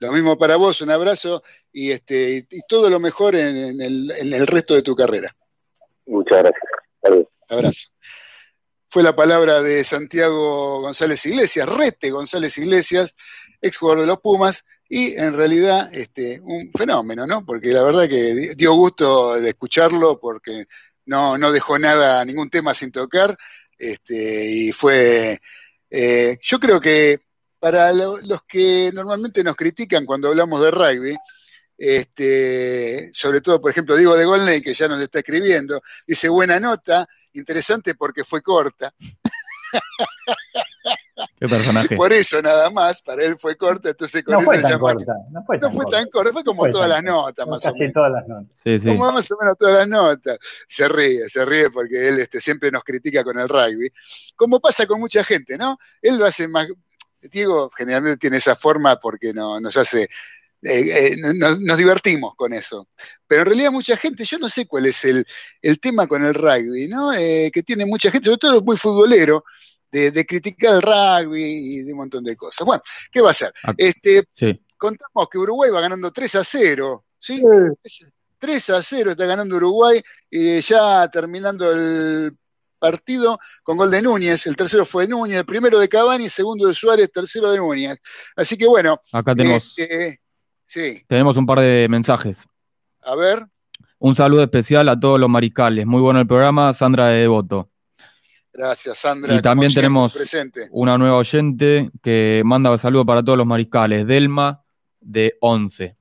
Lo mismo para vos, un abrazo y, este, y, todo lo mejor en, en el, en el resto de tu carrera. Muchas gracias. Abrazo. Fue la palabra de Santiago González Iglesias, Rete González Iglesias, ex jugador de los Pumas, y en realidad este, un fenómeno, ¿no? Porque la verdad que di- dio gusto de escucharlo porque no, no dejó nada, ningún tema sin tocar, este, y fue, eh, yo creo que para lo- los que normalmente nos critican cuando hablamos de rugby, este, sobre todo, por ejemplo, Diego de Golney, que ya nos está escribiendo, dice buena nota, interesante porque fue corta. Qué personaje. Por eso nada más, para él fue corta, entonces con No eso fue tan corta. No fue No tan fue corta. tan corta, fue como Fue todas las notas, más o Casi menos. todas las notas. Sí, sí. Como más o menos todas las notas. Se ríe, se ríe porque él este, siempre nos critica con el rugby. Como pasa con mucha gente, ¿no? Él lo hace más. Diego generalmente tiene esa forma porque no, nos hace. eh, eh, nos, nos divertimos con eso. Pero en realidad mucha gente, yo no sé cuál es el, el tema con el rugby, ¿no? Eh, que tiene mucha gente, sobre todo los muy futbolero, de, de criticar el rugby y de un montón de cosas. Bueno, ¿qué va a hacer? Ah. Este, Sí. contamos que Uruguay va ganando 3 a 0, ¿sí? 3 a 0 está ganando Uruguay, y ya terminando el partido con gol de Núñez. El tercero fue Núñez, el primero de Cavani, segundo de Suárez, tercero de Núñez. Así que bueno. Acá tenemos, eh, eh, sí, tenemos un par de mensajes. a ver. Un saludo especial a todos los mariscales. Muy bueno el programa, Sandra de Devoto. Gracias, Sandra. Y también siempre, tenemos presente. una nueva oyente que manda saludo para todos los mariscales. Delma de 11.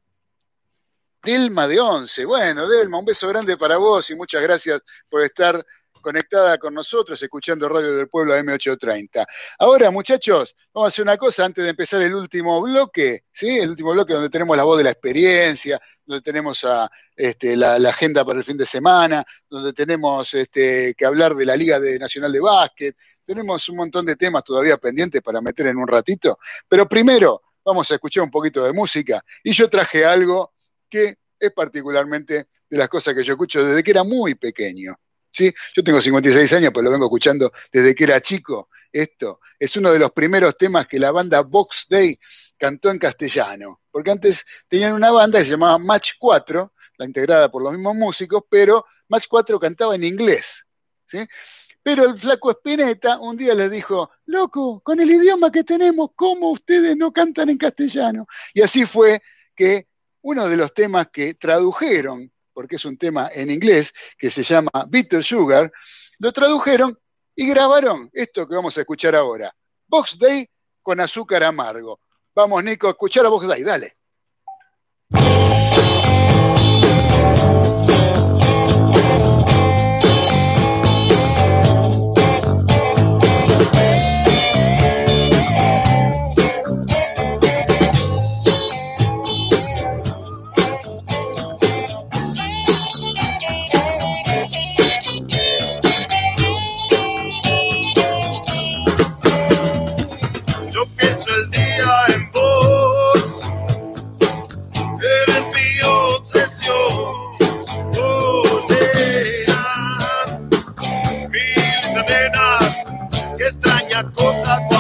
Delma de 11. Bueno, Delma, un beso grande para vos y muchas gracias por estar conectada con nosotros, escuchando Radio del Pueblo M830. Ahora, muchachos, vamos a hacer una cosa antes de empezar el último bloque, ¿sí? El último bloque donde tenemos la voz de la experiencia, donde tenemos a, este, la, agenda para el fin de semana, donde tenemos este, que hablar de la Liga de Nacional de Básquet, tenemos un montón de temas todavía pendientes para meter en un ratito, pero primero vamos a escuchar un poquito de música y yo traje algo que es particularmente de las cosas que yo escucho desde que era muy pequeño. ¿Sí? Yo tengo 56 años, pero lo vengo escuchando desde que era chico. Esto es uno de los primeros temas que la banda Box Day cantó en castellano, porque antes tenían una banda que se llamaba Match 4, la integrada por los mismos músicos, pero Match 4 cantaba en inglés. ¿sí? Pero el flaco Spinetta un día les dijo, loco, con el idioma que tenemos, ¿cómo ustedes no cantan en castellano? Y así fue que uno de los temas que tradujeron, porque es un tema en inglés que se llama Bitter Sugar, lo tradujeron y grabaron esto que vamos a escuchar ahora. Box Day con azúcar amargo. Vamos, Nico, a escuchar a Box Day, dale. Qué extraña cosa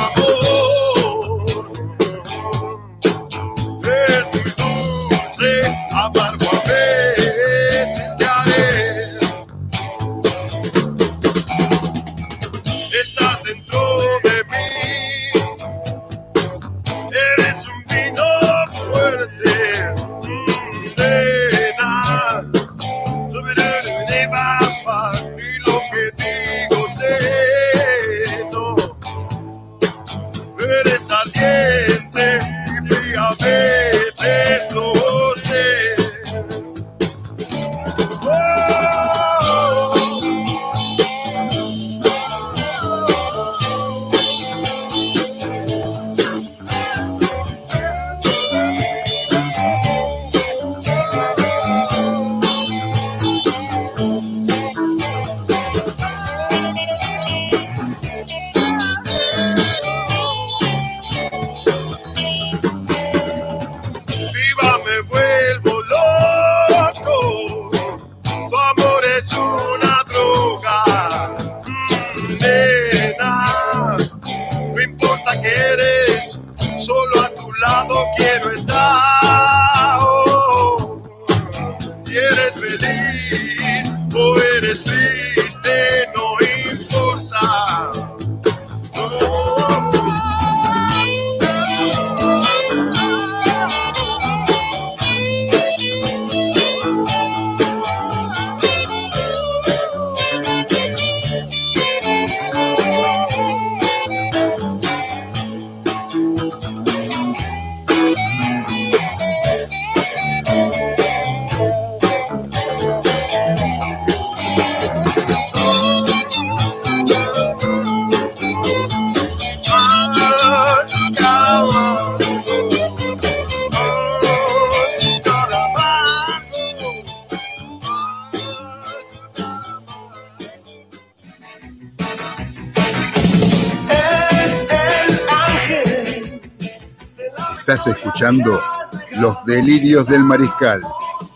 Del Mariscal,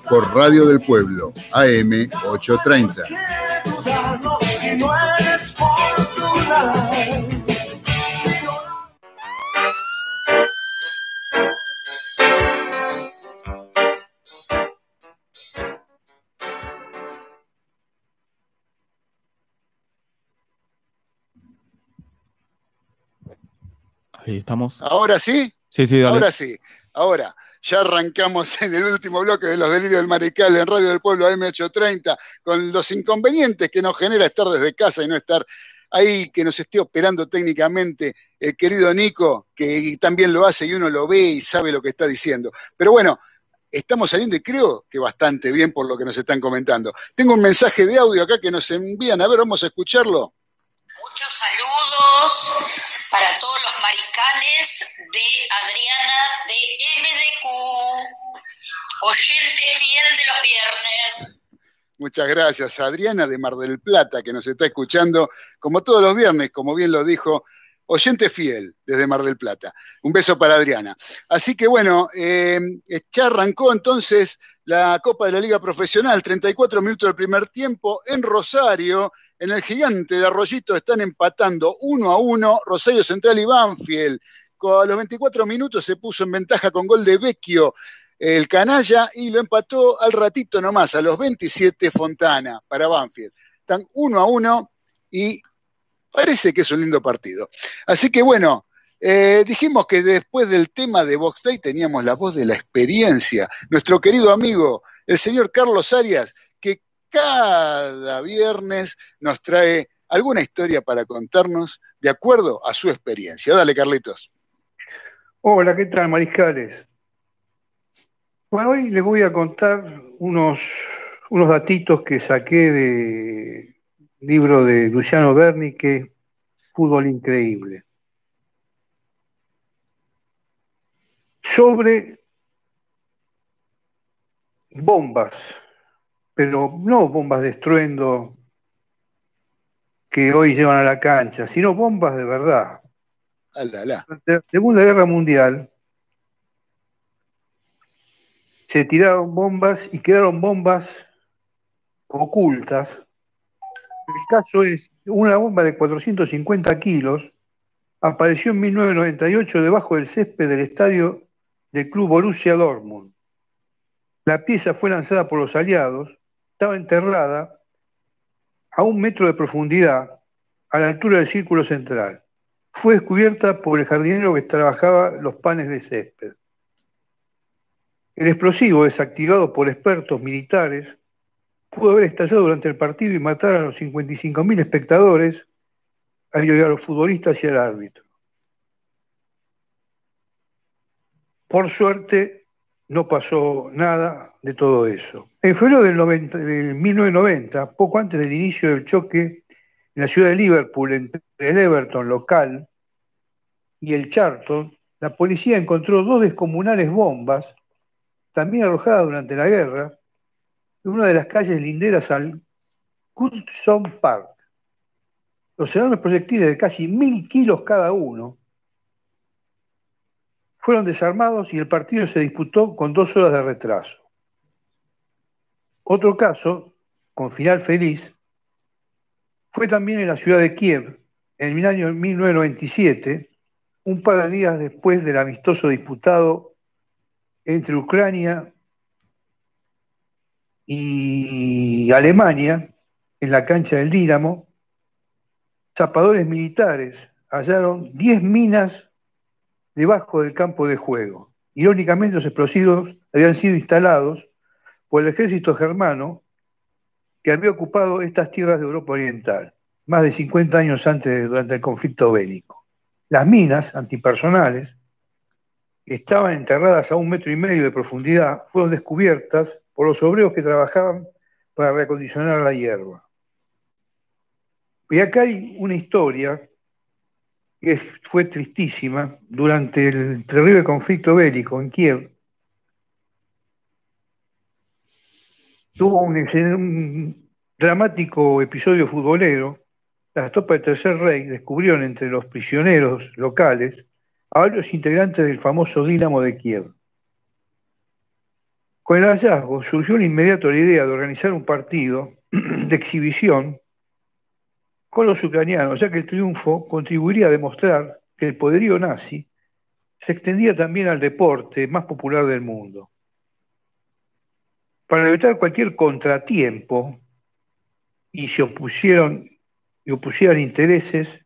por Radio del Pueblo, AM 830. Ahí estamos. Ahora sí. Sí, sí. Ahora sí. Ahora, ya arrancamos [laughs] en el último bloque de los delirios del Marical en Radio del Pueblo AM830 con los inconvenientes que nos genera estar desde casa y no estar ahí que nos esté operando técnicamente el querido Nico, que también lo hace y uno lo ve y sabe lo que está diciendo. Pero bueno, estamos saliendo y creo que bastante bien por lo que nos están comentando. Tengo un mensaje de audio acá que nos envían, a ver, vamos a escucharlo. Muchos saludos para todos los maricales de Adriana de MDQ, oyente fiel de los viernes. Muchas gracias, Adriana de Mar del Plata, que nos está escuchando como todos los viernes, como bien lo dijo, oyente fiel desde Mar del Plata. Un beso para Adriana. Así que bueno, eh, ya arrancó entonces la Copa de la Liga Profesional, 34 minutos del primer tiempo en Rosario. En el gigante de Arroyito están empatando uno a uno Rosario Central y Banfield. A los 24 minutos se puso en ventaja con gol de Vecchio el canalla y lo empató al ratito nomás, a los 27 Fontana para Banfield. Están uno a uno y parece que es un lindo partido. Así que bueno, eh, dijimos que después del tema de Box teníamos la voz de la experiencia. Nuestro querido amigo, el señor Carlos Arias, cada viernes nos trae alguna historia para contarnos de acuerdo a su experiencia. Dale, Carlitos. Hola, ¿qué tal, Mariscales? Bueno, hoy les voy a contar unos, unos datitos que saqué de libro de Luciano Berni, que Fútbol Increíble. Sobre bombas, pero no bombas de estruendo que hoy llevan a la cancha, sino bombas de verdad. Durante la Segunda Guerra Mundial se tiraron bombas y quedaron bombas ocultas. El caso es, una bomba de 450 kilos apareció en 1998 debajo del césped del estadio del club Borussia Dortmund. La pieza fue lanzada por los aliados, estaba enterrada a un metro de profundidad, a la altura del círculo central. Fue descubierta por el jardinero que trabajaba los panes de césped. El explosivo, desactivado por expertos militares, pudo haber estallado durante el partido y matar a los 55.000 espectadores, a los futbolistas y al árbitro. Por suerte, no pasó nada de todo eso. En febrero del, 1990, poco antes del inicio del choque en la ciudad de Liverpool entre el Everton local y el Charlton, la policía encontró dos descomunales bombas también arrojada durante la guerra, en una de las calles linderas al Curzon Park. Los enormes proyectiles de casi mil kilos cada uno fueron desarmados y el partido se disputó con dos horas de retraso. Otro caso, con final feliz, fue también en la ciudad de Kiev, en el año 1997, un par de días después del amistoso disputado entre Ucrania y Alemania, en la cancha del Dínamo, zapadores militares hallaron 10 minas debajo del campo de juego. Irónicamente, los explosivos habían sido instalados por el ejército germano que había ocupado estas tierras de Europa Oriental, más de 50 años antes, durante el conflicto bélico. Las minas antipersonales estaban enterradas a un metro y medio de profundidad, fueron descubiertas por los obreros que trabajaban para reacondicionar la hierba. Y acá hay una historia que fue tristísima durante el terrible conflicto bélico en Kiev. Tuvo un, dramático episodio futbolero. Las tropas del Tercer Rey descubrieron entre los prisioneros locales a varios integrantes del famoso Dinamo de Kiev. Con el hallazgo surgió una inmediata la idea de organizar un partido [clears throat] de exhibición con los ucranianos, ya que el triunfo contribuiría a demostrar que el poderío nazi se extendía también al deporte más popular del mundo. Para evitar cualquier contratiempo y se opusieron y opusieran intereses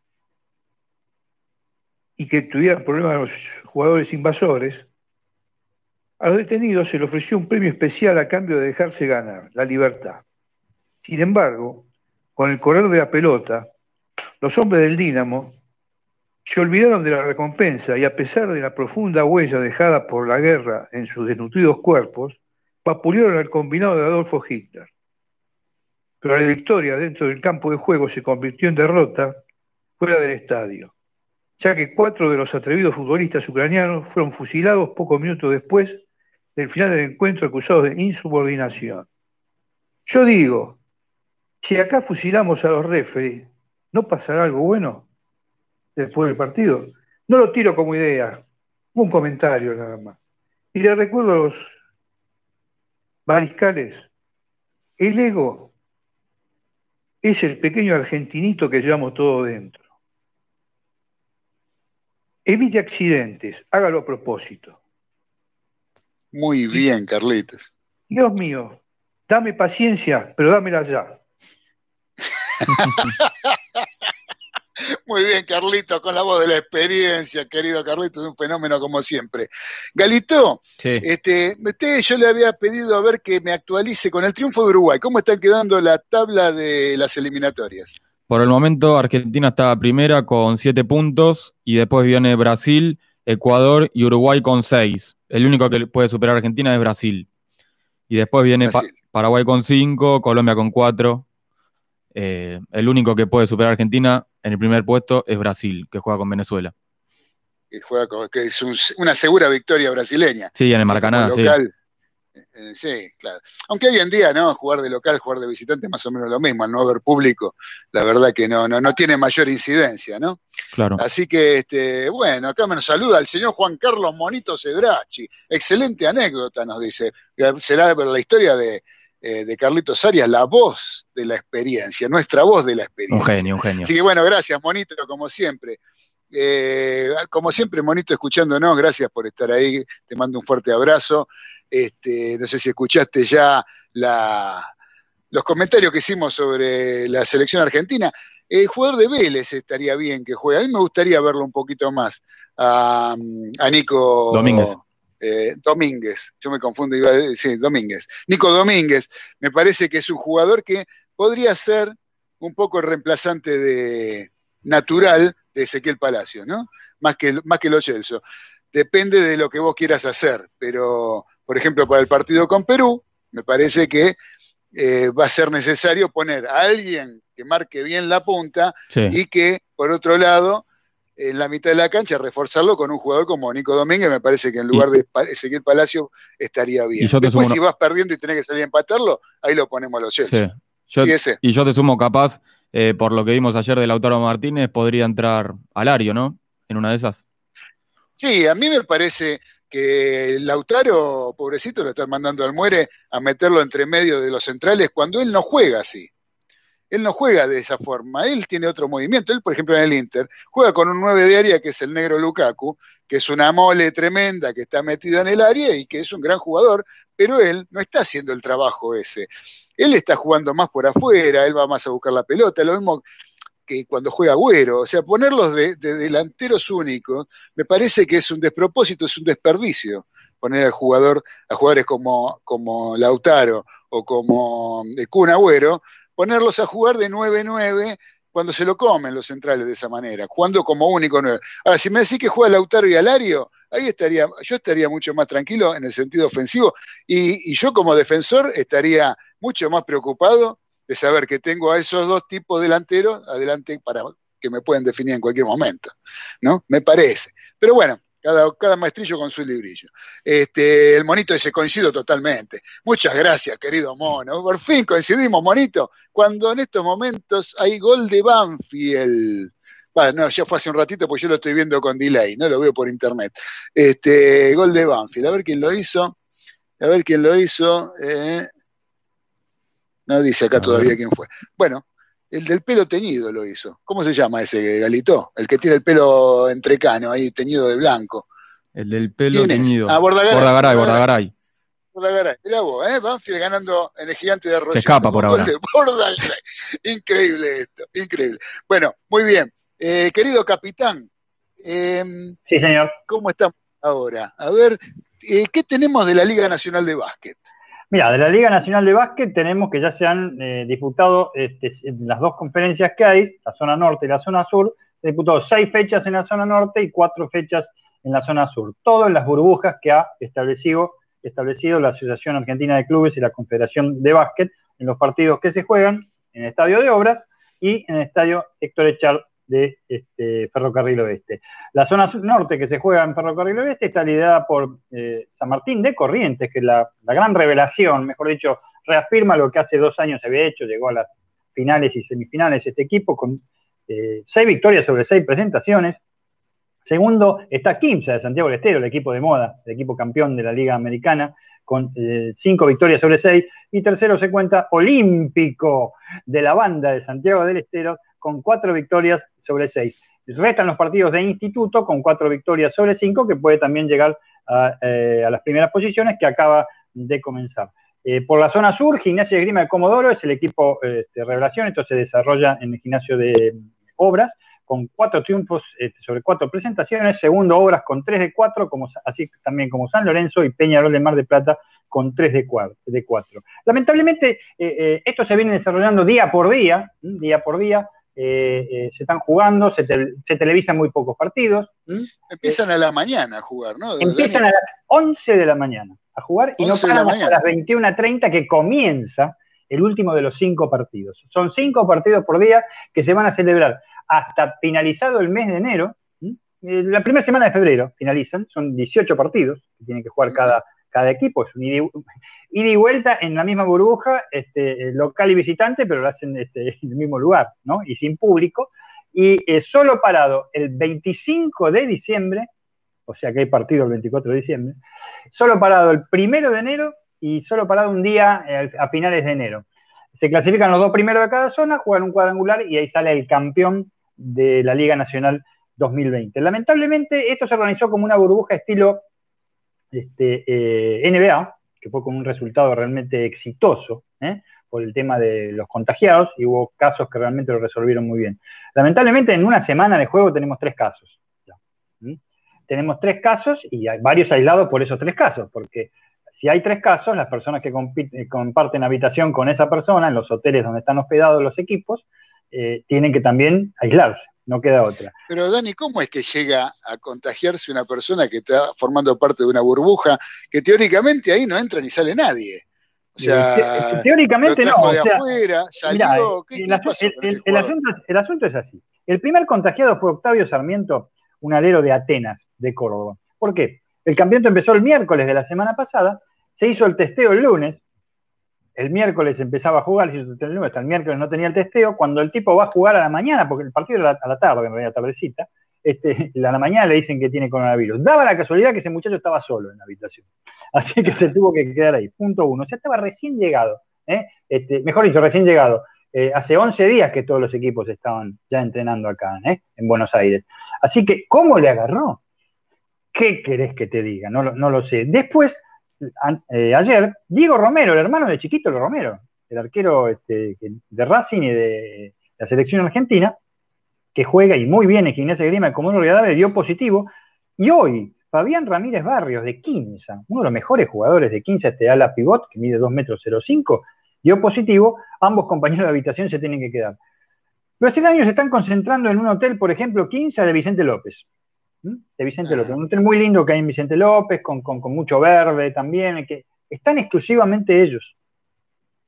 y que tuvieran problemas los jugadores invasores, a los detenidos se les ofreció un premio especial a cambio de dejarse ganar, la libertad. Sin embargo, con el correr de la pelota, los hombres del Dínamo se olvidaron de la recompensa y a pesar de la profunda huella dejada por la guerra en sus desnutridos cuerpos, vapulearon al combinado de Adolfo Hitler. Pero la victoria dentro del campo de juego se convirtió en derrota fuera del estadio, ya que cuatro de los atrevidos futbolistas ucranianos fueron fusilados pocos minutos después del final del encuentro acusados de insubordinación. Yo digo, si acá fusilamos a los referees, ¿no pasará algo bueno después del partido? No lo tiro como idea, un comentario nada más. Y le recuerdo a los mariscales, el ego es el pequeño argentinito que llevamos todo dentro. Evite accidentes, hágalo a propósito. Muy bien, Carlitos. Dios mío, dame paciencia, pero dámela ya. Muy bien, Carlito, con la voz de la experiencia, querido Carlito, es un fenómeno como siempre. Galito, Sí. este, usted, yo le había pedido a ver que me actualice con el triunfo de Uruguay. ¿Cómo está quedando la tabla de las eliminatorias? Por el momento, Argentina está primera con siete puntos y después viene Brasil, Ecuador y Uruguay con seis. El único que puede superar a Argentina es Brasil. Y después viene Pa-. Paraguay con cinco, Colombia con cuatro. Eh, el único que puede superar a Argentina en el primer puesto es Brasil, que juega con Venezuela. Que, juega con- que es un- una segura victoria brasileña. Sí, en el Maracaná, sí. local, eh, sí, claro. Aunque hoy en día, ¿no? Jugar de local, jugar de visitante es más o menos lo mismo. Al no haber público, la verdad que no, no, no tiene mayor incidencia, ¿no? Claro. Así que, este, bueno, acá me nos saluda el señor Juan Carlos Monito Cedrachi. Excelente anécdota, nos dice. Será la historia de, eh, de Carlitos Arias, la voz de la experiencia, nuestra voz de la Un experiencia. genio, un genio. Así que bueno, gracias, Monito, como siempre. Eh, como siempre, Monito, escuchándonos, gracias por estar ahí. Te mando un fuerte abrazo. Este, no sé si escuchaste ya la- los comentarios que hicimos sobre la selección argentina. El jugador de Vélez estaría bien que juegue. A mí me gustaría verlo un poquito más. A, a Nico Domínguez. Eh, Domínguez. Yo me confundo, iba a decir, Domínguez. Nico Domínguez. Me parece que es un jugador que podría ser un poco el reemplazante de natural de Ezequiel Palacio, ¿no? Más que, más que lo Celso. Depende de lo que vos quieras hacer, pero, por ejemplo, para el partido con Perú, me parece que eh, va a ser necesario poner a alguien que marque bien la punta Sí. y que, por otro lado, en la mitad de la cancha, reforzarlo con un jugador como Nico Domínguez, me parece que en lugar de Ezequiel Palacio estaría bien. Y yo te Después, sumo si vas perdiendo y tenés que salir a empatarlo, ahí lo ponemos a los Chelsea. Sí. Yo- Sí, y yo te sumo capaz, eh, por lo que vimos ayer de Lautaro Martínez, podría entrar Alario, ¿no? En una de esas. Sí, a mí me parece que Lautaro, pobrecito, lo están mandando al muere a meterlo entre medio de los centrales cuando él no juega así. Él no juega de esa forma, él tiene otro movimiento. Él, por ejemplo, en el Inter, juega con un 9 de área que es el negro Lukaku, que es una mole tremenda que está metida en el área y que es un gran jugador, pero él no está haciendo el trabajo ese. Él está jugando más por afuera, él va más a buscar la pelota, lo mismo que cuando juega Agüero. O sea, ponerlos de, de delanteros únicos me parece que es un despropósito, es un desperdicio poner al jugador, a jugadores como, como Lautaro o como eh, Kun Agüero, ponerlos a jugar de 9-9 cuando se lo comen los centrales de esa manera, jugando como único 9. Ahora, si me decís que juega Lautaro y Alario, ahí estaría, yo estaría mucho más tranquilo en el sentido ofensivo y, y yo como defensor estaría mucho más preocupado de saber que tengo a esos dos tipos delanteros adelante para que me pueden definir en cualquier momento, ¿no? Me parece. Pero bueno, cada, cada maestrillo con su librillo. Este, el monito ese coincido totalmente. Muchas gracias, querido mono. Por fin coincidimos, monito, cuando en estos momentos hay gol de Banfield. Bueno, no, ya fue hace un ratito porque yo lo estoy viendo con delay, no lo veo por internet. Este, gol de Banfield, a ver quién lo hizo. A ver quién lo hizo. Eh, no dice acá todavía quién fue. Bueno, el del pelo teñido lo hizo. ¿Cómo se llama ese galito? El que tiene el pelo entrecano ahí, teñido de blanco. El del pelo teñido. Ah, Bordagaray. Bordagaray, Bordagaray. Bordagaray. Mirá vos, ¿eh? Banfield ganando en el gigante de Arroyo. Se escapa por ahora. [laughs] Bordagaray. Increíble esto, increíble. Bueno, muy bien. Eh, querido capitán, Em, Sí, señor. ¿Cómo estamos ahora? A ver, eh, ¿qué tenemos de la Liga Nacional de Básquet? Mira, de la Liga Nacional de Básquet tenemos que ya se han eh, disputado este, las dos conferencias que hay, la zona norte y la zona sur, se disputó seis fechas en la zona norte y cuatro fechas en la zona sur. Todo en las burbujas que ha establecido, establecido la Asociación Argentina de Clubes y la Confederación de Básquet en los partidos que se juegan en el Estadio de Obras y en el Estadio Héctor Echar de este, Ferrocarril Oeste. La zona norte que se juega en Ferrocarril Oeste está liderada por eh, San Martín de Corrientes, que es la, la, gran revelación, mejor dicho, reafirma lo que hace dos años se había hecho, llegó a las finales y semifinales este equipo con eh, seis victorias sobre seis presentaciones. Segundo está Kimsa de Santiago del Estero, el equipo de moda, el equipo campeón de la Liga Americana, con eh, cinco victorias sobre seis. Y tercero se cuenta Olímpico de la banda de Santiago del Estero, con cuatro victorias sobre seis. Restan los partidos de instituto con cuatro victorias sobre cinco, que puede también llegar a, eh, las primeras posiciones que acaba de comenzar. Eh, por la zona sur, Gimnasia de Grima de Comodoro es el equipo eh, de revelación, esto se desarrolla en el gimnasio de Obras, con cuatro triunfos este, sobre cuatro presentaciones, segundo Obras con tres de cuatro, así también como San Lorenzo y Peñarol de Mar de Plata con tres de cuatro. Lamentablemente, esto se viene desarrollando día por día, día por día, eh, eh, se están jugando, se, te, se, televisan muy pocos partidos. Empiezan a la mañana a jugar, ¿no? Empiezan a las 11 de la mañana a jugar y no paran hasta las 21.30 que comienza el último de los cinco partidos. Son cinco partidos por día que se van a celebrar hasta finalizado el mes de enero. ¿Mm? La primera semana de febrero finalizan, son 18 partidos que tienen que jugar cada, cada equipo, es un [laughs] ida y vuelta en la misma burbuja, este, local y visitante, pero lo hacen este, [laughs] en el mismo lugar, ¿no? Y sin público. Y eh, solo parado el 25 de diciembre, o sea que hay partido el 24 de diciembre, solo parado el primero de enero y solo parado un día eh, a finales de enero. Se clasifican los dos primeros de cada zona, juegan un cuadrangular y ahí sale el campeón de la Liga Nacional 2020. Lamentablemente, esto se organizó como una burbuja estilo este, eh, NBA, que fue con un resultado realmente exitoso ¿eh? por el tema de los contagiados y hubo casos que realmente lo resolvieron muy bien. Lamentablemente en una semana de juego tenemos tres casos. Tenemos tres casos y hay varios aislados por esos tres casos, porque si hay tres casos, las personas que comparten habitación con esa persona en los hoteles donde están hospedados los equipos, eh, tienen que también aislarse, no queda otra. Pero Dani, ¿cómo es que llega a contagiarse una persona que está formando parte de una burbuja que teóricamente ahí no entra ni sale nadie? O sea, teóricamente no. O sea, afuera, salió, mirá, ¿qué, el, qué el, el, el, asunto es, el asunto es así. El primer contagiado fue Octavio Sarmiento, un alero de Atenas, de Córdoba. ¿Por qué? El campeonato empezó el miércoles de la semana pasada, se hizo el testeo el lunes, el miércoles empezaba a jugar, hasta el miércoles no tenía el testeo, cuando el tipo va a jugar a la mañana, porque el partido era a la tarde, en realidad tardecita, este, [laughs] a la mañana le dicen que tiene coronavirus. Daba la casualidad que ese muchacho estaba solo en la habitación. [laughs] Así que se tuvo que quedar ahí. Punto uno. O sea, estaba recién llegado. ¿eh? Este, mejor dicho, recién llegado. Eh, hace 11 días que todos los equipos estaban ya entrenando acá, ¿eh? en Buenos Aires. Así que, ¿cómo le agarró? ¿Qué querés que te diga? No lo sé. Después, eh, ayer, Diego Romero, el hermano de Chiquito Romero, el arquero este, de Racing y de la selección argentina, que juega y muy bien en Gimnasia Grima, como Rivadavia, dio positivo. Y hoy, Fabián Ramírez Barrios, de Quinza, uno de los mejores jugadores de Quinza, este ala pivot, que mide 2 metros 05, dio positivo. Ambos compañeros de habitación se tienen que quedar. Los extraños se están concentrando en un hotel, por ejemplo, Quinza de Vicente López. De Vicente López, un hotel muy lindo que hay en Vicente López, con, con, con mucho verde también, que están exclusivamente ellos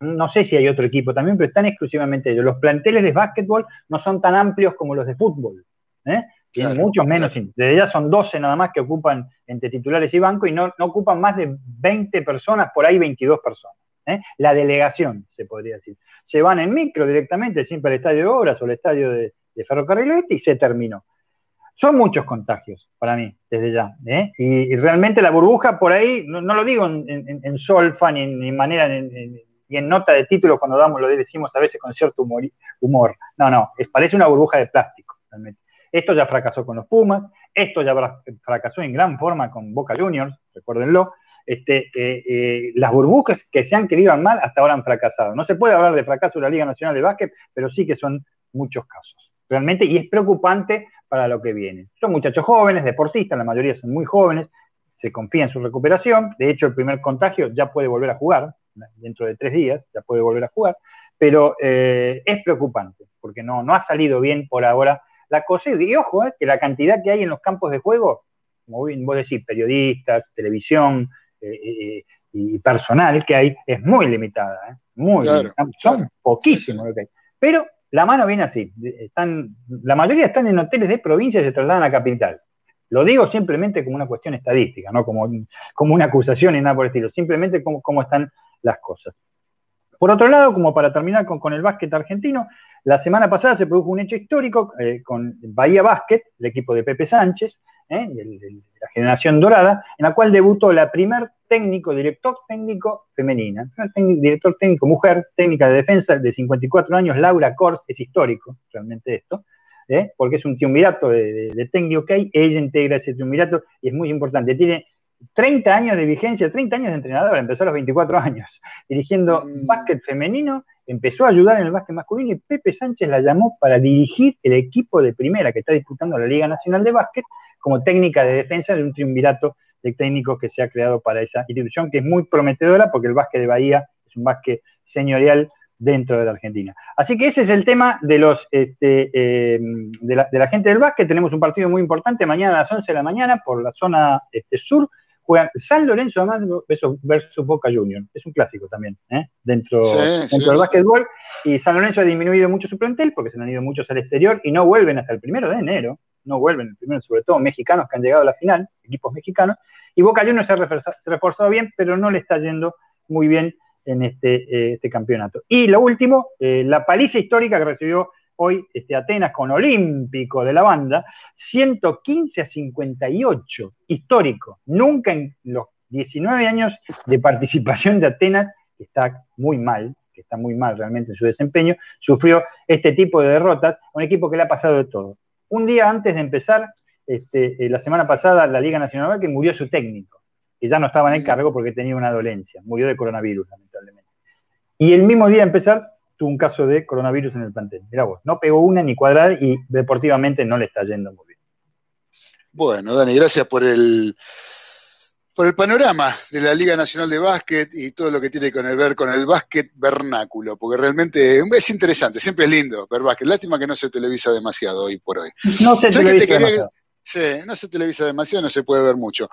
no sé si hay otro equipo también, pero están exclusivamente ellos. Los planteles de básquetbol no son tan amplios como los de fútbol. ¿eh? Tienen claro, muchos menos. Claro. De ellas son 12 nada más que ocupan entre titulares y banco y no, no ocupan más de 20 personas, por ahí 22 personas. ¿eh? La delegación, se podría decir. Se van en micro directamente, siempre al estadio de obras o al estadio de, de Ferrocarril Oeste y se terminó. Son muchos contagios para mí, desde ya. ¿eh? Y, realmente la burbuja por ahí, no, lo digo en, solfa ni en, manera, y en nota de título cuando damos lo decimos a veces con cierto humor. No, no, parece una burbuja de plástico. Esto ya fracasó con los Pumas, esto ya fracasó en gran forma con Boca Juniors, recuérdenlo. Este, eh, eh, las burbujas que se han querido mal hasta ahora han fracasado. No se puede hablar de fracaso de la Liga Nacional de Básquet, pero sí que son muchos casos, realmente, y es preocupante para lo que viene. Son muchachos jóvenes, deportistas, la mayoría son muy jóvenes, se confía en su recuperación. De hecho, el primer contagio ya puede volver a jugar, dentro de tres días ya puede volver a jugar, pero eh, es preocupante, porque no, no ha salido bien por ahora la cosa. Y ojo, eh, que la cantidad que hay en los campos de juego, como vos decís, periodistas, televisión eh, y personal que hay, es muy limitada, muy limitada. Son poquísimos lo que hay. Pero la mano viene así. Están, la mayoría están en hoteles de provincia y se trasladan a capital. Lo digo simplemente como una cuestión estadística, no como, como una acusación y nada por el estilo, simplemente como, cómo están las cosas. Por otro lado, como para terminar con, el básquet argentino, la semana pasada se produjo un hecho histórico eh, con Bahía Básquet, el equipo de Pepe Sánchez, eh, de, la generación dorada, en la cual debutó la primer técnico, director técnico femenina, director técnico mujer, técnica de defensa de 54 años, Laura Kors, es histórico realmente esto, ¿eh? porque es un triunvirato de, de, técnico que hay, ella integra ese triunvirato y es muy importante. Tiene 30 años de vigencia, 30 años de entrenador, empezó a los 24 años, [laughs] dirigiendo mm. básquet femenino, empezó a ayudar en el básquet masculino y Pepe Sánchez la llamó para dirigir el equipo de primera que está disputando la Liga Nacional de Básquet como técnica de defensa de un triunvirato de técnicos que se ha creado para esa institución, que es muy prometedora porque el básquet de Bahía es un básquet señorial dentro de la Argentina. Así que ese es el tema de, los, este, eh, de, la, gente del básquet. Tenemos un partido muy importante mañana a las 11 de la mañana por la zona este, sur. Juegan San Lorenzo versus Boca Juniors. Es un clásico también ¿eh? dentro, dentro del básquetbol. Y San Lorenzo ha disminuido mucho su plantel porque se han ido muchos al exterior y no vuelven hasta el primero de enero. No vuelven el primero, sobre todo mexicanos que han llegado a la final, equipos mexicanos. Y Boca Juniors se ha reforzado bien, pero no le está yendo muy bien en este, eh, este campeonato. Y lo último, eh, la paliza histórica que recibió hoy este, Atenas con Olímpico de la banda, 115 a 58, histórico. Nunca en los 19 años de participación de Atenas, que está muy mal, que está muy mal realmente en su desempeño, sufrió este tipo de derrotas, un equipo que le ha pasado de todo. Un día antes de empezar, este, eh, la semana pasada, la Liga Nacional que murió su técnico que ya no estaba en el cargo porque tenía una dolencia, murió de coronavirus, lamentablemente. Y el mismo día de empezar, tuvo un caso de coronavirus en el plantel. Mirá vos, no pegó una ni cuadrada y deportivamente no le está yendo muy bien. Bueno, Dani, gracias por el, por el panorama de la Liga Nacional de Básquet y todo lo que tiene que ver con el básquet vernáculo, porque realmente es interesante, siempre es lindo ver básquet. Lástima que no se televisa demasiado hoy por hoy. No se televisa demasiado. Sí, no se televisa demasiado, no se puede ver mucho.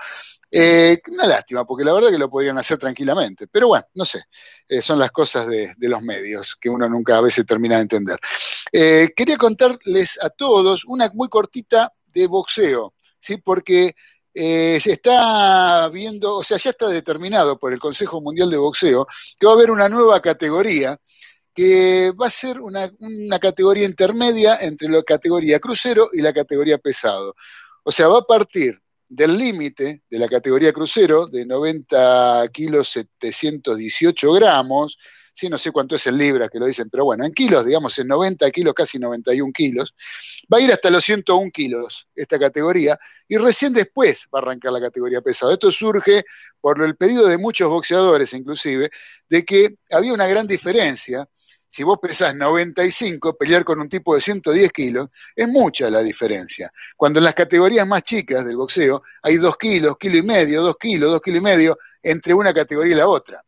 Eh, una lástima, porque la verdad que lo podrían hacer tranquilamente. Pero bueno, no sé, eh, son las cosas de, los medios que uno nunca a veces termina de entender. Eh, quería contarles a todos una muy cortita de boxeo, ¿sí? porque se está viendo, o sea, ya está determinado por el Consejo Mundial de Boxeo que va a haber una nueva categoría que va a ser una, una categoría intermedia entre la categoría crucero y la categoría pesado. O sea, va a partir del límite de la categoría crucero de 90 kilos 718 gramos, sí, no sé cuánto es en libras que lo dicen, pero bueno, en kilos, digamos, en 90 kilos, casi 91 kilos, va a ir hasta los 101 kilos esta categoría y recién después va a arrancar la categoría pesado. Esto surge por el pedido de muchos boxeadores, inclusive, de que había una gran diferencia si vos pesás 95, pelear con un tipo de 110 kilos, es mucha la diferencia. Cuando en las categorías más chicas del boxeo hay 2 kilos, kilo y medio, 2 kilos, 2 kilos y medio entre una categoría y la otra.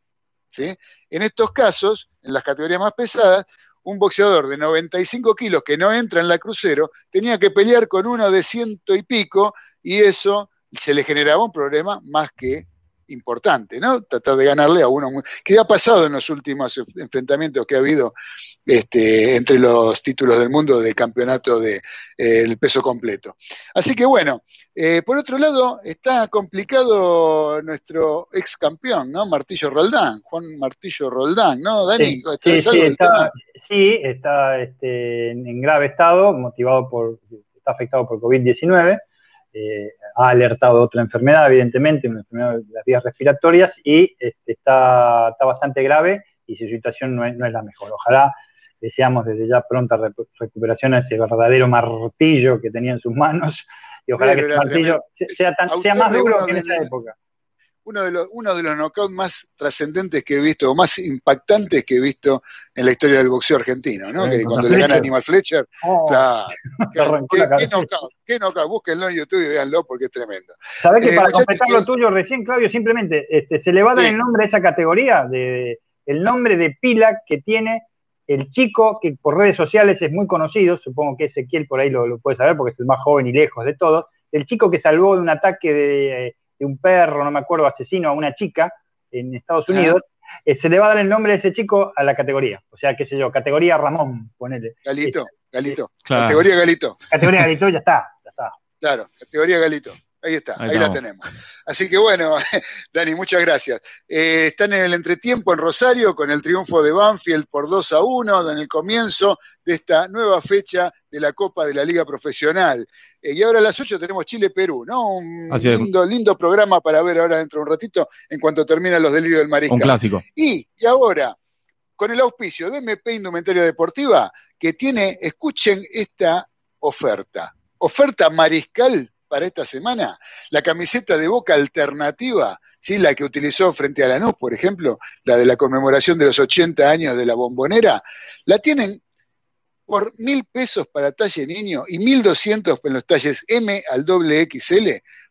En estos casos, en las categorías más pesadas, un boxeador de 95 kilos que no entra en la crucero tenía que pelear con uno de ciento y pico y eso se le generaba un problema más que importante, ¿no? Tratar de ganarle a uno que ha pasado en los últimos enfrentamientos que ha habido este, entre los títulos del mundo del campeonato del de, peso completo. Así que bueno, eh, por otro lado, está complicado nuestro ex campeón, ¿no? Martillo Roldán, Juan Martillo Roldán, ¿no, Dani? Sí, sí, está, sí, está este, en grave estado, motivado por, está afectado por COVID-19. Eh, ha alertado otra enfermedad, evidentemente, una enfermedad de las vías respiratorias, y este, está, está, bastante grave y su situación no es, no es, la mejor. Ojalá deseamos desde ya pronta recuperación a ese verdadero martillo que tenía en sus manos, y ojalá que ese martillo sea, tan, sea más duro que en esa época. Uno de los, uno de los knockouts más trascendentes que he visto, o más impactantes que he visto en la historia del boxeo argentino, ¿no? Eh, que cuando le gana. Animal Fletcher, Oh, claro, [laughs] qué, knockout, qué knockout, búsquenlo en YouTube y véanlo porque es tremendo. ¿Sabés que Eh, para completar lo ¿qué- tuyo recién, Claudio, simplemente este, se le va a dar Sí. el nombre a esa categoría, de, el nombre de pila que tiene el chico que por redes sociales es muy conocido, supongo que Ezequiel por ahí lo, lo puede saber porque es el más joven y lejos de todos, el chico que salvó de un ataque de, de un perro, no me acuerdo, asesino a una chica en Estados. Unidos, eh, se le va a dar el nombre de ese chico a la categoría. O sea, qué sé yo, categoría Ramón, ponele. Galito, Galito, Claro. categoría Galito. Categoría Galito, ya está, ya está. Claro, categoría Galito. Ahí está, Ahí ahí, la tenemos. Así que bueno, [laughs] Dani, muchas gracias. Eh, están en el entretiempo en Rosario con el triunfo de Banfield por 2 a 1 en el comienzo de esta nueva fecha de la Copa de la Liga Profesional. Eh, y ahora a las 8 tenemos Chile-Perú, ¿no? Un Así es. lindo, lindo programa para ver ahora dentro de un ratito en cuanto terminan los delirios del mariscal. Un clásico. Y, y ahora, con el auspicio de MP Indumentaria Deportiva, que tiene, escuchen esta oferta. Oferta mariscal para esta semana. La camiseta de boca alternativa, ¿sí? la que utilizó frente a Lanús, por ejemplo, la de la conmemoración de los 80 años de la bombonera, la tienen por mil pesos para talle niño y mil doscientos en los talles M al doble XL,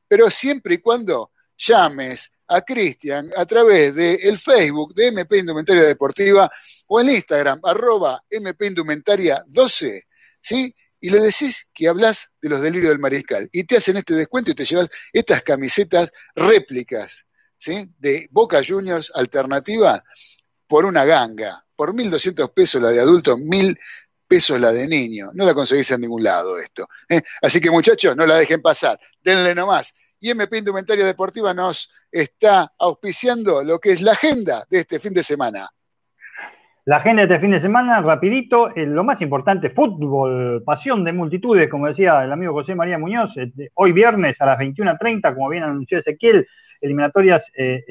pero siempre y cuando llames a Cristian a través del Facebook de MP Indumentaria Deportiva o el Instagram, arroba MP Indumentaria 12, ¿sí? Y le decís que hablas de los delirios del mariscal. Y te hacen este descuento y te llevas estas camisetas réplicas, ¿sí? De Boca Juniors alternativa por una ganga. Por 1.200 pesos la de adulto, 1.000 pesos la de niño. No la conseguís en ningún lado esto. ¿eh? Así que muchachos, no la dejen pasar. Denle nomás. Y MP Indumentaria Deportiva nos está auspiciando lo que es la agenda de este fin de semana. La agenda de este fin de semana, rapidito, eh, lo más importante, fútbol, pasión de multitudes, como decía el amigo José María Muñoz, eh, hoy viernes a las 21.30, como bien anunció Ezequiel, eliminatorias eh,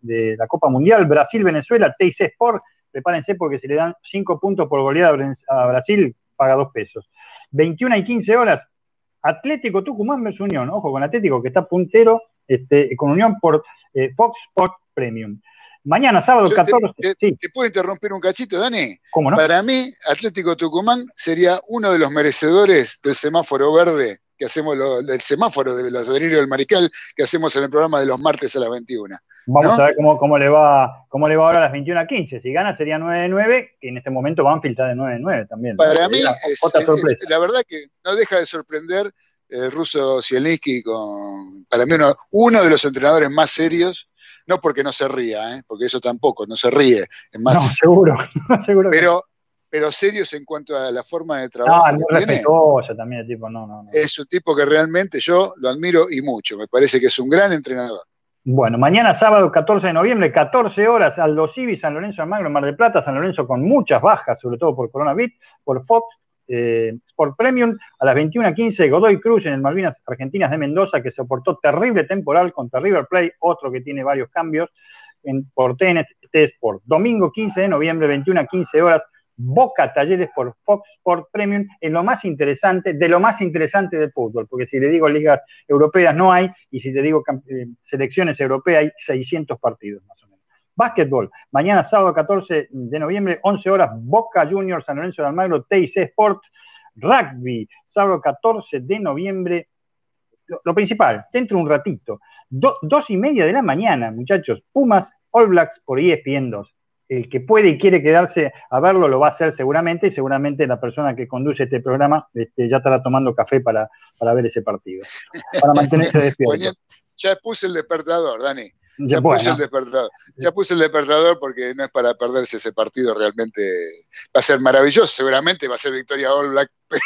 de, la, Copa Mundial, Brasil-Venezuela, TIC Sport, prepárense porque si le dan 5 puntos por goleada a Brasil, paga 2 pesos. 21 y 15 horas, Atlético Tucumán versus Unión, ojo con Atlético que está puntero este, con Unión por Fox Sport Premium. Mañana, sábado Yo te- 14, te, sí, ¿Te puedo interrumpir un cachito, Dani? ¿cómo no? Para mí, Atlético Tucumán sería uno de los merecedores del semáforo verde que hacemos, lo- del semáforo de los delirios del mariscal que hacemos en el programa de los martes a las 21. Vamos ¿no? a ver cómo, cómo le va cómo le va ahora a las 21 a 15. Si gana sería 9-9, que en este momento Banfield está de 9-9 también. Para mí, Sería es- otra es- sorpresa. la verdad que no deja de sorprender el ruso Zielinski con, para mí, uno, uno de los entrenadores más serios, no porque no se ría, ¿eh? porque eso tampoco, no se ríe, es más, No, [laughs] seguro, [laughs] seguro que pero, pero serios en cuanto a la forma de trabajo es muy que tiene. respetuoso también el tipo, no, no, no. Es un tipo que realmente yo lo admiro y mucho, me parece que es un gran entrenador. Bueno, mañana sábado 14 de noviembre, 14 horas, Aldo Civi, San Lorenzo Almagro, Mar del Plata, San Lorenzo con muchas bajas, sobre todo por coronavirus, por Fox, eh, Sport Premium, a las 21.15 Godoy Cruz en el Malvinas Argentinas de Mendoza, que soportó terrible temporal contra River Plate, otro que tiene varios cambios, en, por TNT Sport. Domingo 15 de noviembre, 21 a 15 horas, Boca Talleres por Fox Sport Premium, en lo más interesante, de lo más interesante del fútbol, porque si le digo ligas europeas no hay, y si te digo eh, selecciones europeas hay 600 partidos más o menos. Básquetbol, mañana sábado 14 de noviembre, 11 horas, Boca Juniors, San Lorenzo de Almagro, TIC Sport, Rugby, sábado 14 de noviembre, lo, lo principal, dentro de un ratito, do- dos y media de la mañana, muchachos, Pumas, All Blacks por ESPN 2. El que puede y quiere quedarse a verlo lo va a hacer seguramente, y seguramente la persona que conduce este programa este, ya estará tomando café para, para ver ese partido, para mantenerse [laughs] despierto. Ya puse el despertador, Dani. Ya, puse el despertador. Ya puse el despertador porque no es para perderse ese partido realmente. Va a ser maravilloso, seguramente va a ser victoria All Black, [laughs] pero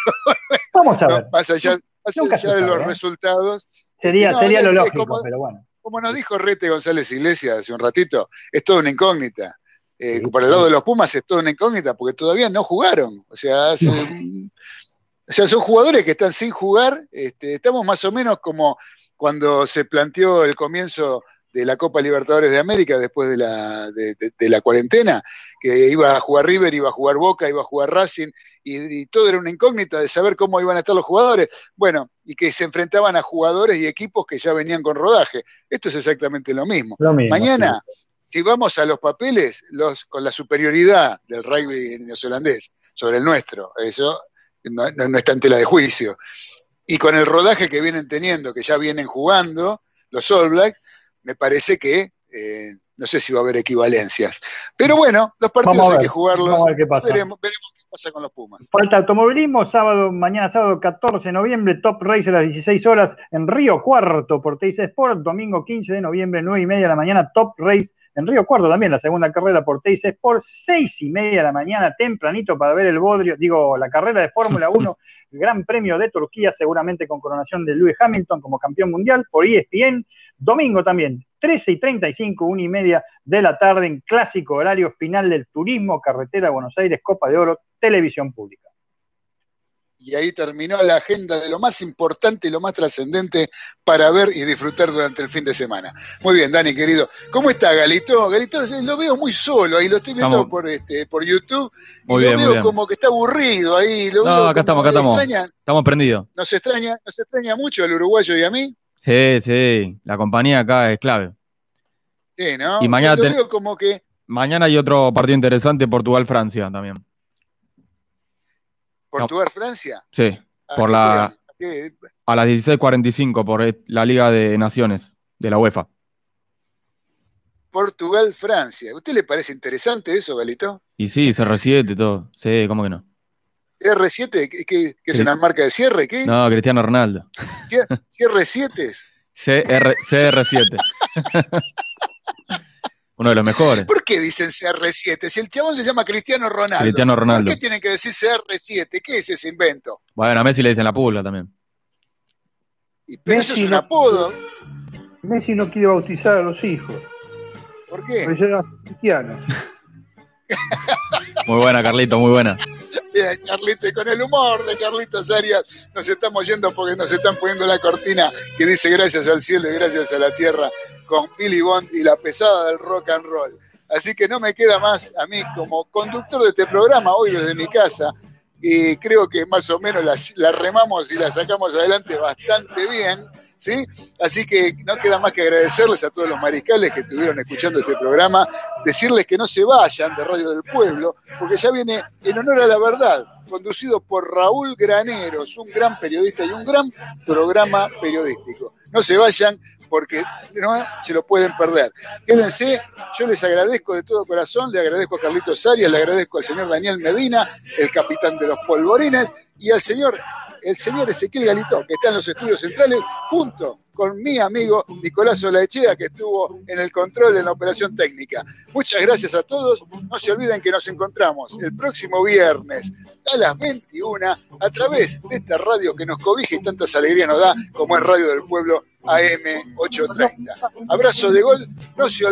vamos a no, ver. más allá, más de los ¿eh? resultados. Sería, no, sería lo lógico, como- pero bueno. Como nos dijo Rete González Iglesias hace un ratito, es toda una incógnita. Eh, Sí, por el sí. lado de los Pumas es toda una incógnita porque todavía no jugaron. O sea, hace- o sea son jugadores que están sin jugar. Este, estamos más o menos como cuando se planteó el comienzo de la Copa Libertadores de América después de la, de, de- de la cuarentena, que iba a jugar River, iba a jugar Boca, iba a jugar Racing, y, y todo era una incógnita de saber cómo iban a estar los jugadores. Bueno, y que se enfrentaban a jugadores y equipos que ya venían con rodaje. Esto es exactamente lo mismo. Lo mismo, Mañana, si vamos a los papeles, los, con la superioridad del rugby neozelandés sobre el nuestro, eso no, no- no está en tela de juicio. Y con el rodaje que vienen teniendo, que ya vienen jugando, los All Blacks, me parece que eh, no sé si va a haber equivalencias. Pero bueno, los partidos hay que jugarlos. vamos a ver qué pasa. Veremos, veremos qué pasa con los Pumas. Falta automovilismo, sábado, mañana sábado 14 de noviembre, Top Race a las 16 horas en Río Cuarto por Teis Sport, domingo 15 de noviembre, 9 y media de la mañana, Top Race en Río Cuarto también, la segunda carrera por Teis Sport, 6 y media de la mañana, tempranito para ver el bodrio, digo, la carrera de Fórmula [laughs] 1, el Gran Premio de Turquía, seguramente con coronación de Lewis Hamilton como campeón mundial por ESPN, domingo también, 13 y 35, 1 y media de la tarde en clásico horario final del turismo, carretera Buenos Aires, Copa de Oro, televisión pública. Y ahí terminó la agenda de lo más importante y lo más trascendente para ver y disfrutar durante el fin de semana. Muy bien, Dani, querido. ¿Cómo está Galito? Galito lo veo muy solo, ahí lo estoy viendo Estamos- por, este, por YouTube. y lo muy veo bien. como que está aburrido ahí. Lo No, veo acá estamos, acá estamos. extraña- Estamos prendidos. nos, extraña, nos extraña mucho el uruguayo y a mí. Sí, sí. La compañía acá es clave. Sí, ¿no? Y mañana lo ten- veo como que Mañana hay otro partido interesante, Portugal-Francia también. Portugal-Francia. Sí, ¿A por qué la, a las 16.45 por e- la Liga de Naciones de la UEFA. Portugal-Francia. ¿A usted le parece interesante eso, Galito? Y sí, CR7 y todo. Sí, ¿cómo que no? R7, ¿qué, qué- qué es una marca de cierre? ¿Qué? No, Cristiano Ronaldo. Cier- ¿Cierre 7? CR, CR7. Uno de los mejores. ¿Por qué dicen CR7? Si el chabón se llama Cristiano Ronaldo. Cristiano Ronaldo. ¿Por qué tienen que decir CR7? ¿Qué es ese invento? Bueno, a Messi le dicen la pulga también. Y- Pero eso es Messi un no- apodo. Messi no quiere bautizar a los hijos, ¿Por qué? porque eran cristianos. Muy buena, Carlito, muy buena. Bien, Carlito, y con el humor de Carlitos Arias nos estamos yendo porque nos están poniendo la cortina que dice gracias al cielo y gracias a la tierra con Billy Bond y la pesada del rock and roll. Así que no me queda más a mí como conductor de este programa hoy desde mi casa y creo que más o menos la, la remamos y la sacamos adelante bastante bien. ¿Sí? Así que no queda más que agradecerles a todos los mariscales que estuvieron escuchando este programa, decirles que no se vayan de Radio del Pueblo, porque ya viene en honor a la verdad, conducido por Raúl Graneros, un gran periodista y un gran programa periodístico. No se vayan porque no se lo pueden perder. Quédense, yo les agradezco de todo corazón, le agradezco a Carlitos Arias, le agradezco al señor Daniel Medina, el capitán de los polvorines, y al señor el señor Ezequiel Galito, que está en los estudios centrales, junto con mi amigo Nicolás Olaechea, que estuvo en el control en la operación técnica. Muchas gracias a todos. No se olviden que nos encontramos el próximo viernes a las 21 a través de esta radio que nos cobija y tantas alegrías nos da, como es Radio del Pueblo AM 830. Abrazo de gol. No se olviden